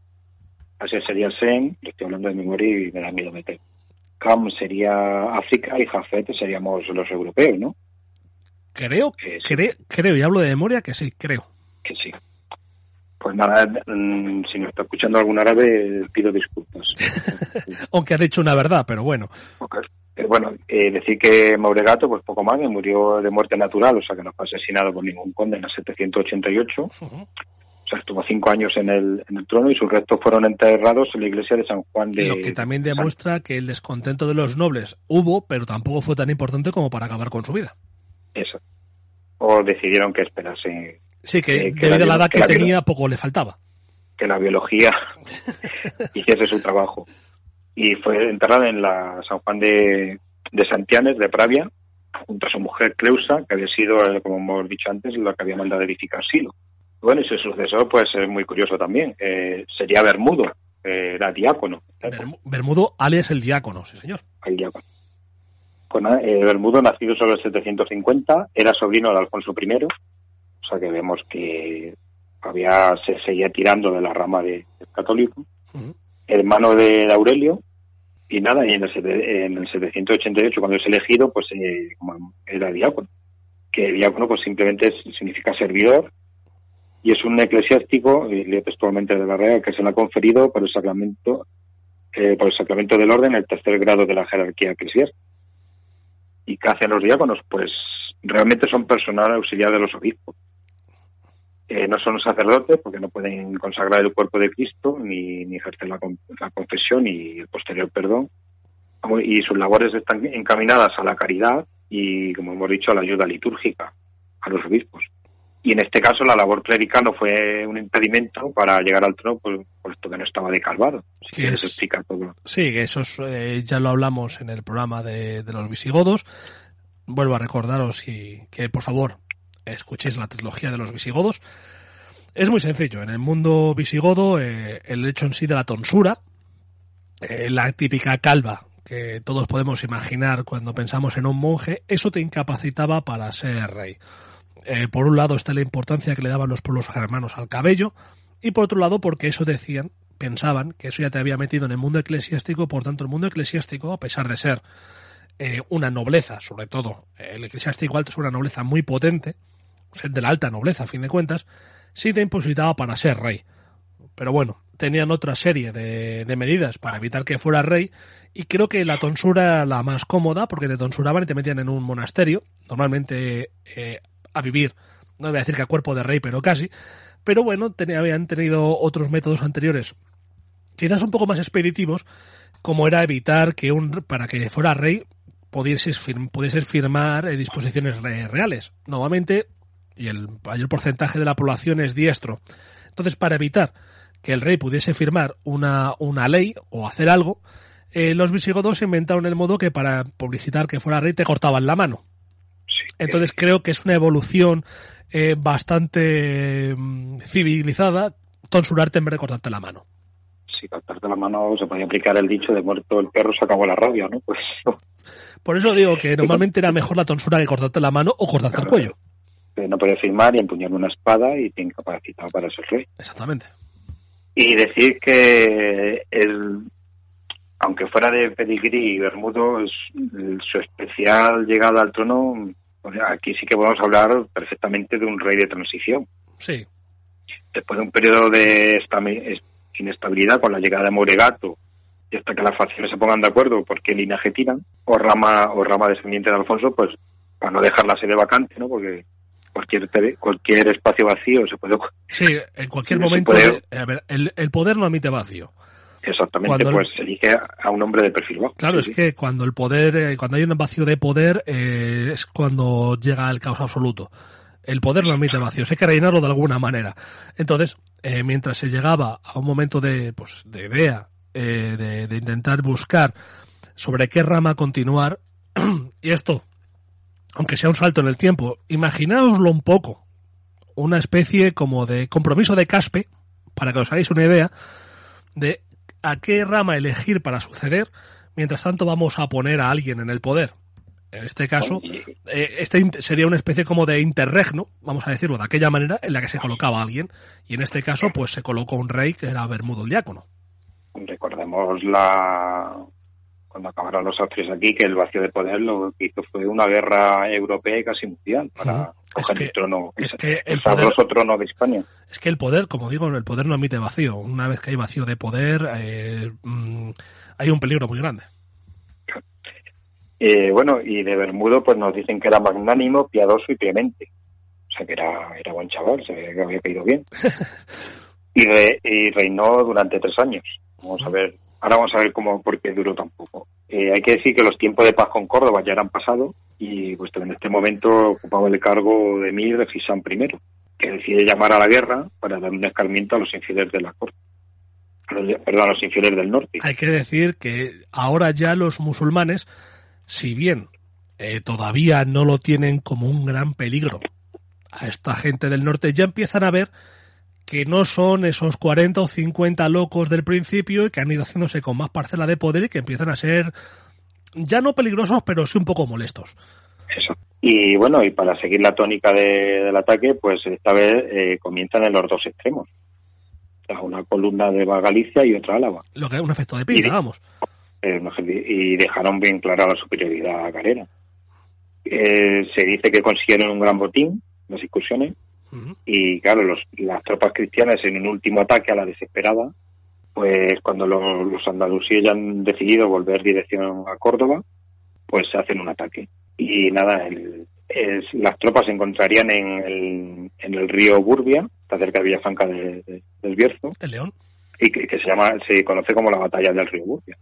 Asia sería Sem, le estoy hablando de memoria y me da miedo meter. Cam sería África y Jafet seríamos los europeos, ¿no?
Creo, que creo, creo, y hablo de memoria que sí, creo.
Que sí. Pues nada, mm, si nos está escuchando algún árabe, pido disculpas.
Aunque ha dicho una verdad, pero bueno.
Okay. Eh, bueno, eh, decir que Mauregato, pues poco más, que murió de muerte natural, o sea que no fue asesinado por ningún conde en el 788. Uh -huh. O sea, estuvo cinco años en el, en el trono y sus restos fueron enterrados en la iglesia de San Juan de...
Lo que también demuestra que el descontento de los nobles hubo, pero tampoco fue tan importante como para acabar con su vida.
Eso. O decidieron que esperase
Sí, que, eh, que debido a la edad que, tenía, poco le faltaba.
Que la biología hiciese su trabajo. Y fue enterrada en la San Juan de, de Santianes, de Pravia, junto a su mujer Cleusa, que había sido, eh, como hemos dicho antes, la que había mandado a edificar Silo. Bueno, y su sucesor, pues es muy curioso también. Eh, sería Bermudo, eh, era diácono.
Bermudo, alias el diácono, sí, señor.
El diácono. Con, eh, Bermudo, nacido sobre el 750, era sobrino de Alfonso I, o sea que vemos que había se seguía tirando de la rama de, del católico, uh -huh. hermano de Aurelio, y nada, y en el, en el 788, cuando es elegido, pues eh, como era diácono, que diácono pues simplemente significa servidor, y es un eclesiástico, y leo textualmente de la Real, que se le ha conferido por el sacramento, eh, por el sacramento del orden, el tercer grado de la jerarquía eclesiástica. ¿Y qué hacen los diáconos? Pues realmente son personal auxiliar de los obispos eh, no son sacerdotes porque no pueden consagrar el cuerpo de Cristo ni, ni ejercer la, la, confesión y el posterior perdón. Y sus labores están encaminadas a la caridad y, como hemos dicho, a la ayuda litúrgica a los obispos. Y en este caso la labor clerical no fue un impedimento para llegar al trono, pues, puesto que no estaba de Calvado. Si
sí, es,
explica todo.
Sí, eso es, eh, ya lo hablamos en el programa de, de los visigodos. Vuelvo a recordaros y, que, por favor, escuchéis la trilogía de los visigodos. Es muy sencillo. En el mundo visigodo, eh, el hecho en sí de la tonsura, eh, la típica calva que todos podemos imaginar cuando pensamos en un monje, eso te incapacitaba para ser rey. Eh, por un lado está la importancia que le daban los pueblos germanos al cabello, y por otro lado porque eso decían, pensaban que eso ya te había metido en el mundo eclesiástico, por tanto el mundo eclesiástico, a pesar de ser eh, una nobleza, sobre todo. El eclesiástico alto es una nobleza muy potente, de la alta nobleza, a fin de cuentas, sí te imposibilitaba para ser rey. Pero bueno, tenían otra serie de, de, medidas para evitar que fuera rey y creo que la tonsura era la más cómoda porque te tonsuraban y te metían en un monasterio, normalmente eh, a vivir, no voy a decir que a cuerpo de rey, pero casi, pero bueno, tenía, habían tenido otros métodos anteriores, quizás un poco más expeditivos, como era evitar que un para que fuera rey pudieses firmar eh, disposiciones reales. Normalmente, y el mayor porcentaje de la población es diestro. Entonces, para evitar que el rey pudiese firmar una, una ley o hacer algo, eh, los visigodos inventaron el modo que para publicitar que fuera rey te cortaban la mano. Entonces creo que es una evolución eh, bastante mm, civilizada tonsurarte en vez de cortarte la mano.
Si cortarte la mano se podía aplicar el dicho de muerto el perro se acabó la rabia, ¿no? Pues
Por eso digo que normalmente era mejor la tonsura que cortarte la mano o cortarte
Claro.
el cuello.
Que no puede firmar y empuñar una espada y te incapacitado para ser rey.
Exactamente.
Y decir que el, aunque fuera de pedigrí y Bermudo, su especial llegada al trono, aquí sí que podemos hablar perfectamente de un rey de transición.
Sí.
Después de un periodo de inestabilidad con la llegada de Moregato y hasta que las facciones se pongan de acuerdo por qué linaje tiran, o rama, o rama descendiente de Alfonso, pues para no dejar la sede vacante, ¿no? Porque cualquier, tele- cualquier espacio vacío se puede
Sí, en cualquier momento.
puede-
de- a ver, el, el poder no admite vacío.
Exactamente,
Cuando el-
pues se elige a un hombre de perfil bajo.
Claro,
Sí,
es
sí.
que cuando el poder, eh, cuando hay un vacío de poder, eh, es cuando llega el caos absoluto. El poder no admite vacíos, hay que rellenarlo de alguna manera. Entonces, eh, mientras se llegaba a un momento de, pues, de idea, eh, de, de intentar buscar sobre qué rama continuar, y esto, aunque sea un salto en el tiempo, imaginaoslo un poco, una especie como de compromiso de caspe, para que os hagáis una idea, de a qué rama elegir para suceder, mientras tanto vamos a poner a alguien en el poder. En este caso, eh, este sería una especie como de interregno, vamos a decirlo de aquella manera, en la que se colocaba alguien. Y en este caso, pues se colocó un rey que era Bermudo el Diácono.
recordemos la cuando acabaron los austrias aquí que el vacío de poder lo que hizo fue una guerra europea y casi mundial para coger
que-
el trono
es que el
el
poder-
sabroso trono de España.
Es que el poder, como digo, el poder no admite vacío. Una vez que hay vacío de poder, eh, mm, hay un peligro muy grande.
Eh, bueno y de Bermudo pues nos dicen que era magnánimo piadoso y clemente. O sea que era era buen chaval se ve que había caído bien. Y, re- y reinó durante tres años. Vamos a ver ahora vamos a ver cómo por qué duró tan poco Eh, hay que decir que los tiempos de paz con Córdoba ya eran pasados y pues en este momento ocupaba el cargo de Mir de Fisán I, que decide llamar a la guerra para dar un escarmiento a los infieles de la corte. Perdón, del norte.
Hay que decir que ahora ya los musulmanes, si bien eh, todavía no lo tienen como un gran peligro a esta gente del norte, ya empiezan a ver que no son esos 40 o 50 locos del principio y que han ido haciéndose con más parcela de poder y que empiezan a ser ya no peligrosos, pero sí un poco molestos.
Eso. Y bueno, y para seguir la tónica de- del ataque, pues esta vez eh, comienzan en los dos extremos. O sea, una columna de Galicia y otra Álava.
Lo que es un efecto de pinza,
Y-
vamos.
Eh, y dejaron bien clara la superioridad carera. Eh, se dice que consiguieron un gran botín, las y claro, los, las tropas cristianas en un último ataque a la desesperada, pues cuando los, los andalusíes ya han decidido volver dirección a Córdoba, pues se hacen un ataque. Y nada, el- las tropas se encontrarían en el, en el río Burbia, está cerca de Villafranca de- de- del Bierzo,
El león.
y que, que se llama se conoce como la batalla del río Burbia.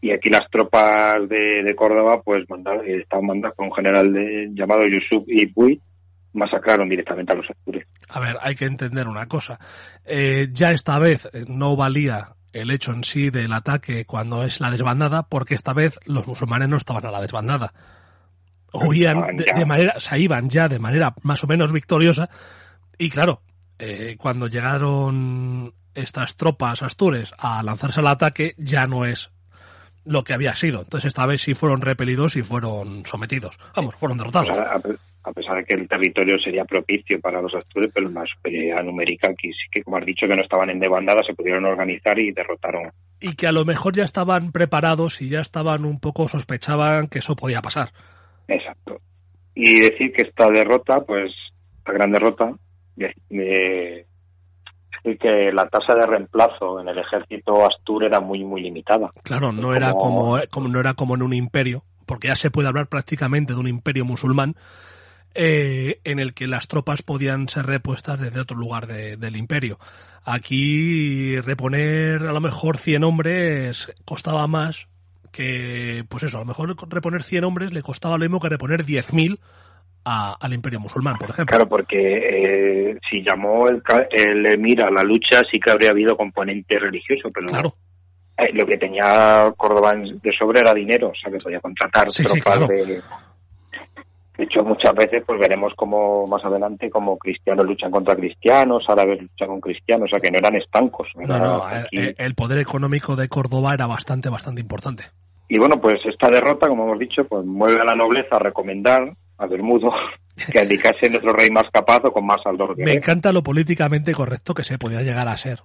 Y aquí las tropas de, de Córdoba pues mandaron, eh, estaban mandadas por un general de- llamado Yusuf Ibui, masacraron directamente a los astures.
A ver, hay que entender una cosa. Eh, ya esta vez eh, no valía el hecho en sí del ataque cuando es la desbandada, porque esta vez los musulmanes no estaban a la desbandada. Huían de, manera, o sea, iban ya de manera más o menos victoriosa. Y claro, eh, cuando llegaron estas tropas astures a lanzarse al ataque, ya no es lo que había sido. Entonces esta vez sí fueron repelidos y fueron sometidos. Vamos, fueron derrotados.
A, a pesar de que el territorio sería propicio para los astures, pero la superioridad numérica sí que, como has dicho, que no estaban en debandada, se pudieron organizar y derrotaron.
Y que a lo mejor ya estaban preparados y ya estaban un poco sospechaban que eso podía pasar.
Exacto. Y decir que esta derrota, pues, la gran derrota, de, es que la tasa de reemplazo en el ejército astur era muy, muy limitada.
Claro, no
Como-
era como, como no era como en un imperio, porque ya se puede hablar prácticamente de un imperio musulmán eh, en el que las tropas podían ser repuestas desde otro lugar de- del imperio. Aquí reponer a lo mejor 100 hombres costaba más que, pues eso, a lo mejor reponer 100 hombres le costaba lo mismo que reponer 10.000 a- al imperio musulmán, por ejemplo.
Claro, porque eh, si llamó el, el emir a la lucha, sí que habría habido componente religioso, pero
Claro,
eh, lo que tenía Córdoba de sobre era dinero, o sea, que podía contratar
Sí, sí,
tropas
claro.
de... De hecho, muchas veces pues veremos como más adelante como cristianos luchan contra cristianos, árabes luchan con cristianos, o sea, que no eran estancos.
no,
era
no, eh, el poder económico de Córdoba era bastante, bastante importante.
Y bueno, pues esta derrota, como hemos dicho, pues mueve a la nobleza a recomendar a Bermudo que dedicase a nuestro rey más capaz o con más ardor
Me encanta lo políticamente correcto que se podía llegar a ser.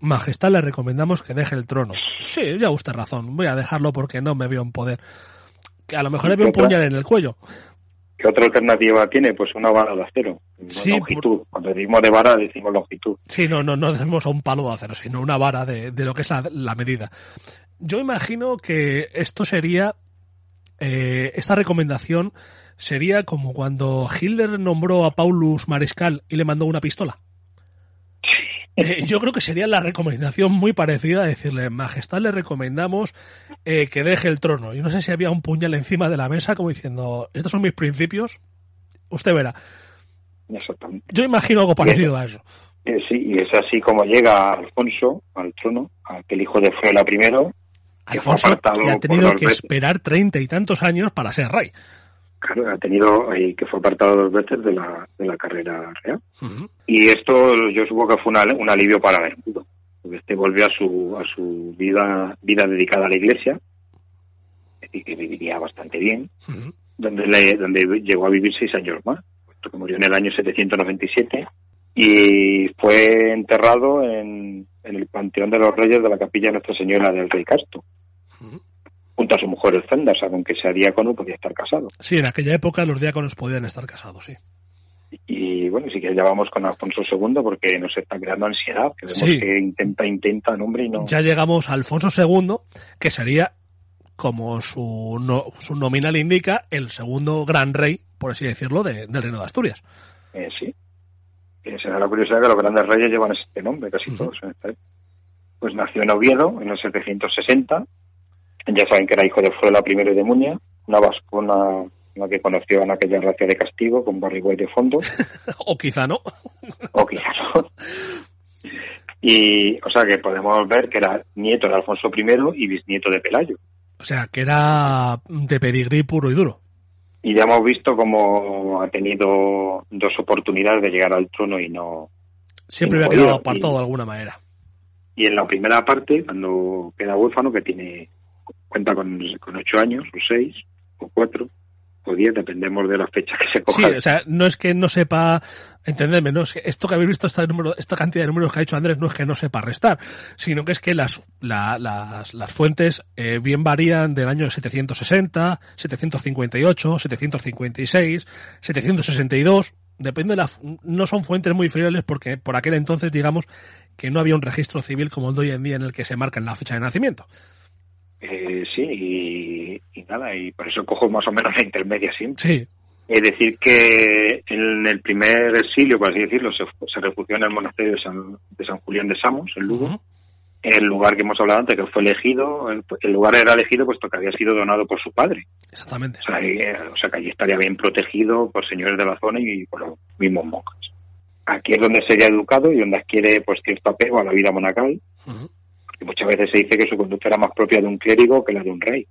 Majestad, le recomendamos que deje el trono. Sí, ya usted razón. Voy a dejarlo porque no me veo en poder. Que a lo mejor le veo un puñal en el cuello.
¿Qué otra alternativa tiene? Pues una vara de acero.
Sí,
longitud. Cuando decimos de vara, decimos longitud.
Sí, no, no, no decimos a un palo de acero, sino una vara de, de lo que es la, la medida. Yo imagino que esto sería, eh, esta recomendación sería como cuando Hitler nombró a Paulus mariscal y le mandó una pistola. Eh, yo creo que sería la recomendación muy parecida a decirle, Majestad, le recomendamos eh, que deje el trono. Y no sé si había un puñal encima de la mesa como diciendo, estos son mis principios, usted verá.
Exactamente.
Yo imagino algo parecido a eso.
Eh, sí, y es así como llega Alfonso al trono, aquel hijo de Fruela fue
Alfonso que ha tenido que
veces.
esperar treinta y tantos años para ser rey.
Claro, ha tenido eh, que fue apartado dos veces de la, de la carrera real. Y esto yo supongo que fue una- un alivio para Bermudo, este volvió a su, a su vida, vida dedicada a la iglesia, y que viviría bastante bien, donde, le, donde llegó a vivir seis años más, puesto que murió en el año 797, y fue enterrado en, en el Panteón de los Reyes de la Capilla Nuestra Señora del Rey Casto. Junto a su mujer Elfenda, o sea, con que sea diácono podía estar casado.
Sí, en aquella época los diáconos podían estar casados, sí.
Y bueno, si que ya vamos con Alfonso II porque nos está creando ansiedad, que vemos
Sí.
que intenta, intenta, nombre y no.
Ya llegamos a Alfonso II, que sería, como su, no- su nominal indica, el segundo gran rey, por así decirlo, de- del reino de Asturias.
Eh, sí. Eh, se da la curiosidad que los grandes reyes llevan este nombre, casi todos. en esta época. Pues nació en Oviedo en el 760. Ya saben que era hijo de Fruela I de Muña, una vascona la que conoció en aquella racia de castigo con barrigüey de fondo,
o quizá no.
o quizás no. Y, o sea, que podemos ver que era nieto de Alfonso I y bisnieto de Pelayo.
O sea, que era de pedigrí puro y duro.
Y ya hemos visto cómo ha tenido dos oportunidades de llegar al trono y no.
Siempre había quedado apartado de alguna manera.
Y en la primera parte, cuando queda huérfano, que tiene cuenta con, con ocho años, o seis, o cuatro, o diez, dependemos de la fecha que se
Sí,
coja.
o sea, no es que no sepa, entendedme, no es que esto que habéis visto, este número, esta cantidad de números que ha dicho Andrés, no es que no sepa restar, sino que es que las, la- las, las fuentes eh, bien varían del año 760, 758, 756, 762, depende de la, no son fuentes muy fiables porque por aquel entonces, digamos, que no había un registro civil como el de hoy en día en el que se marca en la fecha de nacimiento.
Eh, sí, y, y nada, y por eso cojo más o menos la intermedia siempre.
Sí,
Es decir, que en el primer exilio, por así decirlo, se, se refugió en el monasterio de San, de San Julián de Samos, en Lugo.
Ujú.
el lugar que hemos hablado antes, que fue elegido, el, el lugar era elegido puesto que había sido donado por su padre.
exactamente.
O sea, ahí, eh, o sea, que allí estaría bien protegido por señores de la zona y por los mismos monjes. Aquí es donde sería educado y donde adquiere pues cierto apego a la vida monacal,
Ujú.
Porque muchas veces se dice que su conducta era más propia de un clérigo que la de un rey.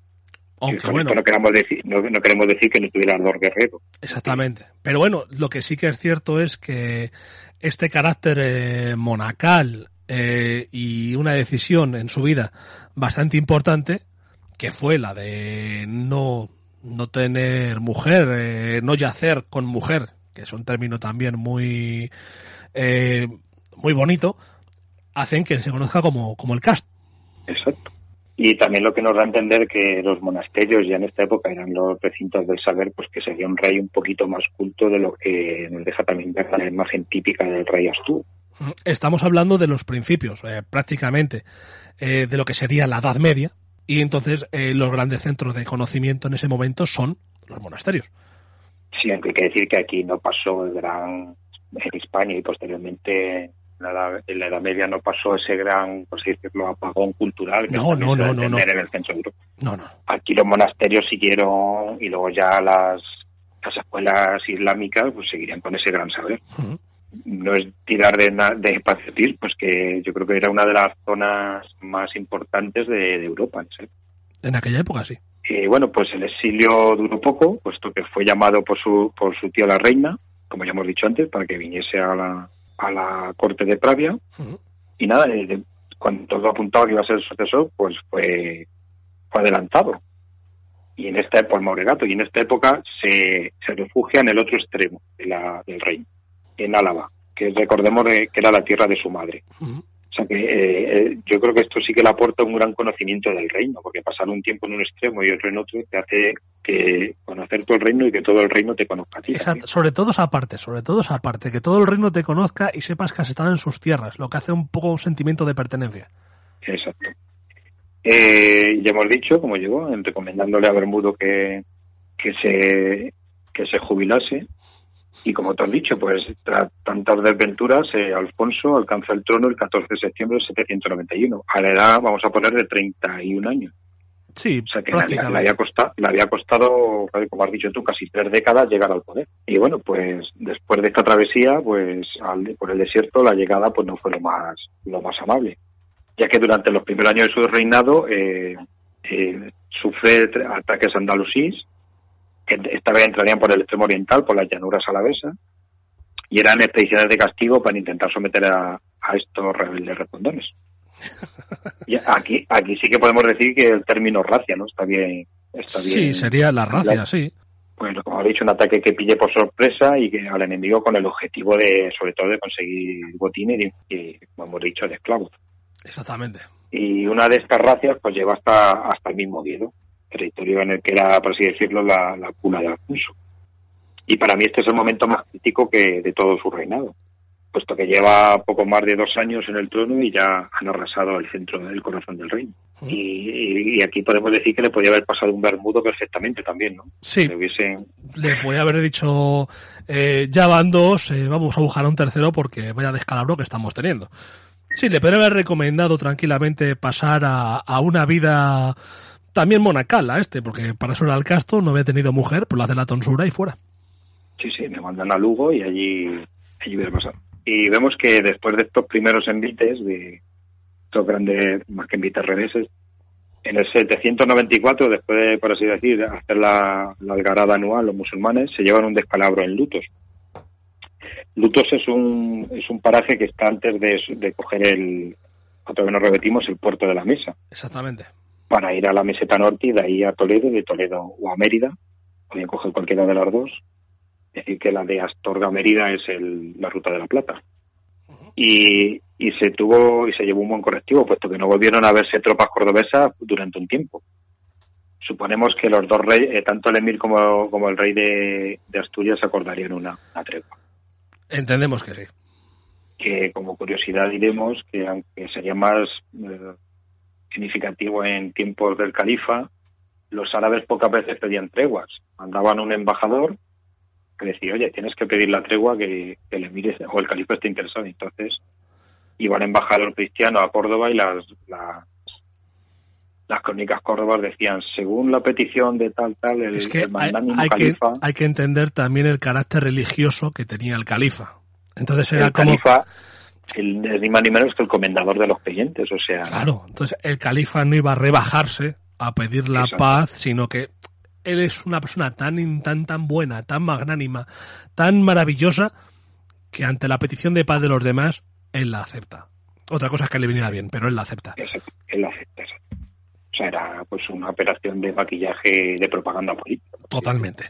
Aunque bueno.
no queremos decir, no, no queremos decir que no tuviera ardor guerrero.
Exactamente. Pero bueno, lo que sí que es cierto es que este carácter eh, monacal eh, y una decisión en su vida bastante importante que fue la de no, no tener mujer, eh, no yacer con mujer, que es un término también muy, eh, muy bonito, hacen que se conozca como, como el cast.
Exacto. Y también lo que nos da a entender que los monasterios ya en esta época eran los recintos del saber, pues que sería un rey un poquito más culto de lo que nos deja también ver la imagen típica del rey Astú.
Estamos hablando de los principios, eh, prácticamente, eh, de lo que sería la Edad Media, y entonces eh, los grandes centros de conocimiento en ese momento son los monasterios.
Sí, aunque hay que decir que aquí no pasó el gran en España y posteriormente en la Edad Media no pasó ese gran, por así decirlo, apagón cultural que
No, no, no, no, no.
en el centro de Europa.
No, no.
Aquí los monasterios siguieron y luego ya las, las escuelas islámicas pues seguirían con ese gran saber. No es tirar de, de patriotismo, pues que yo creo que era una de las zonas más importantes de, de Europa. en
aquella época sí.
Y bueno, pues el exilio duró poco, puesto que fue llamado por su, por su tío la reina, como ya hemos dicho antes, para que viniese a la, a la corte de Pravia. Y nada, eh, cuando todo apuntaba que iba a ser el sucesor, pues fue, fue adelantado. Y en esta época, Mauregato, y en esta época se, se refugia en el otro extremo de la, del reino, en Álava, que recordemos que era la tierra de su madre. O sea que eh, eh, yo creo que esto sí que le aporta un gran conocimiento del reino, porque pasar un tiempo en un extremo y otro en otro te hace que conocer todo el reino y que todo el reino te conozca a ti.
Exacto. Sobre todo esa parte, sobre todo esa parte, que todo el reino te conozca y sepas que has estado en sus tierras, lo que hace un poco un sentimiento de pertenencia.
Exacto. Eh, ya hemos dicho, como llegó, en recomendándole a Bermudo que, que se que se jubilase. Y como te has dicho, pues tras tantas desventuras, eh, Alfonso alcanza el trono el 14 de septiembre de 791, a la edad, vamos a poner, de 31 años.
Sí,
O sea que le, había costado, le había costado, como has dicho tú, casi tres décadas llegar al poder. Y bueno, pues después de esta travesía, pues al- por el desierto, la llegada pues no fue lo más, lo más amable. Ya que durante los primeros años de su reinado eh, eh, sufre ataques andalusíes, que esta vez entrarían por el extremo oriental, por las llanuras alavesas, y eran expediciones de castigo para intentar someter a, a estos rebeldes respondones. Y aquí, aquí sí que podemos decir que el término racia, ¿no? Está bien. Está bien
Sí, sería la racia,
la-
sí.
Pues como ha dicho, un ataque que pille por sorpresa y que al enemigo con el objetivo de, sobre todo, de conseguir botines y, y, como hemos dicho, de esclavos.
Exactamente.
Y una de estas racias pues lleva hasta, hasta el mismo Oviedo, territorio en el que era, por así decirlo, la, la cuna de Alfonso. Y para mí este es el momento más crítico que de todo su reinado, puesto que lleva poco más de dos años en el trono y ya han arrasado el centro del corazón del reino. Y, aquí podemos decir que le podía haber pasado un bermudo perfectamente también, ¿no?
Sí,
Le hubiesen...
le podía haber dicho, eh, ya van dos, eh, vamos a buscar a un tercero porque vaya descalabro que estamos teniendo. Sí, le podría haber recomendado tranquilamente pasar a, a una vida también monacal a este, porque para eso era el casto, no había tenido mujer, pues lo hace la tonsura y fuera.
Sí, sí, me mandan a Lugo y allí, allí hubiera pasado. Y vemos que después de estos primeros envites, de estos grandes, más que envites reveses, en el 794, después de, por así decir, hacer la, la algarada anual, los musulmanes se llevan un descalabro en Lutos. Lutos es un, es un paraje que está antes de, de coger el, otra vez nos repetimos, el puerto de la mesa,
Exactamente.
Para ir a la meseta norte y de ahí a Toledo, de Toledo o a Mérida, podían coger cualquiera de las dos, es decir, que la de Astorga a Mérida es el, la ruta de la Plata. Y, y se tuvo y se llevó un buen correctivo, puesto que no volvieron a verse tropas cordobesas durante un tiempo. Suponemos que los dos reyes, eh, tanto el emir como, como el rey de, de Asturias, acordarían una, una tregua.
Entendemos que sí.
Que como curiosidad diremos que aunque sería más eh, significativo en tiempos del califa, los árabes pocas veces pedían treguas. Mandaban un embajador que decía, oye, tienes que pedir la tregua que, que el emir o el califa esté interesado. Entonces iba el embajador cristiano a Córdoba y las, las, las crónicas córdobas decían, según la petición de tal, tal, el,
es que
el
hay, hay que
califa,
hay que entender también el carácter religioso que tenía el califa. Entonces era
el
como...
califa el, ni más ni menos que el comendador de los creyentes, o sea,
Claro, entonces el califa no iba a rebajarse a pedir la
Exacto.
paz, sino que él es una persona tan, tan, tan buena, tan magnánima, tan maravillosa, que ante la petición de paz de los demás, él la acepta. Otra cosa es que le viniera bien, pero él la acepta.
Exacto, él acepta eso. O sea, era pues una operación de maquillaje de propaganda política.
Totalmente.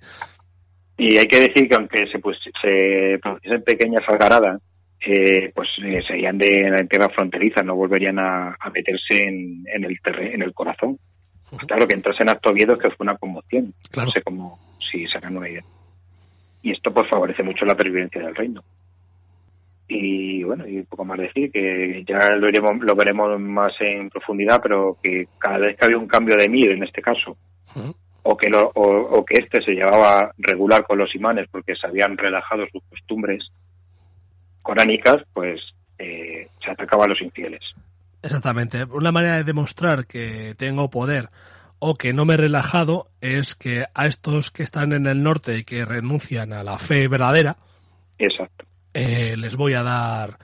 Y hay que decir que aunque se, pues, se produciesen pequeñas algaradas, eh, pues eh, serían de la tierra fronteriza, no volverían a, meterse en, el en el corazón. Claro, que entrasen en Oviedo que fue una conmoción. No sé cómo, si se una idea. Y esto pues favorece mucho la pervivencia del reino. Y bueno, y poco más decir que ya lo, iremos, lo veremos más en profundidad, pero que cada vez que había un cambio de mir, en este caso, o que lo, o, que este se llevaba regular con los imanes porque se habían relajado sus costumbres coránicas, pues eh, se atacaba a los infieles.
Exactamente. Una manera de demostrar que tengo poder o que no me he relajado es que a estos que están en el norte y que renuncian a la fe verdadera,
Exacto.
Eh, les voy a dar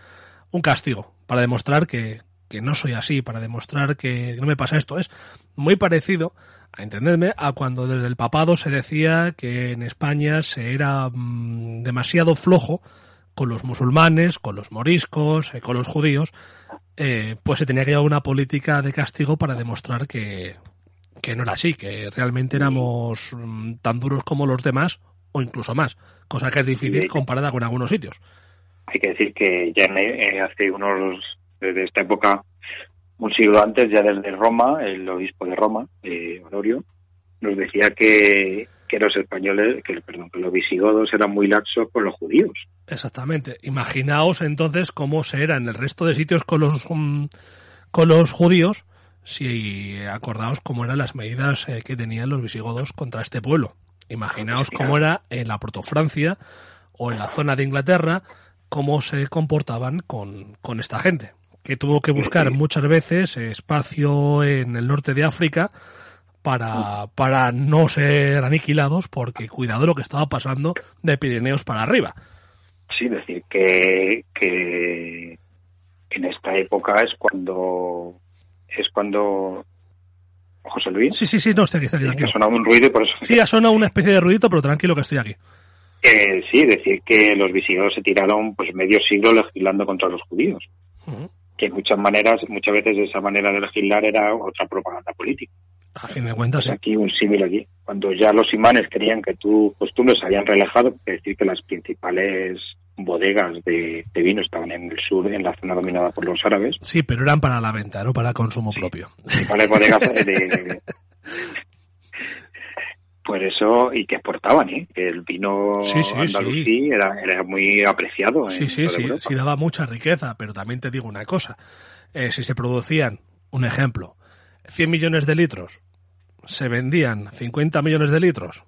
un castigo para demostrar que, que no soy así, para demostrar que no me pasa esto. Es muy parecido a entenderme, a cuando desde el papado se decía que en España se era mm, demasiado flojo con los musulmanes, con los moriscos, eh, con los judíos, eh, pues se tenía que llevar una política de castigo para demostrar que, que no era así, que realmente éramos mm, tan duros como los demás o incluso más, cosa que es difícil comparada con algunos sitios.
Hay que decir que ya eh, hace unos, desde esta época, un siglo antes, ya desde Roma, el obispo de Roma, eh, Honorio, nos decía que, que los españoles, que, perdón, que los visigodos eran muy laxos con los judíos.
Exactamente. Imaginaos entonces cómo se era en el resto de sitios con los, mm, con los judíos, si acordaos cómo eran las medidas eh, que tenían los visigodos contra este pueblo. Imaginaos cómo era en la Protofrancia o en la zona de Inglaterra, cómo se comportaban con, con esta gente que tuvo que buscar muchas veces espacio en el norte de África para, para no ser aniquilados, porque cuidado lo que estaba pasando de Pirineos para arriba.
Sí, decir que, que en esta época es cuando es cuando José Luis.
Sí, sí, sí, no, estoy aquí, estoy
aquí. ha sonado un ruido y por eso.
Sí, ha sonado una especie de ruidito, pero tranquilo que estoy aquí.
Eh, sí, decir que los visigodos se tiraron pues medio siglo legislando contra los judíos que muchas maneras, muchas veces esa manera de legislar era otra propaganda política.
A fin de cuentas,
pues aquí un símil aquí. Cuando ya los imanes querían que tus costumbres se habían relajado, es decir, que las principales bodegas de, vino estaban en el sur, en la zona dominada por los árabes.
Sí, pero eran para la venta, no para consumo propio.
Principales bodegas de, Por eso, y que exportaban, ¿eh? que el vino andalusí Era, era, muy apreciado.
Sí, sí, sí, sí, daba mucha riqueza, pero también te digo una cosa, eh, si se producían, un ejemplo, 100 millones de litros, se vendían 50 millones de litros,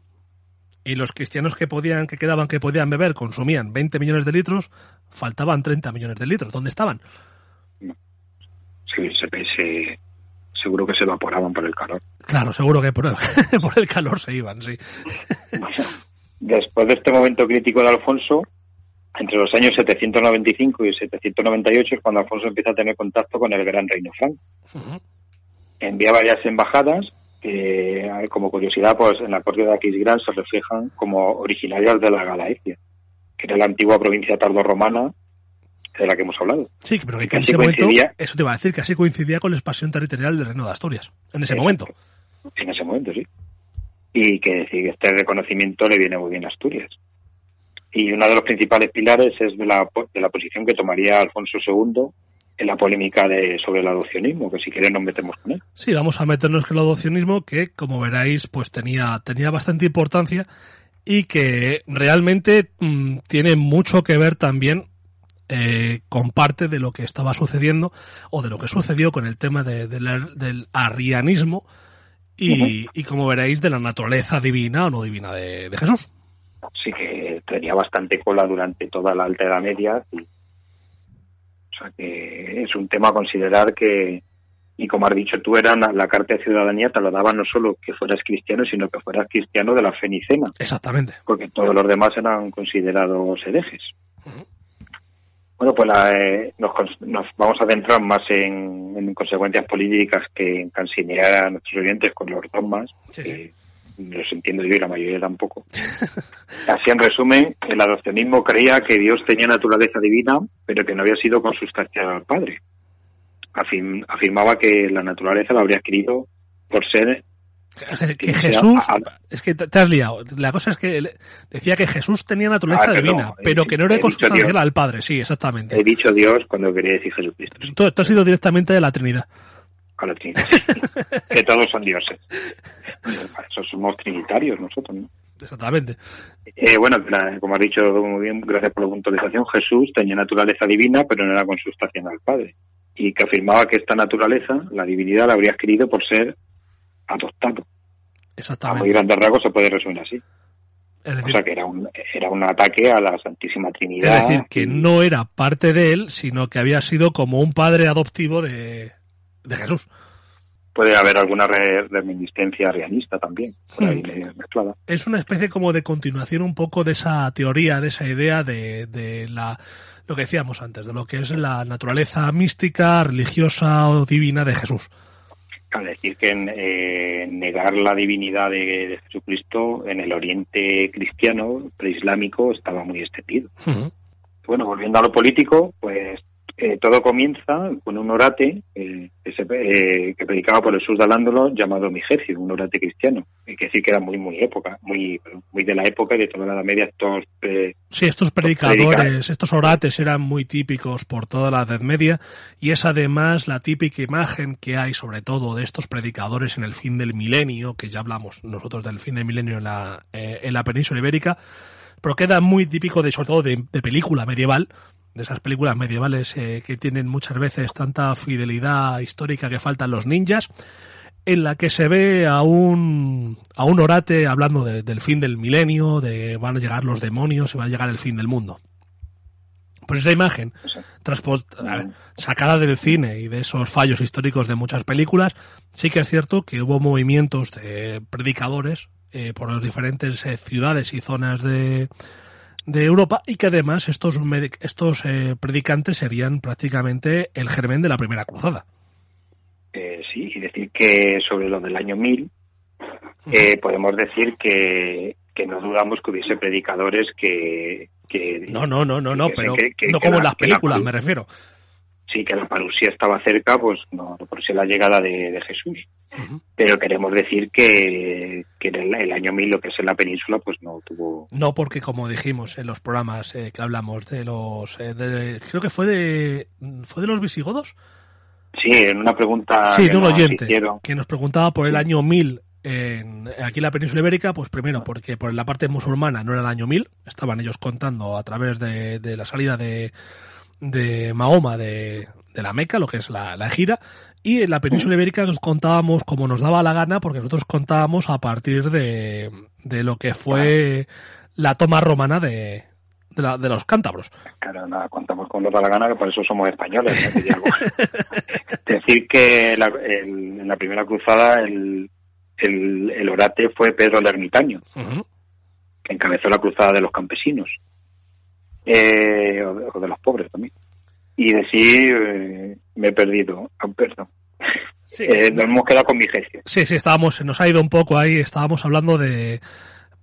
y los cristianos que podían, que quedaban, que podían beber, consumían 20 millones de litros, faltaban 30 millones de litros. ¿Dónde estaban?
Sí, se, se, seguro que se evaporaban por el calor.
Claro, seguro que por el, por el calor se iban, sí.
después de este momento crítico de Alfonso, entre los años 795 y 798 es cuando Alfonso empieza a tener contacto con el gran reino franco. Envía varias embajadas que, como curiosidad, pues en la corte de Aquisgrán se reflejan como originarias de la Galaecia, que era la antigua provincia tardorromana de la que hemos hablado.
Sí, pero que, en ese momento, eso te iba a decir, que así coincidía con la expansión territorial del Reino de Asturias, en ese momento.
En ese momento, sí. Y que, este reconocimiento le viene muy bien a Asturias. Y uno de los principales pilares es de la, de la posición que tomaría Alfonso II en la polémica de, sobre el adopcionismo, que si quieres nos metemos con él.
Sí, vamos a meternos con el adopcionismo, que como veráis, pues tenía, tenía bastante importancia y que realmente mm, tiene mucho que ver también eh, con parte de lo que estaba sucediendo o de lo que sucedió con el tema del arrianismo y, como veréis, de la naturaleza divina o no divina de, Jesús.
Sí que tenía bastante cola durante toda la Alta Edad Media. O sea que es un tema a considerar que, y como has dicho tú, era la carta de ciudadanía te lo daba no solo que fueras cristiano, sino que fueras cristiano de la fenicena.
Exactamente.
Porque todos los demás eran considerados herejes. Bueno, pues eh, nos, vamos a centrar más en, consecuencias políticas que en cansinear a nuestros oyentes con los dogmas, que los entiendo yo y la mayoría tampoco. Así, en resumen, el adopcionismo creía que Dios tenía naturaleza divina, pero que no había sido consustancial al Padre. afirmaba que la naturaleza la habría adquirido por ser
que Jesús, es que te has liado. La cosa es que decía que Jesús tenía naturaleza ah, divina, pero que no era consustancial al Padre. Sí, exactamente.
He dicho Dios cuando quería decir Jesucristo.
Tú, tú has ido directamente de la Trinidad.
A que todos son dioses. Eso somos trinitarios nosotros, ¿no?
Exactamente.
Eh, bueno, como has dicho muy bien, gracias por la puntualización, Jesús tenía naturaleza divina, pero no era consustancial al Padre. Y que afirmaba que esta naturaleza, la divinidad, la habría adquirido por ser adoptado.
Exactamente.
A muy grandes rasgos se puede resumir así. o sea que era un, era un ataque a la Santísima Trinidad.
Es decir, que no era parte de él, sino que había sido como un padre adoptivo de, de Jesús.
Puede haber alguna reminiscencia realista también, hmm.
Es una especie como de continuación un poco de esa teoría, de esa idea de, de la lo que decíamos antes, de lo que es la naturaleza mística, religiosa o divina de Jesús.
Es decir que eh, negar la divinidad de, Jesucristo en el Oriente cristiano, preislámico, estaba muy extendido. Bueno, volviendo a lo político, pues eh, todo comienza con un orate eh, eh, que, predicaba por Jesús de Alándolo llamado Migecio, un orate cristiano. Hay que decir que era muy muy época, muy muy de la época y de toda la Edad Media. Estos,
sí, estos predicadores, estos orates eran muy típicos por toda la Edad Media y es además la típica imagen que hay sobre todo de estos predicadores en el fin del milenio, que ya hablamos nosotros del fin del milenio en la, en la península ibérica, pero queda muy típico de sobre todo de película medieval, de esas películas medievales eh, que tienen muchas veces tanta fidelidad histórica que faltan los ninjas, en la que se ve a un, a un orate hablando del fin del milenio, de van a llegar los demonios y va a llegar el fin del mundo. Pues esa imagen, sacada del cine y de esos fallos históricos de muchas películas, sí que es cierto que hubo movimientos de predicadores eh, por las diferentes eh, ciudades y zonas de, de Europa y que además estos, estos eh, predicantes serían prácticamente el germen de la primera cruzada.
Eh, sí, y decir que sobre lo del año 1000 eh, podemos decir que, que no dudamos que hubiese predicadores que... que
no, no, no, no, no, pero no como en las películas, me refiero.
Sí, que la parusía estaba cerca, pues no, por ser la llegada de Jesús. Pero queremos decir que, en el, año 1000 lo que es en la península pues no tuvo
no porque como dijimos en los programas eh, que hablamos de los eh, creo que fue de fue de los visigodos
sí en una pregunta
sí de un oyente que nos preguntaba por el año 1000 en, aquí en la península ibérica, pues primero porque por la parte musulmana no era el año 1000, estaban ellos contando a través de, de la salida de, de Mahoma de, de la Meca, lo que es la, la gira, y en la península ibérica nos contábamos como nos daba la gana, porque nosotros contábamos a partir de, de lo que fue la toma romana de, de, los cántabros.
Claro, nada, contamos como nos da la gana, que por eso somos españoles. Decir que en la primera cruzada el, el, orate fue Pedro el Ermitaño, que encabezó la cruzada de los campesinos, eh, o de los pobres también y decir, eh, me he perdido, perdón. Sí, eh, nos hemos quedado con mi.
Sí, sí, estábamos, nos ha ido un poco ahí, estábamos hablando de,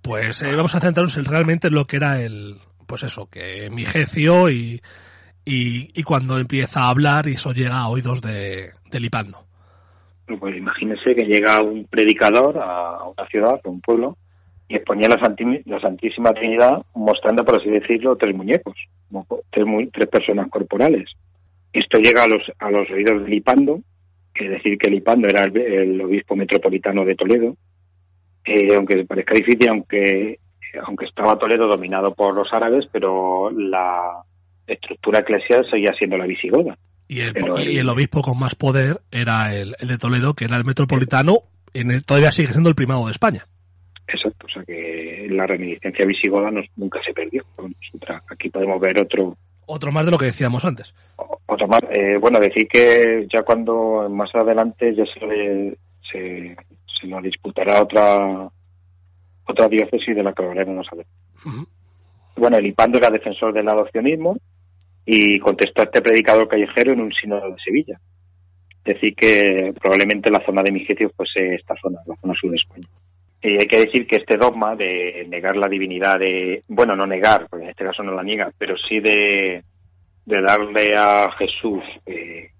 pues eh, vamos a centrarnos en realmente en lo que era el, pues eso, que mi y, y, y, cuando empieza a hablar y eso llega a oídos de, de Lipando.
Pues imagínese que llega un predicador a una ciudad, a un pueblo, y exponía la, la Santísima Trinidad mostrando, por así decirlo, tres muñecos, tres, tres personas corporales. Esto llega a los, a los oídos de Lipando, que es decir que Lipando era el, obispo metropolitano de Toledo, eh, aunque parezca difícil, aunque, aunque estaba Toledo dominado por los árabes, pero la estructura eclesial seguía siendo la visigoda.
Y el, y el obispo con más poder era el, de Toledo, que era el metropolitano, en todavía sigue siendo el primado de España.
Exacto, o sea que la reminiscencia visigoda nunca se perdió. Aquí podemos ver otro...
Otro más de lo que decíamos antes.
Otro más, eh, bueno, decir que ya cuando más adelante ya se, se, se nos disputará otra otra diócesis de la que hablaremos a ver. Bueno, el Ipando era defensor del adopcionismo y contestó a este predicador callejero en un sínodo de Sevilla. Decir que probablemente la zona de Migecio fuese esta zona, la zona sur de España. Y hay que decir que este dogma de negar la divinidad de, bueno, no negar, porque en este caso no la niega, pero sí de, de darle a Jesús eh,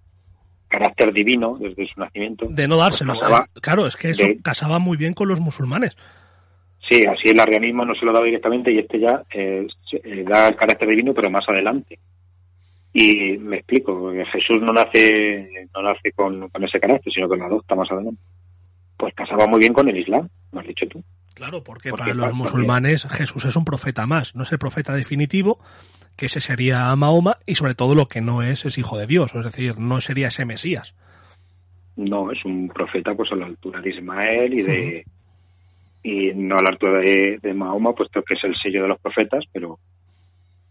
carácter divino desde su nacimiento.
De no dárselo.
pues casaba-
eh, claro, es que eso
de-
casaba muy bien con los musulmanes.
Sí, así el arrianismo no se lo daba directamente y este ya eh, eh, da el carácter divino, pero más adelante. Y me explico, Jesús no nace no nace con, con ese carácter, sino que lo adopta más adelante. Pues casaba muy bien con el Islam, lo has dicho tú.
Claro, porque
Porque
para los musulmanes Jesús es un profeta más, no es el profeta definitivo, que ese sería Mahoma, y sobre todo lo que no es es hijo de Dios, es decir, no sería ese Mesías.
No, es un profeta pues a la altura de Ismael y de y no a la altura de, de Mahoma, puesto que es el sello de los profetas, pero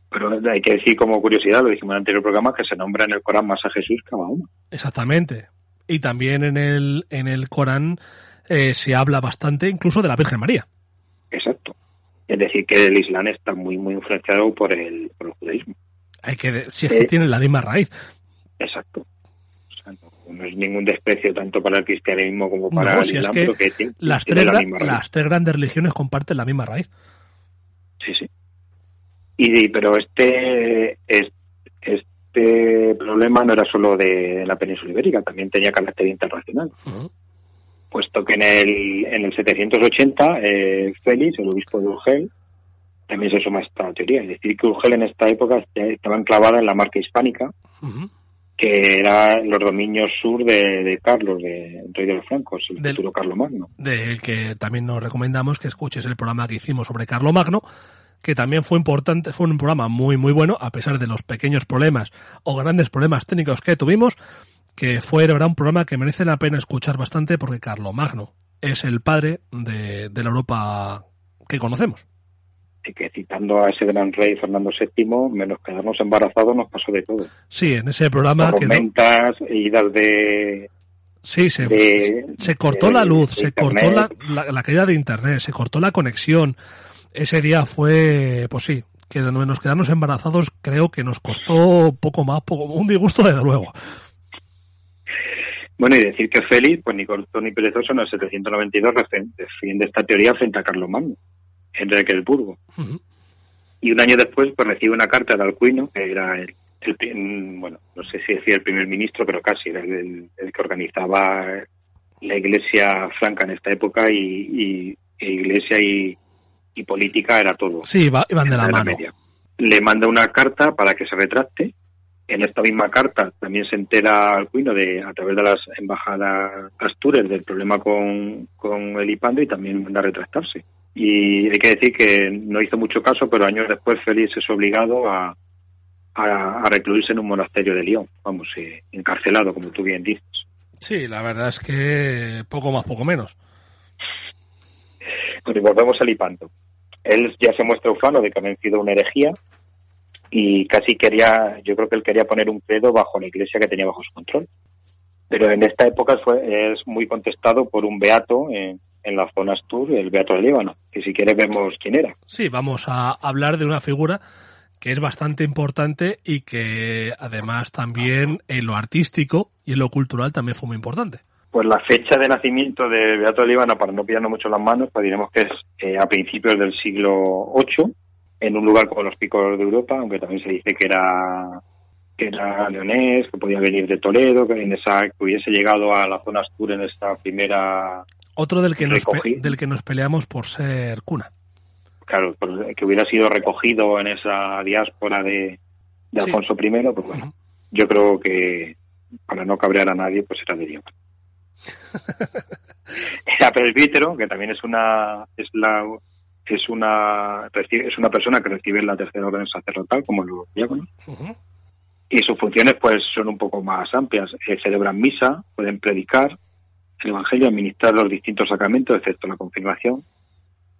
pero hay que decir como curiosidad, lo dijimos en el anterior programa, que se nombra en el Corán más a Jesús que a Mahoma.
Exactamente. Y también en el, en el Corán eh, se habla bastante incluso de la Virgen María.
Exacto. Es decir, que el Islam está muy muy influenciado por el, por el judaísmo.
Hay que, si es que
Eh.
tiene la misma raíz.
Exacto. O sea, no, no es ningún desprecio tanto para el cristianismo como para
No,
el
si es
Islam,
que
pero que tiene,
Las
tiene
tres,
la
gra-
misma raíz.
las tres grandes religiones comparten la misma raíz.
Sí, sí. Y, pero este, es- este problema no era solo de la península ibérica, también tenía carácter internacional, puesto que en el, en el 780 eh, Félix, el obispo de Urgel, también se suma a esta teoría. Es decir, que Urgel en esta época estaba enclavada en la marca hispánica, que era los dominios sur de, de Carlos, de rey de los francos, el
Del-
futuro Carlomagno.
Del que también nos recomendamos que escuches el programa que hicimos sobre Carlo Magno, que también fue importante, fue un programa muy muy bueno, a pesar de los pequeños problemas o grandes problemas técnicos que tuvimos, que fue de verdad un programa que merece la pena escuchar bastante porque Carlo Magno es el padre de, de la Europa que conocemos.
Así que citando a ese gran rey Fernando VII, menos quedarnos embarazados nos pasó de todo.
Sí, en ese programa
tormentas, idas de,
sí se,
de-
se cortó
de-
la luz, se cortó la,
internet.
la, la caída de internet, se cortó la conexión. Ese día fue, pues sí, que de menos quedarnos embarazados creo que nos costó poco más, poco, un disgusto desde luego.
Bueno, y decir que Félix, pues ni corto ni perezoso, en el 792 refe- defiende esta teoría frente a Carlomagno, Enrique del Burgo.
Ujú.
Y un año después, pues recibe una carta de Alcuino, que era el, el bueno, no sé si decía el primer ministro, pero casi, era el, el que organizaba la iglesia franca en esta época y, y- e iglesia y, y política era todo.
Sí, iban de la mano.
media. Le manda una carta para que se retracte. En esta misma carta también se entera Alcuino de, a través de las embajadas astures del problema con, con el Ipando y también manda a retractarse. Y hay que decir que no hizo mucho caso, pero años después Félix es obligado a, a, a recluirse en un monasterio de Lyon, vamos, eh, encarcelado, como tú bien dices.
Sí, la verdad es que poco más, poco menos.
Y volvemos al Hipanto. Él ya se muestra ufano de que ha vencido una herejía y casi quería, yo creo que él quería poner un credo bajo la iglesia que tenía bajo su control. Pero en esta época fue, es muy contestado por un beato en, en la zona Astur, el beato de Líbano, que si quieres vemos quién era.
Sí, vamos a hablar de una figura que es bastante importante y que además también en lo artístico y en lo cultural también fue muy importante.
Pues la fecha de nacimiento de Beato de Líbano, para no pillarnos mucho las manos, pues diremos que es eh, a principios del siglo VIII, en un lugar como los picos de Europa, aunque también se dice que era que era leonés, que podía venir de Toledo, que en esa que hubiese llegado a la zona Astur en esta primera,
Otro del que nos, del que nos peleamos por ser cuna.
claro, que hubiera sido recogido en esa diáspora de, de
Sí.
Alfonso I, pues bueno, yo creo que para no cabrear a nadie, pues era de Dios. Era presbítero, que también es una es la es una es una persona que recibe la tercera orden sacerdotal como los diáconos y sus funciones pues son un poco más amplias. Eh, celebran misa, pueden predicar el evangelio, administrar los distintos sacramentos, excepto la confirmación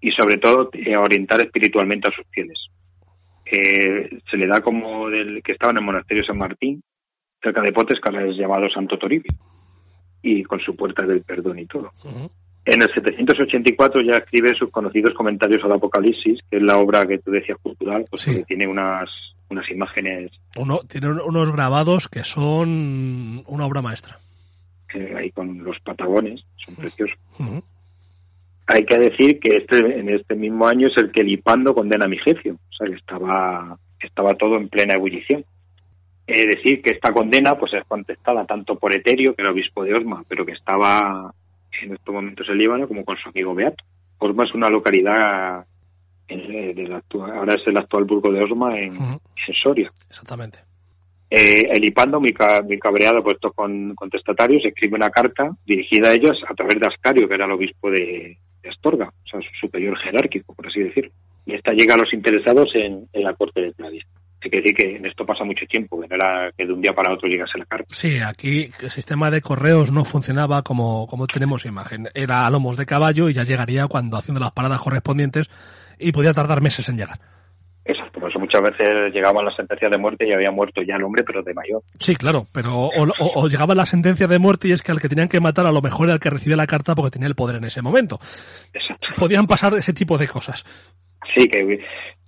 y sobre todo eh, orientar espiritualmente a sus fieles. Eh, se le da como del que estaba en el monasterio San Martín, cerca de Potes, que ahora es llamado Santo Toribio, y con su puerta del perdón y todo.
Ujú.
En el 784 ya escribe sus conocidos comentarios al Apocalipsis, que es la obra que tú decías cultural, pues
Sí.
que tiene unas, unas imágenes
Uno, tiene un- unos grabados que son una obra maestra.
eh, ahí con los patagones, son preciosos. Hay que decir que este en este mismo año es el que Lipando condena a Migecio, o sea que estaba, estaba todo en plena ebullición. Eh, decir que esta condena pues es contestada tanto por Eterio, que era obispo de Osma, pero que estaba en estos momentos en Líbano, como con su amigo Beato. Osma es una localidad, en, del actual, ahora es el actual burgo de Osma en, Soria.
Exactamente.
Eh, Elipando, muy, ca- muy cabreado por estos con, contestatarios, escribe una carta dirigida a ellos a través de Ascario, que era el obispo de, de Astorga, o sea, su superior jerárquico, por así decirlo. Y esta llega a los interesados en, en la corte de Claudia. Hay que decir que en esto pasa mucho tiempo, que no era que de un día para otro llegase la carta.
Sí, aquí el sistema de correos no funcionaba como, como tenemos imagen. Era a lomos de caballo y ya llegaría cuando haciendo las paradas correspondientes y podía tardar meses en llegar.
Exacto, por eso muchas veces llegaban las sentencias de muerte y había muerto ya el hombre, pero de mayor.
Sí, claro, pero o, o- o llegaba la sentencia de muerte y es que al que tenían que matar a lo mejor era el que recibía la carta porque tenía el poder en ese momento.
Exacto.
Podían pasar ese tipo de cosas.
Sí, que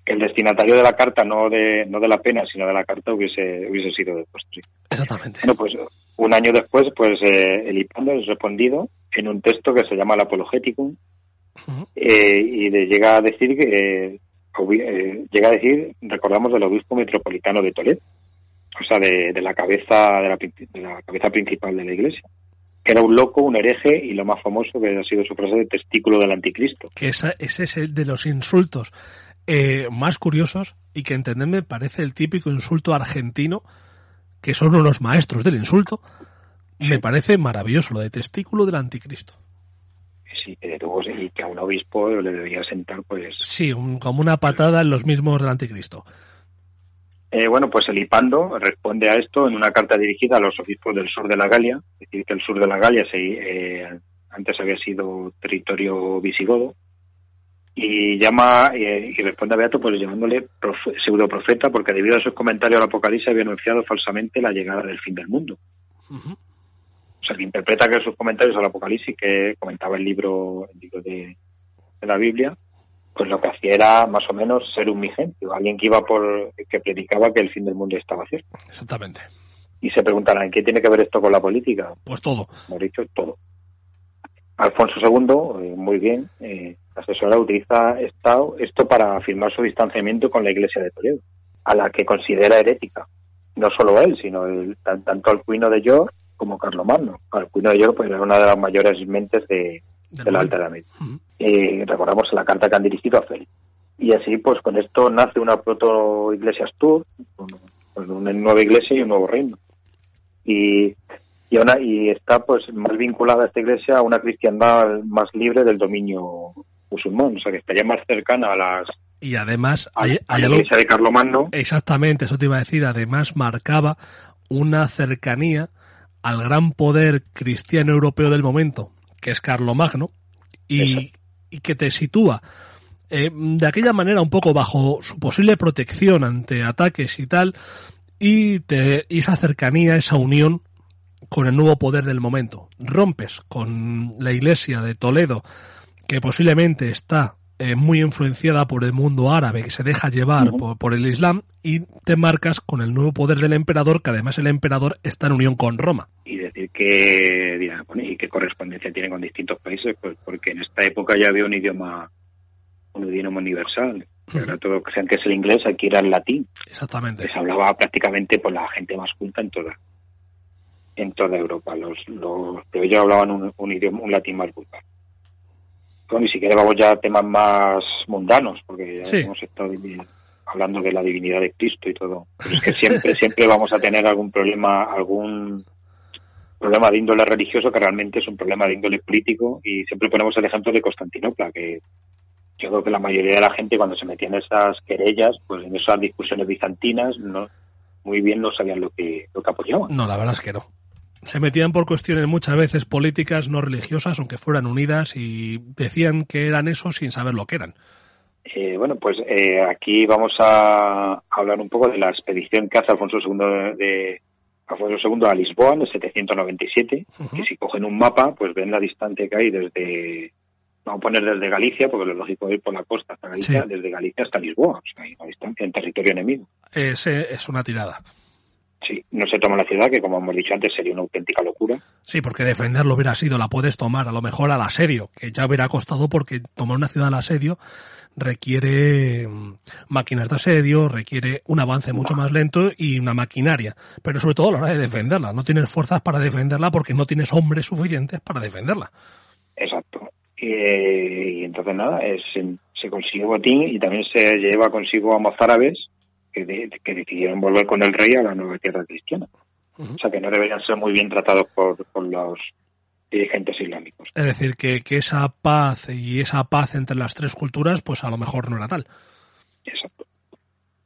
el destinatario de la carta, no de, no de la pena, sino de la carta, hubiese, hubiese sido después. Sí.
Exactamente.
Bueno, pues un año después, pues eh, el Hipando es respondido en un texto que se llama el Apologeticum eh, y de- llega a decir que eh, eh, llega a decir, recordamos, del obispo metropolitano de Toledo, o sea, de, de la cabeza de la, de la cabeza principal de la Iglesia, que era un loco, un hereje y lo más famoso que ha sido su frase de testículo del anticristo.
que esa- ese es el de los insultos eh, más curiosos y que entendedme parece el típico insulto argentino que son unos maestros del insulto me parece maravilloso lo de testículo del anticristo.
Sí, que y que a un obispo le debería sentar, pues
sí un- como una patada en los mismos del anticristo.
Eh, bueno, pues el Hipando responde a esto en una carta dirigida a los obispos del sur de la Galia, es decir, que el sur de la Galia se, eh, antes había sido territorio visigodo, y llama eh, y responde a Beato pues llamándole profe- pseudoprofeta porque debido a sus comentarios al Apocalipsis había anunciado falsamente la llegada del fin del mundo. O sea, que interpreta que sus comentarios al Apocalipsis, que comentaba el libro, el libro de, de la Biblia, pues lo que hacía era más o menos ser un vigente, alguien que iba por, que predicaba que el fin del mundo estaba cerca.
exactamente
Y se preguntarán, ¿qué tiene que ver esto con la política?
pues todo
Hemos dicho todo. Alfonso II, eh, muy bien, eh, la asesora utiliza esta- esto para afirmar su distanciamiento con la Iglesia de Toledo, a la que considera herética. No solo él, sino el- tan- tanto Alcuino de York como Carlomagno. Alcuino de York pues, era una de las mayores mentes de, de la. Alta Edad Media.
Ujú.
Eh, recordamos la carta que han dirigido a Félix. Y así, pues con esto nace una proto-iglesia Astur, con, con una nueva iglesia y un nuevo reino. Y, y, una, y está pues más vinculada a esta iglesia a una cristiandad más libre del dominio musulmán, o sea que estaría más cercana a, las,
y además
a,
hay,
a la
algo
iglesia de Carlomagno.
Exactamente, eso te iba a decir. Además, marcaba una cercanía al gran poder cristiano europeo del momento, que es Carlomagno, y, y que te sitúa eh, de aquella manera un poco bajo su posible protección ante ataques y tal, y, te, y esa cercanía, esa unión con el nuevo poder del momento. Rompes con la iglesia de Toledo, que posiblemente está eh, muy influenciada por el mundo árabe, que se deja llevar por, por el Islam, y te marcas con el nuevo poder del emperador, que además el emperador está en unión con Roma.
y decir que dirán, bueno, y qué correspondencia tiene con distintos países, pues porque en esta época ya había un idioma un idioma universal. Ahora todo crean que es el inglés, aquí era el latín.
Exactamente.
se hablaba prácticamente por la gente más culta en toda en toda Europa. Los, los de ellos hablaban un, un idioma, un latín más vulgar. Bueno, y si quieres vamos ya a temas más mundanos, porque ya
Sí.
hemos estado hablando de la divinidad de Cristo y todo. Pero es que siempre, siempre vamos a tener algún problema, algún problema de índole religioso que realmente es un problema de índole político y siempre ponemos el ejemplo de Constantinopla, que yo creo que la mayoría de la gente cuando se metía en esas querellas, pues en esas discusiones bizantinas, no muy bien no sabían lo que lo que apoyaban.
No, la verdad es que no. Se metían por cuestiones muchas veces políticas, no religiosas, aunque fueran unidas, y decían que eran eso sin saber lo que eran.
Eh, bueno, pues eh, aquí vamos a hablar un poco de la expedición que hace Alfonso II de, de- Alfonso II a Lisboa en el 797,
Ujú.
que si cogen un mapa, pues ven la distancia que hay desde vamos a poner desde Galicia, porque lo lógico es ir por la costa hasta Galicia,
Sí.
desde Galicia hasta Lisboa, o sea, hay una distancia en territorio enemigo.
Ese es una tirada.
Sí, no se toma la ciudad, que como hemos dicho antes sería una auténtica locura.
Sí, porque defenderlo hubiera sido, la puedes tomar a lo mejor al asedio, que ya hubiera costado porque tomar una ciudad al asedio requiere mm, máquinas de asedio, requiere un avance mucho más lento y una maquinaria, pero sobre todo a la hora de defenderla. No tienes fuerzas para defenderla porque no tienes hombres suficientes para defenderla.
Exacto. Y, entonces nada, se consiguió botín y también se lleva consigo a mozárabes que, que decidieron volver con el rey a la nueva tierra cristiana. O sea que no deberían ser muy bien tratados por, por los dirigentes islámicos.
Es decir, que, que esa paz y esa paz entre las tres culturas, pues a lo mejor no era tal.
Exacto.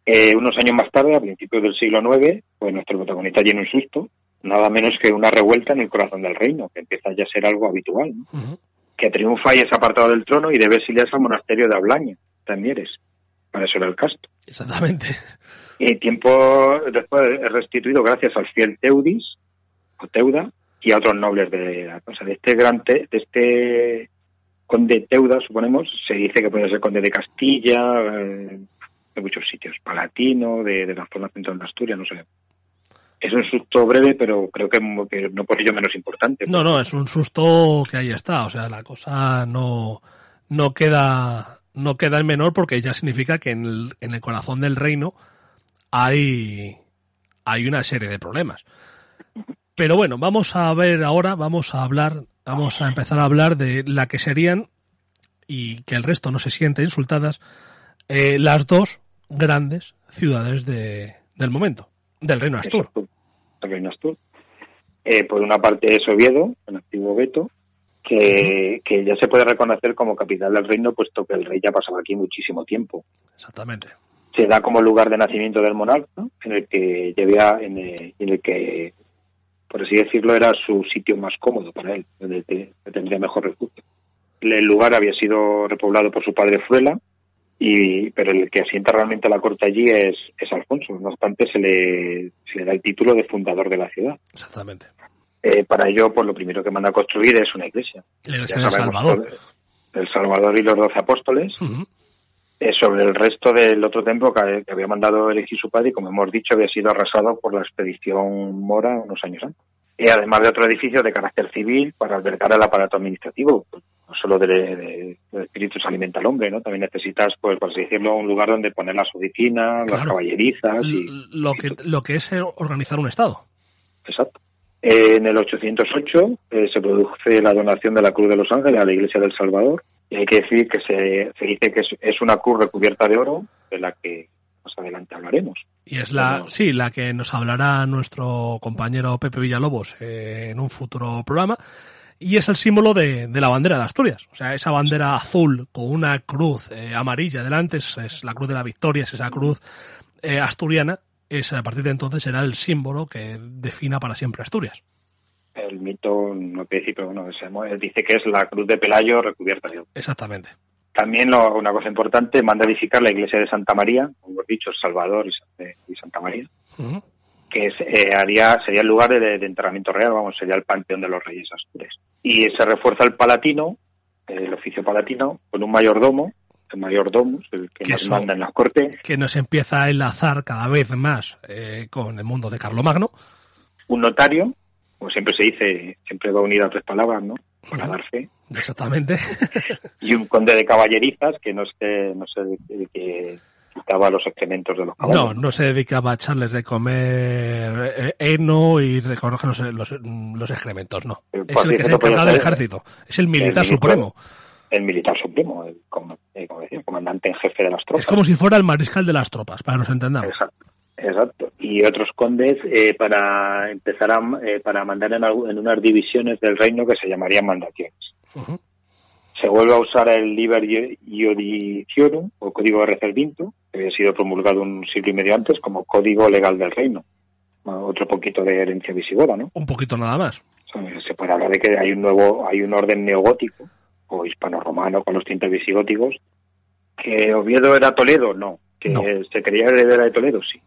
Eh, unos años más tarde, a principios del siglo IX, pues nuestro protagonista tiene un susto, nada menos que una revuelta en el corazón del reino, que empieza ya a ser algo habitual, que triunfa y es apartado del trono y debe exiliarse al monasterio de Ablaña, también eres, para eso era el casto.
Exactamente.
Y tiempo después es restituido gracias al fiel Teudis, o Teuda, y a otros nobles de la cosa. De este gran, de este conde Teuda, suponemos, se dice que puede ser conde de Castilla, eh, de muchos sitios, palatino, de, de la zona central de Asturias, no sé. Es un susto breve, pero creo que, no por ello menos importante.
No, no, es un susto que ahí está. O sea, la cosa no, no queda no queda en menor porque ya significa que en el, corazón del reino hay, hay una serie de problemas. Pero bueno, vamos a ver ahora, vamos a hablar, vamos a empezar a hablar de la que serían, y que el resto no se siente insultadas, eh, las dos grandes ciudades de, del momento, del Reino Astur.
Reino Astur. Eh, por una parte es Oviedo, el antiguo Beto, que, que, ya se puede reconocer como capital del reino, puesto que el rey ya pasaba aquí muchísimo tiempo.
Exactamente.
Se da como lugar de nacimiento del monarca, en el que llevía, en en el que por así decirlo, era su sitio más cómodo para él, donde tendría mejor refugio. El lugar había sido repoblado por su padre Fruela, y, pero el que asienta realmente la corte allí es, es Alfonso. No obstante, se le, se le da el título de fundador de la ciudad.
Exactamente.
Eh, para ello, pues lo primero que manda a construir es una iglesia.
La iglesia del Salvador.
El Salvador y los doce apóstoles. Eh, sobre el resto del otro templo que, había mandado elegir su padre y, como hemos dicho, había sido arrasado por la expedición Mora unos años antes. Y además de otro edificio de carácter civil para albergar el aparato administrativo. Pues, no solo de, de, de, espíritu se alimenta el hombre, ¿no? También necesitas, pues, por así decirlo, un lugar donde poner las oficinas, las caballerizas. Y,
lo, que, lo que es organizar un Estado.
Exacto. En el 808 eh, se produce la donación de la Cruz de los Ángeles a la Iglesia del Salvador y hay que decir que se, se dice que es, una cruz recubierta de oro, de la que más adelante hablaremos.
Y es la, sí, la que nos hablará nuestro compañero Pepe Villalobos eh, en un futuro programa. Y es el símbolo de, de, la bandera de Asturias. O sea, esa bandera azul con una cruz eh, amarilla delante es, la cruz de la victoria, es esa cruz eh, asturiana. Es, a partir de entonces será el símbolo que defina para siempre Asturias
el mito, no pero bueno, dice que es la cruz de Pelayo recubierta de
Exactamente.
También una cosa importante, manda a edificar la iglesia de Santa María, como hemos dicho, Salvador y, Santa María, que eh, haría, sería el lugar de, enterramiento real, vamos, sería el panteón de los reyes astures. Y se refuerza el palatino, el oficio palatino, con un mayordomo, el mayordomo, el que, nos manda en las cortes.
Que nos empieza a enlazar cada vez más eh, con el mundo de Carlomagno.
Un notario, como siempre se dice, siempre va unida a tres palabras, ¿no? Para dar fe.
Exactamente.
y un conde de caballerizas que no sé, no sé de, qué quitaba los excrementos de los caballos.
No, no se dedicaba a echarles de comer eh, heno y recoger los, los, excrementos, no. Eh, es el que se encarga del ejército. Es el militar supremo.
El militar supremo, el, como, eh, decía, comandante en jefe de las tropas.
Es como si fuera el mariscal de las tropas, para que nos entendamos.
Exacto. Exacto. Y otros condes eh, para empezar a eh, para mandar en, en, unas divisiones del reino que se llamarían mandaciones. Se vuelve a usar el Liber Iudiciorum o Código de Reservinto, que había sido promulgado un siglo y medio antes como código legal del reino. Otro poquito de herencia visigoda, ¿no?
Un poquito nada más.
Se puede hablar de que hay un nuevo, hay un orden neogótico o hispano-romano con los tintes visigóticos. ¿Que Oviedo era Toledo? No. ¿Que se creía heredera de Toledo? Sí.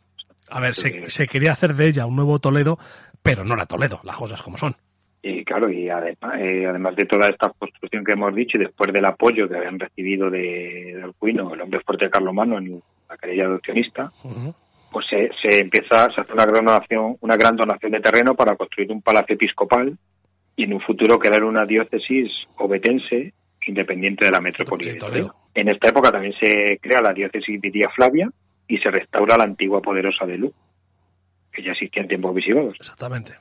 A ver, se, quería hacer de ella un nuevo Toledo, pero no era Toledo, las cosas como son.
Y claro, y además, eh, además de toda esta construcción que hemos dicho y después del apoyo que habían recibido de, de Alcuino, el hombre fuerte de Carlomano en la querella adopcionista, pues se, se empieza, se hace una gran donación, una gran donación de terreno para construir un palacio episcopal y en un futuro crear una diócesis obetense independiente de la metrópoli de Toledo. En esta época también se crea la diócesis de Día Flavia y se restaura la antigua poderosa de Lu, que ya existía en tiempos visigodos.
Exactamente.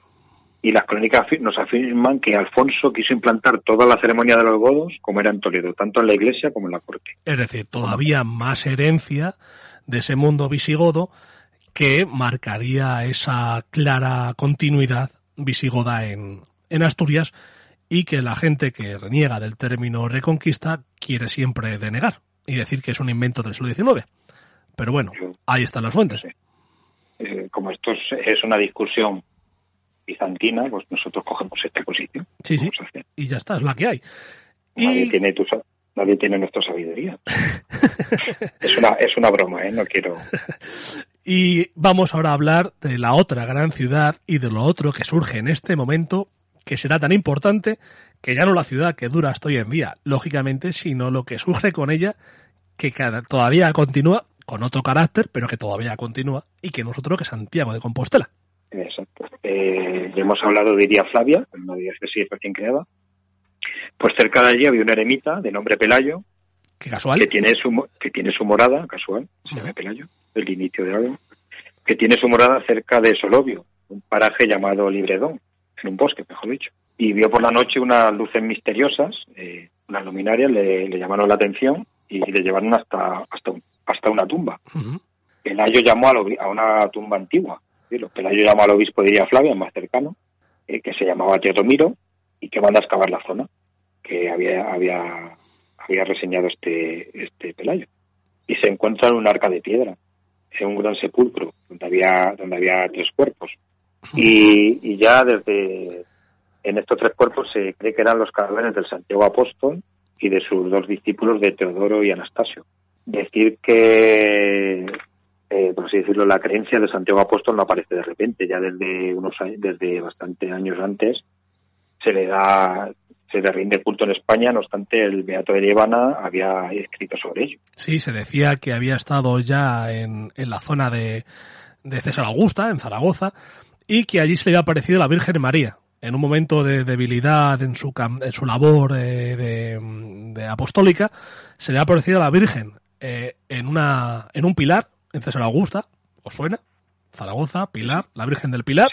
Y las crónicas nos afirman que Alfonso quiso implantar toda la ceremonia de los godos como era en Toledo, tanto en la iglesia como en la corte.
Es decir, todavía más herencia de ese mundo visigodo que marcaría esa clara continuidad visigoda en, en Asturias y que la gente que reniega del término reconquista quiere siempre denegar y decir que es un invento del siglo XIX. Pero bueno, ahí están las fuentes.
Eh, como esto es, una discusión bizantina, pues nosotros cogemos esta posición.
Sí, sí. Y ya está, es la que hay.
Nadie, tiene, tu, nadie tiene nuestra sabiduría. es, una, es una broma, ¿eh? No quiero.
Y vamos ahora a hablar de la otra gran ciudad y de lo otro que surge en este momento que será tan importante que ya no la ciudad que dura hasta hoy en día, lógicamente, sino lo que surge con ella, que todavía continúa con otro carácter, pero que todavía continúa, y que nosotros que Santiago de Compostela.
Exacto. Eh, hemos hablado de Iria Flavia, una diócesis recién creada. Pues cerca de allí había una eremita de nombre Pelayo.
Qué casual.
Que tiene su, que tiene su morada, casual, se llama Pelayo, el inicio de algo. Que tiene su morada cerca de Solovio, un paraje llamado Libredón en un bosque, mejor dicho. Y vio por la noche unas luces misteriosas, eh, unas luminarias, le, llamaron la atención y le llevaron hasta, hasta, hasta una tumba. Pelayo llamó a, una tumba antigua. Pelayo llamó al obispo de Flavia, más cercano, eh, que se llamaba Teodomiro, y que manda a excavar la zona que había, había, había reseñado este, este Pelayo. Y se encuentra en un arca de piedra, en un gran sepulcro, donde había, donde había tres cuerpos. Y, ya desde en estos tres cuerpos se cree que eran los cadáveres del Santiago Apóstol y de sus dos discípulos de Teodoro y Anastasio. Decir que, eh, por así decirlo, la creencia de Santiago Apóstol no aparece de repente, ya desde unos desde bastante años antes se le da se le rinde culto en España, no obstante el Beato de Líbana había escrito sobre ello.
Sí, se decía que había estado ya en, en la zona de, de César Augusta, en Zaragoza, y que allí se le había aparecido la Virgen María, en un momento de debilidad en su, en su labor eh, de, apostólica, se le ha aparecido a la Virgen eh, en, una, en un pilar, en César Augusta, ¿os suena? Zaragoza, Pilar, la Virgen del Pilar.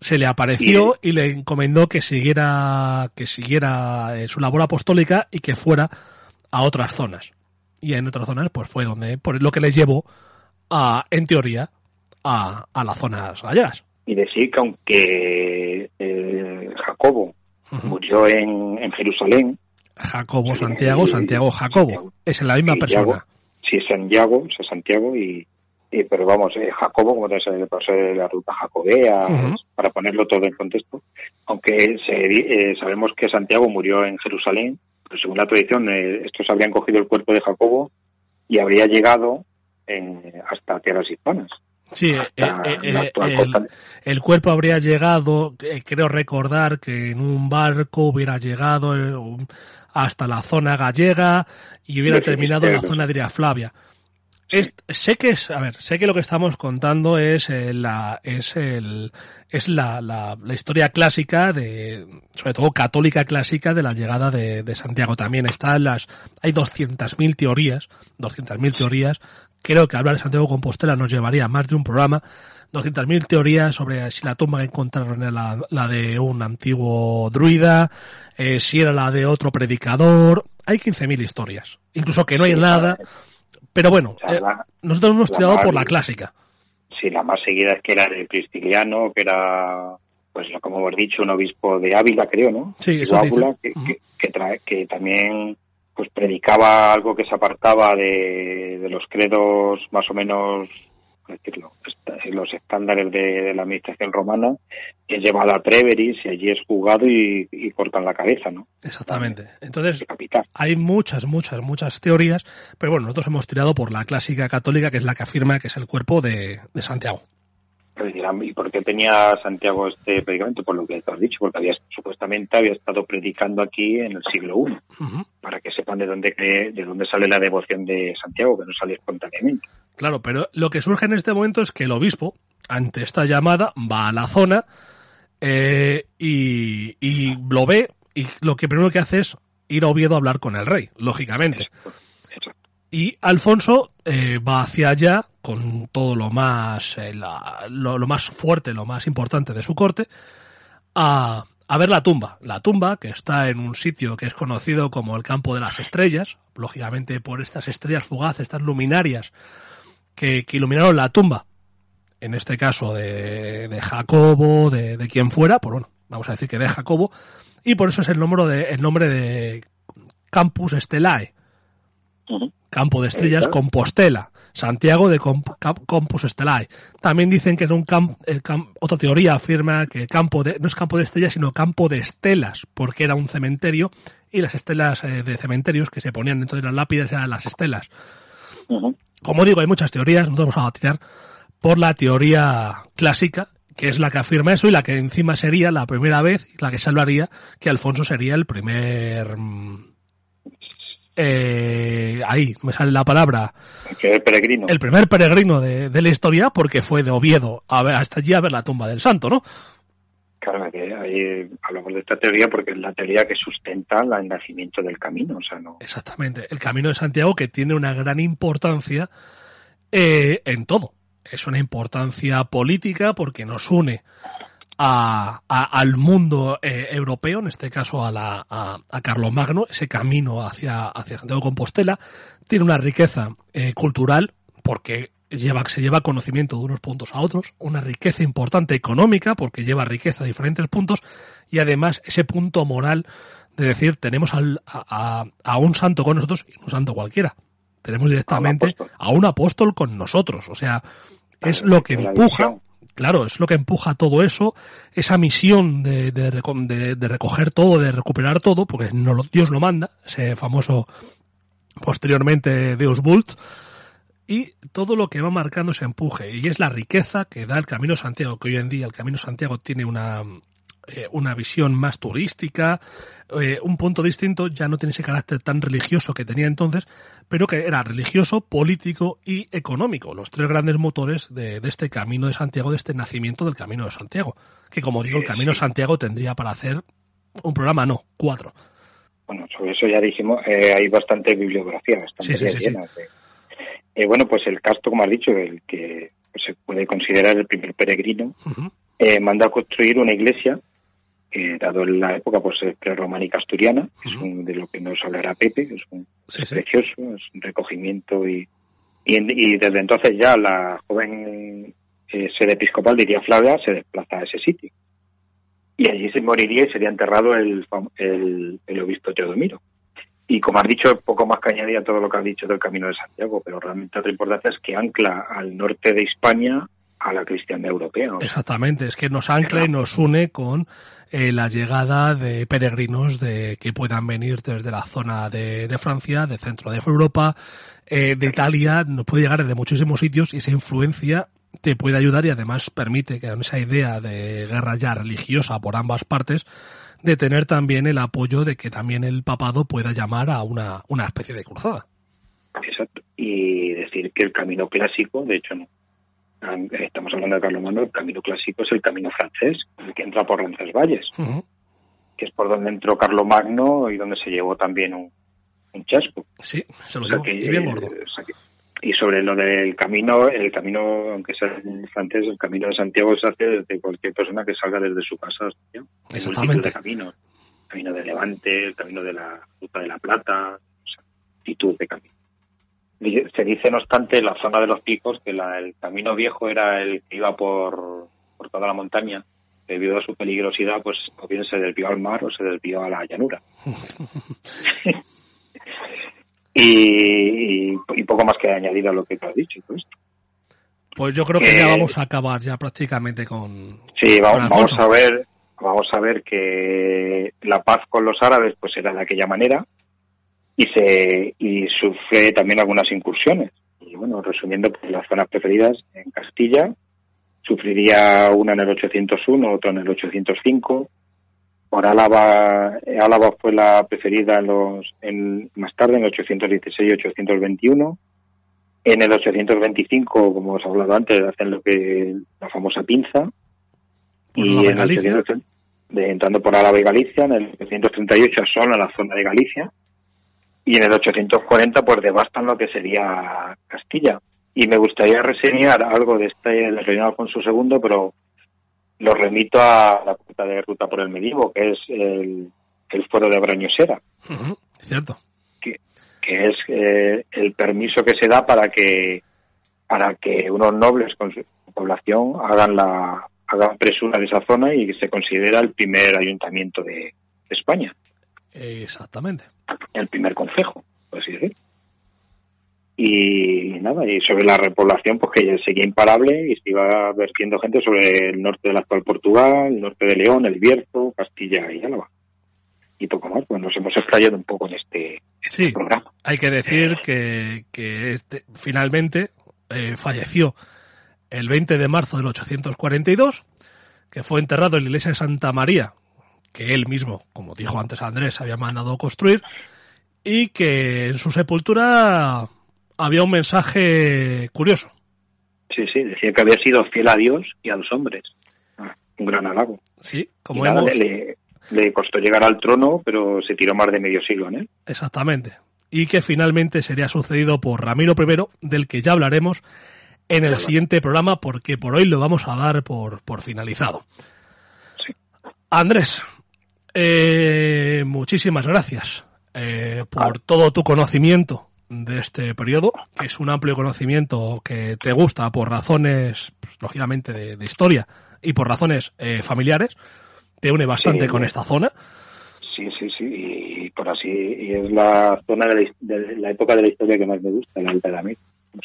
Se le apareció y, le encomendó que siguiera, que siguiera eh, su labor apostólica y que fuera a otras zonas. Y en otras zonas, pues fue donde, por lo que les llevó a, en teoría, a, a las zonas gallegas.
Y decir que aunque eh, Jacobo murió en, en, Jerusalén.
Jacobo Santiago, Santiago Jacobo. Es la misma persona.
Sí, Santiago, es Santiago y, pero vamos, eh, Jacobo, como te pasó de la ruta jacobea, para ponerlo todo en contexto, aunque se, eh, sabemos que Santiago murió en Jerusalén, pero según la tradición, estos habrían cogido el cuerpo de Jacobo y habría llegado hasta tierras hispanas.
Sí, eh, eh, eh, el, cuerpo habría llegado, creo recordar que en un barco hubiera llegado hasta la zona gallega y hubiera terminado en la zona de Flavia. sé que es, a ver, sé que lo que estamos contando es la, es el, es la, la, historia clásica de, sobre todo católica clásica de la llegada de, de Santiago. También están las, hay 200.000 teorías, 200.000 teorías Creo que hablar de Santiago Compostela nos llevaría más de un programa. 200.000 teorías sobre si la tumba que encontraron era la, de un antiguo druida, eh, si era la de otro predicador. Hay 15.000 historias. Incluso que no hay nada. Pero bueno, eh, nosotros hemos tirado por la clásica.
Sí, la más seguida es que era de Prisciliano, que era, pues como hemos dicho, un obispo de Ávila, creo, ¿no?
Sí, eso
que, que, que también pues predicaba algo que se apartaba de, los credos más o menos decirlo, los estándares de, la administración romana, es llevado a Treveris y allí es jugado y, cortan la cabeza, ¿no?
Exactamente. Entonces, hay muchas, muchas, muchas teorías, pero bueno, nosotros hemos tirado por la clásica católica, que es la que afirma que es el cuerpo de Santiago.
¿Y por qué tenía Santiago este predicamento? Por lo que te has dicho, porque había supuestamente había estado predicando aquí en el siglo I, para que sepan de dónde de dónde sale la devoción de Santiago, que no sale espontáneamente.
Claro, pero lo que surge en este momento es que el obispo, ante esta llamada, va a la zona eh, y, y lo ve y lo que primero que hace es ir a Oviedo a hablar con el rey, lógicamente. Y Alfonso eh, va hacia allá con todo lo más, eh, la, lo, más fuerte, lo más importante de su corte, a, a ver la tumba. La tumba que está en un sitio que es conocido como el campo de las estrellas, lógicamente por estas estrellas fugaces, estas luminarias que, iluminaron la tumba. En este caso de, de Jacobo, de, de, quien fuera, pues bueno, vamos a decir que de Jacobo, y por eso es el nombre de, el nombre de Campus Stellae. Uh -huh. Campo de Estrellas, Compostela. Santiago de Comp. También dicen que es un campo, camp otra teoría afirma que campo de, no es campo de estrellas, sino campo de estelas, porque era un cementerio y las estelas eh, de cementerios que se ponían dentro de las lápidas eran las estelas. Uh -huh. Como digo, hay muchas teorías, no vamos a tirar por la teoría clásica, que es la que afirma eso y la que encima sería la primera vez, la que salvaría que Alfonso sería el primer eh, ahí me sale la palabra.
El primer peregrino.
El primer peregrino de, de la historia porque fue de Oviedo a ver, hasta allí a ver la tumba del santo, ¿no?
Claro, que ahí hablamos de esta teoría porque es la teoría que sustenta el nacimiento del camino, o sea, no.
Exactamente, el camino de Santiago que tiene una gran importancia eh, en todo. Es una importancia política porque nos une a, a, al mundo eh, europeo, en este caso a, la, a, a Carlomagno, ese camino hacia, hacia Santiago de Compostela, tiene una riqueza eh, cultural porque lleva, se lleva conocimiento de unos puntos a otros, una riqueza importante económica porque lleva riqueza a diferentes puntos y además ese punto moral de decir tenemos al, a, a, un santo con nosotros y un santo cualquiera. Tenemos directamente a un apóstol con nosotros. O sea, es lo que empuja claro, es lo que empuja todo eso, esa misión de, de, de, de recoger todo, de recuperar todo, porque no lo, Dios lo manda, ese famoso posteriormente Deus Vult, y todo lo que va marcando ese empuje, y es la riqueza que da el Camino Santiago, que hoy en día el Camino Santiago tiene una, eh, una visión más turística, eh, un punto distinto, ya no tiene ese carácter tan religioso que tenía entonces, pero que era religioso, político y económico, los tres grandes motores de, de, este camino de Santiago, de este nacimiento del camino de Santiago. Que como digo, el camino de Santiago tendría para hacer un programa, no, cuatro.
Bueno, sobre eso ya dijimos, eh, hay bastante bibliografía, bastante
sí, sí, sí,
llena. Eh, bueno, pues el casto, como has dicho, el que se puede considerar el primer peregrino, uh -huh. eh, mandó a construir una iglesia que dado en la época pues es prerrománica asturiana, uh -huh. es un, de lo que nos hablará Pepe, es, un,
sí,
es
sí.
precioso, es un recogimiento y, y, y, desde entonces ya la joven eh, sede episcopal, diría Flavia, se desplaza a ese sitio. Y allí se moriría y sería enterrado el, el, el obispo Teodomiro. Y como has dicho, poco más que añadir a todo lo que has dicho del Camino de Santiago, pero realmente otra importancia es que ancla al norte de España a la cristiandad europea.
Exactamente, es que nos ancla y nos une con eh, la llegada de peregrinos de que puedan venir desde la zona de, de Francia, de centro de Europa, eh, de Italia, nos puede llegar desde muchísimos sitios y esa influencia te puede ayudar y además permite que esa idea de guerra ya religiosa por ambas partes, de tener también el apoyo de que también el papado pueda llamar a una, una especie de cruzada.
Exacto. Y decir que el camino clásico, de hecho, no, estamos hablando de Carlomagno, el camino clásico es el camino francés, el que entra por Roncesvalles, uh -huh. que es por donde entró Carlomagno y donde se llevó también un, un chasco.
Sí, se lo o sea que, y bien gordo.
O sea que, y sobre lo del camino, el camino, aunque sea francés, el camino de Santiago se hace desde cualquier persona que salga desde su casa. ¿sí?
Exactamente.
De caminos. El camino de Levante, el camino de la Ruta de la Plata, o sea, multitud de caminos. Se dice, no obstante, en la zona de los picos que la, el camino viejo era el que iba por, por toda la montaña. Debido a su peligrosidad, pues o bien se desvió al mar o se desvió a la llanura. y, y, poco más que añadir a lo que te has dicho. Pues,
pues yo creo que eh, ya vamos a acabar ya prácticamente con.
Sí, vamos, con vamos a ver, vamos a ver que la paz con los árabes pues era de aquella manera y se y sufre también algunas incursiones. Y bueno, resumiendo, pues las zonas preferidas en Castilla sufriría una en el 801, otra en el 805. Por Álava, Álava fue la preferida en los, en, más tarde, en 816 y 821. En el 825, como os he hablado antes, hacen lo que la famosa pinza. y en el de, entrando por Álava y Galicia, en el 838 asolan la zona de Galicia y en el 840 pues devastan lo que sería Castilla. Y me gustaría reseñar algo de este del reinado Alfonso II, pero lo remito a la puerta de ruta por el Medievo, que es el, el foro de Brañosera.
cierto.
Que, que es eh, el permiso que se da para que para que unos nobles con su población hagan la hagan presura de esa zona y se considera el primer ayuntamiento de España.
Exactamente.
El primer consejo, por así decir. Y nada, y sobre la repoblación, pues que seguía imparable y se iba vertiendo gente sobre el norte del actual Portugal, el norte de León, el Bierzo, Castilla y Álava. Y poco más, pues nos hemos explayado un poco en este,
sí,
programa.
Hay que decir que, que este, finalmente eh, falleció el 20 de marzo del 842, que fue enterrado en la iglesia de Santa María, que él mismo, como dijo antes Andrés, había mandado construir, y que en su sepultura había un mensaje curioso.
Sí, sí, decía que había sido fiel a Dios y a los hombres. Ah, un gran halago.
Sí, como hemos...
le, le, costó llegar al trono, pero se tiró más de medio siglo en él.
Exactamente. Y que finalmente sería sucedido por Ramiro I, del que ya hablaremos en el siguiente programa, porque por hoy lo vamos a dar por, por finalizado.
Sí.
Andrés, eh, muchísimas gracias eh, por todo tu conocimiento de este periodo, que es un amplio conocimiento que te gusta por razones, pues, lógicamente, de, historia y por razones eh, familiares. Te une bastante con esta zona.
Sí, sí, sí, y por así, y es la zona de la, época de la historia que más me gusta, la Alta Edad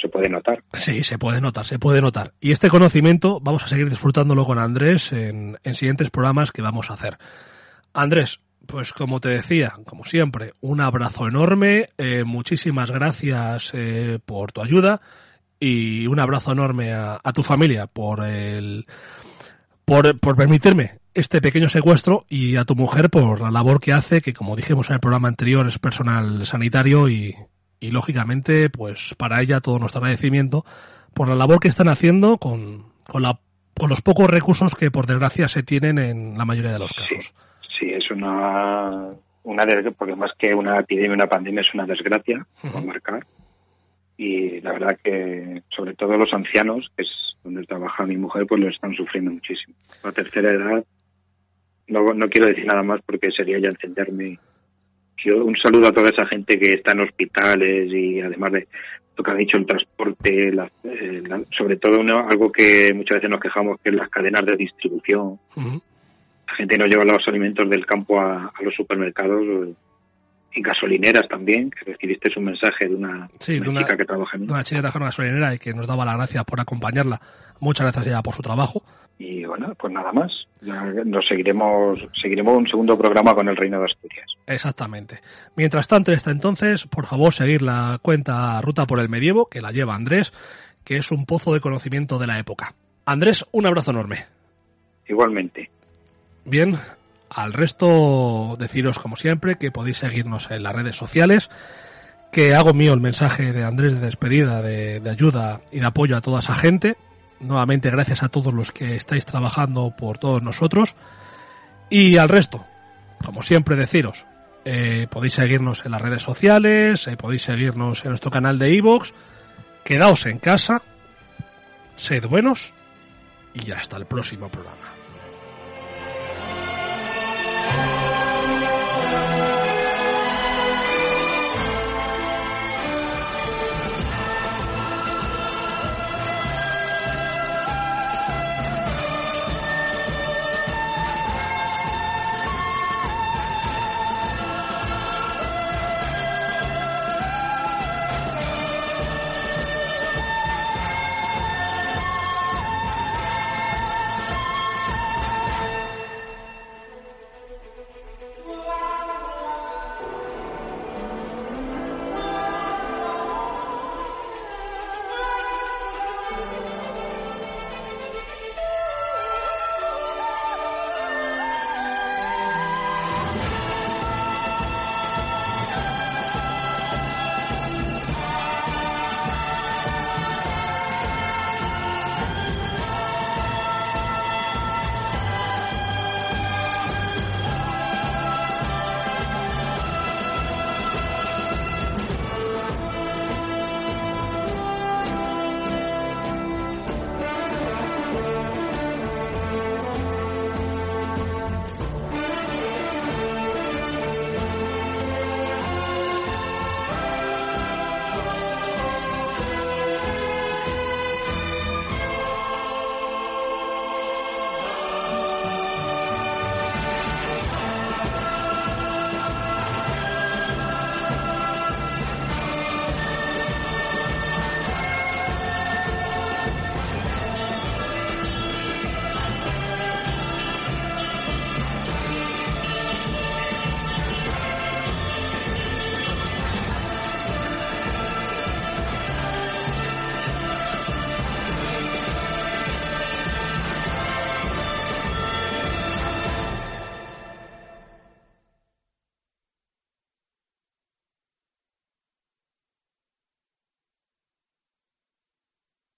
Se puede notar.
Sí, se puede notar, se puede notar. Y este conocimiento vamos a seguir disfrutándolo con Andrés en, en siguientes programas que vamos a hacer. Andrés, pues como te decía, como siempre, un abrazo enorme, eh, muchísimas gracias eh, por tu ayuda y un abrazo enorme a, tu familia por el por, por, permitirme este pequeño secuestro y a tu mujer por la labor que hace, que como dijimos en el programa anterior es personal sanitario y, y lógicamente pues para ella todo nuestro agradecimiento por la labor que están haciendo con, con, la, con los pocos recursos que por desgracia se tienen en la mayoría de los casos.
sí, es una, una porque más que una epidemia, una pandemia es una desgracia, uh marcar. Y la verdad que, sobre todo los ancianos, que es donde trabaja mi mujer, pues lo están sufriendo muchísimo. La tercera edad, no, no quiero decir nada más porque sería ya encenderme. un saludo a toda esa gente que está en hospitales y además de lo que ha dicho el transporte, eh, sobre todo algo que muchas veces nos quejamos que es las cadenas de distribución la gente no lleva los alimentos del campo a, los supermercados y gasolineras también, que recibiste un mensaje de una, chica que trabaja en
una chica que trabaja en una gasolinera y que nos daba las gracias por acompañarla. Muchas gracias ya por su trabajo.
Y bueno, pues nada más. nos seguiremos, seguiremos un segundo programa con el Reino de Asturias.
Exactamente. Mientras tanto, hasta entonces, por favor, seguir la cuenta Ruta por el Medievo, que la lleva Andrés, que es un pozo de conocimiento de la época. Andrés, un abrazo enorme.
Igualmente.
Bien, al resto deciros como siempre que podéis seguirnos en las redes sociales, que hago mío el mensaje de Andrés de despedida, de, ayuda y de apoyo a toda esa gente. Nuevamente gracias a todos los que estáis trabajando por todos nosotros. Y al resto, como siempre deciros, eh, podéis seguirnos en las redes sociales, eh, podéis seguirnos en nuestro canal de iVoox, quedaos en casa, sed buenos y hasta el próximo programa.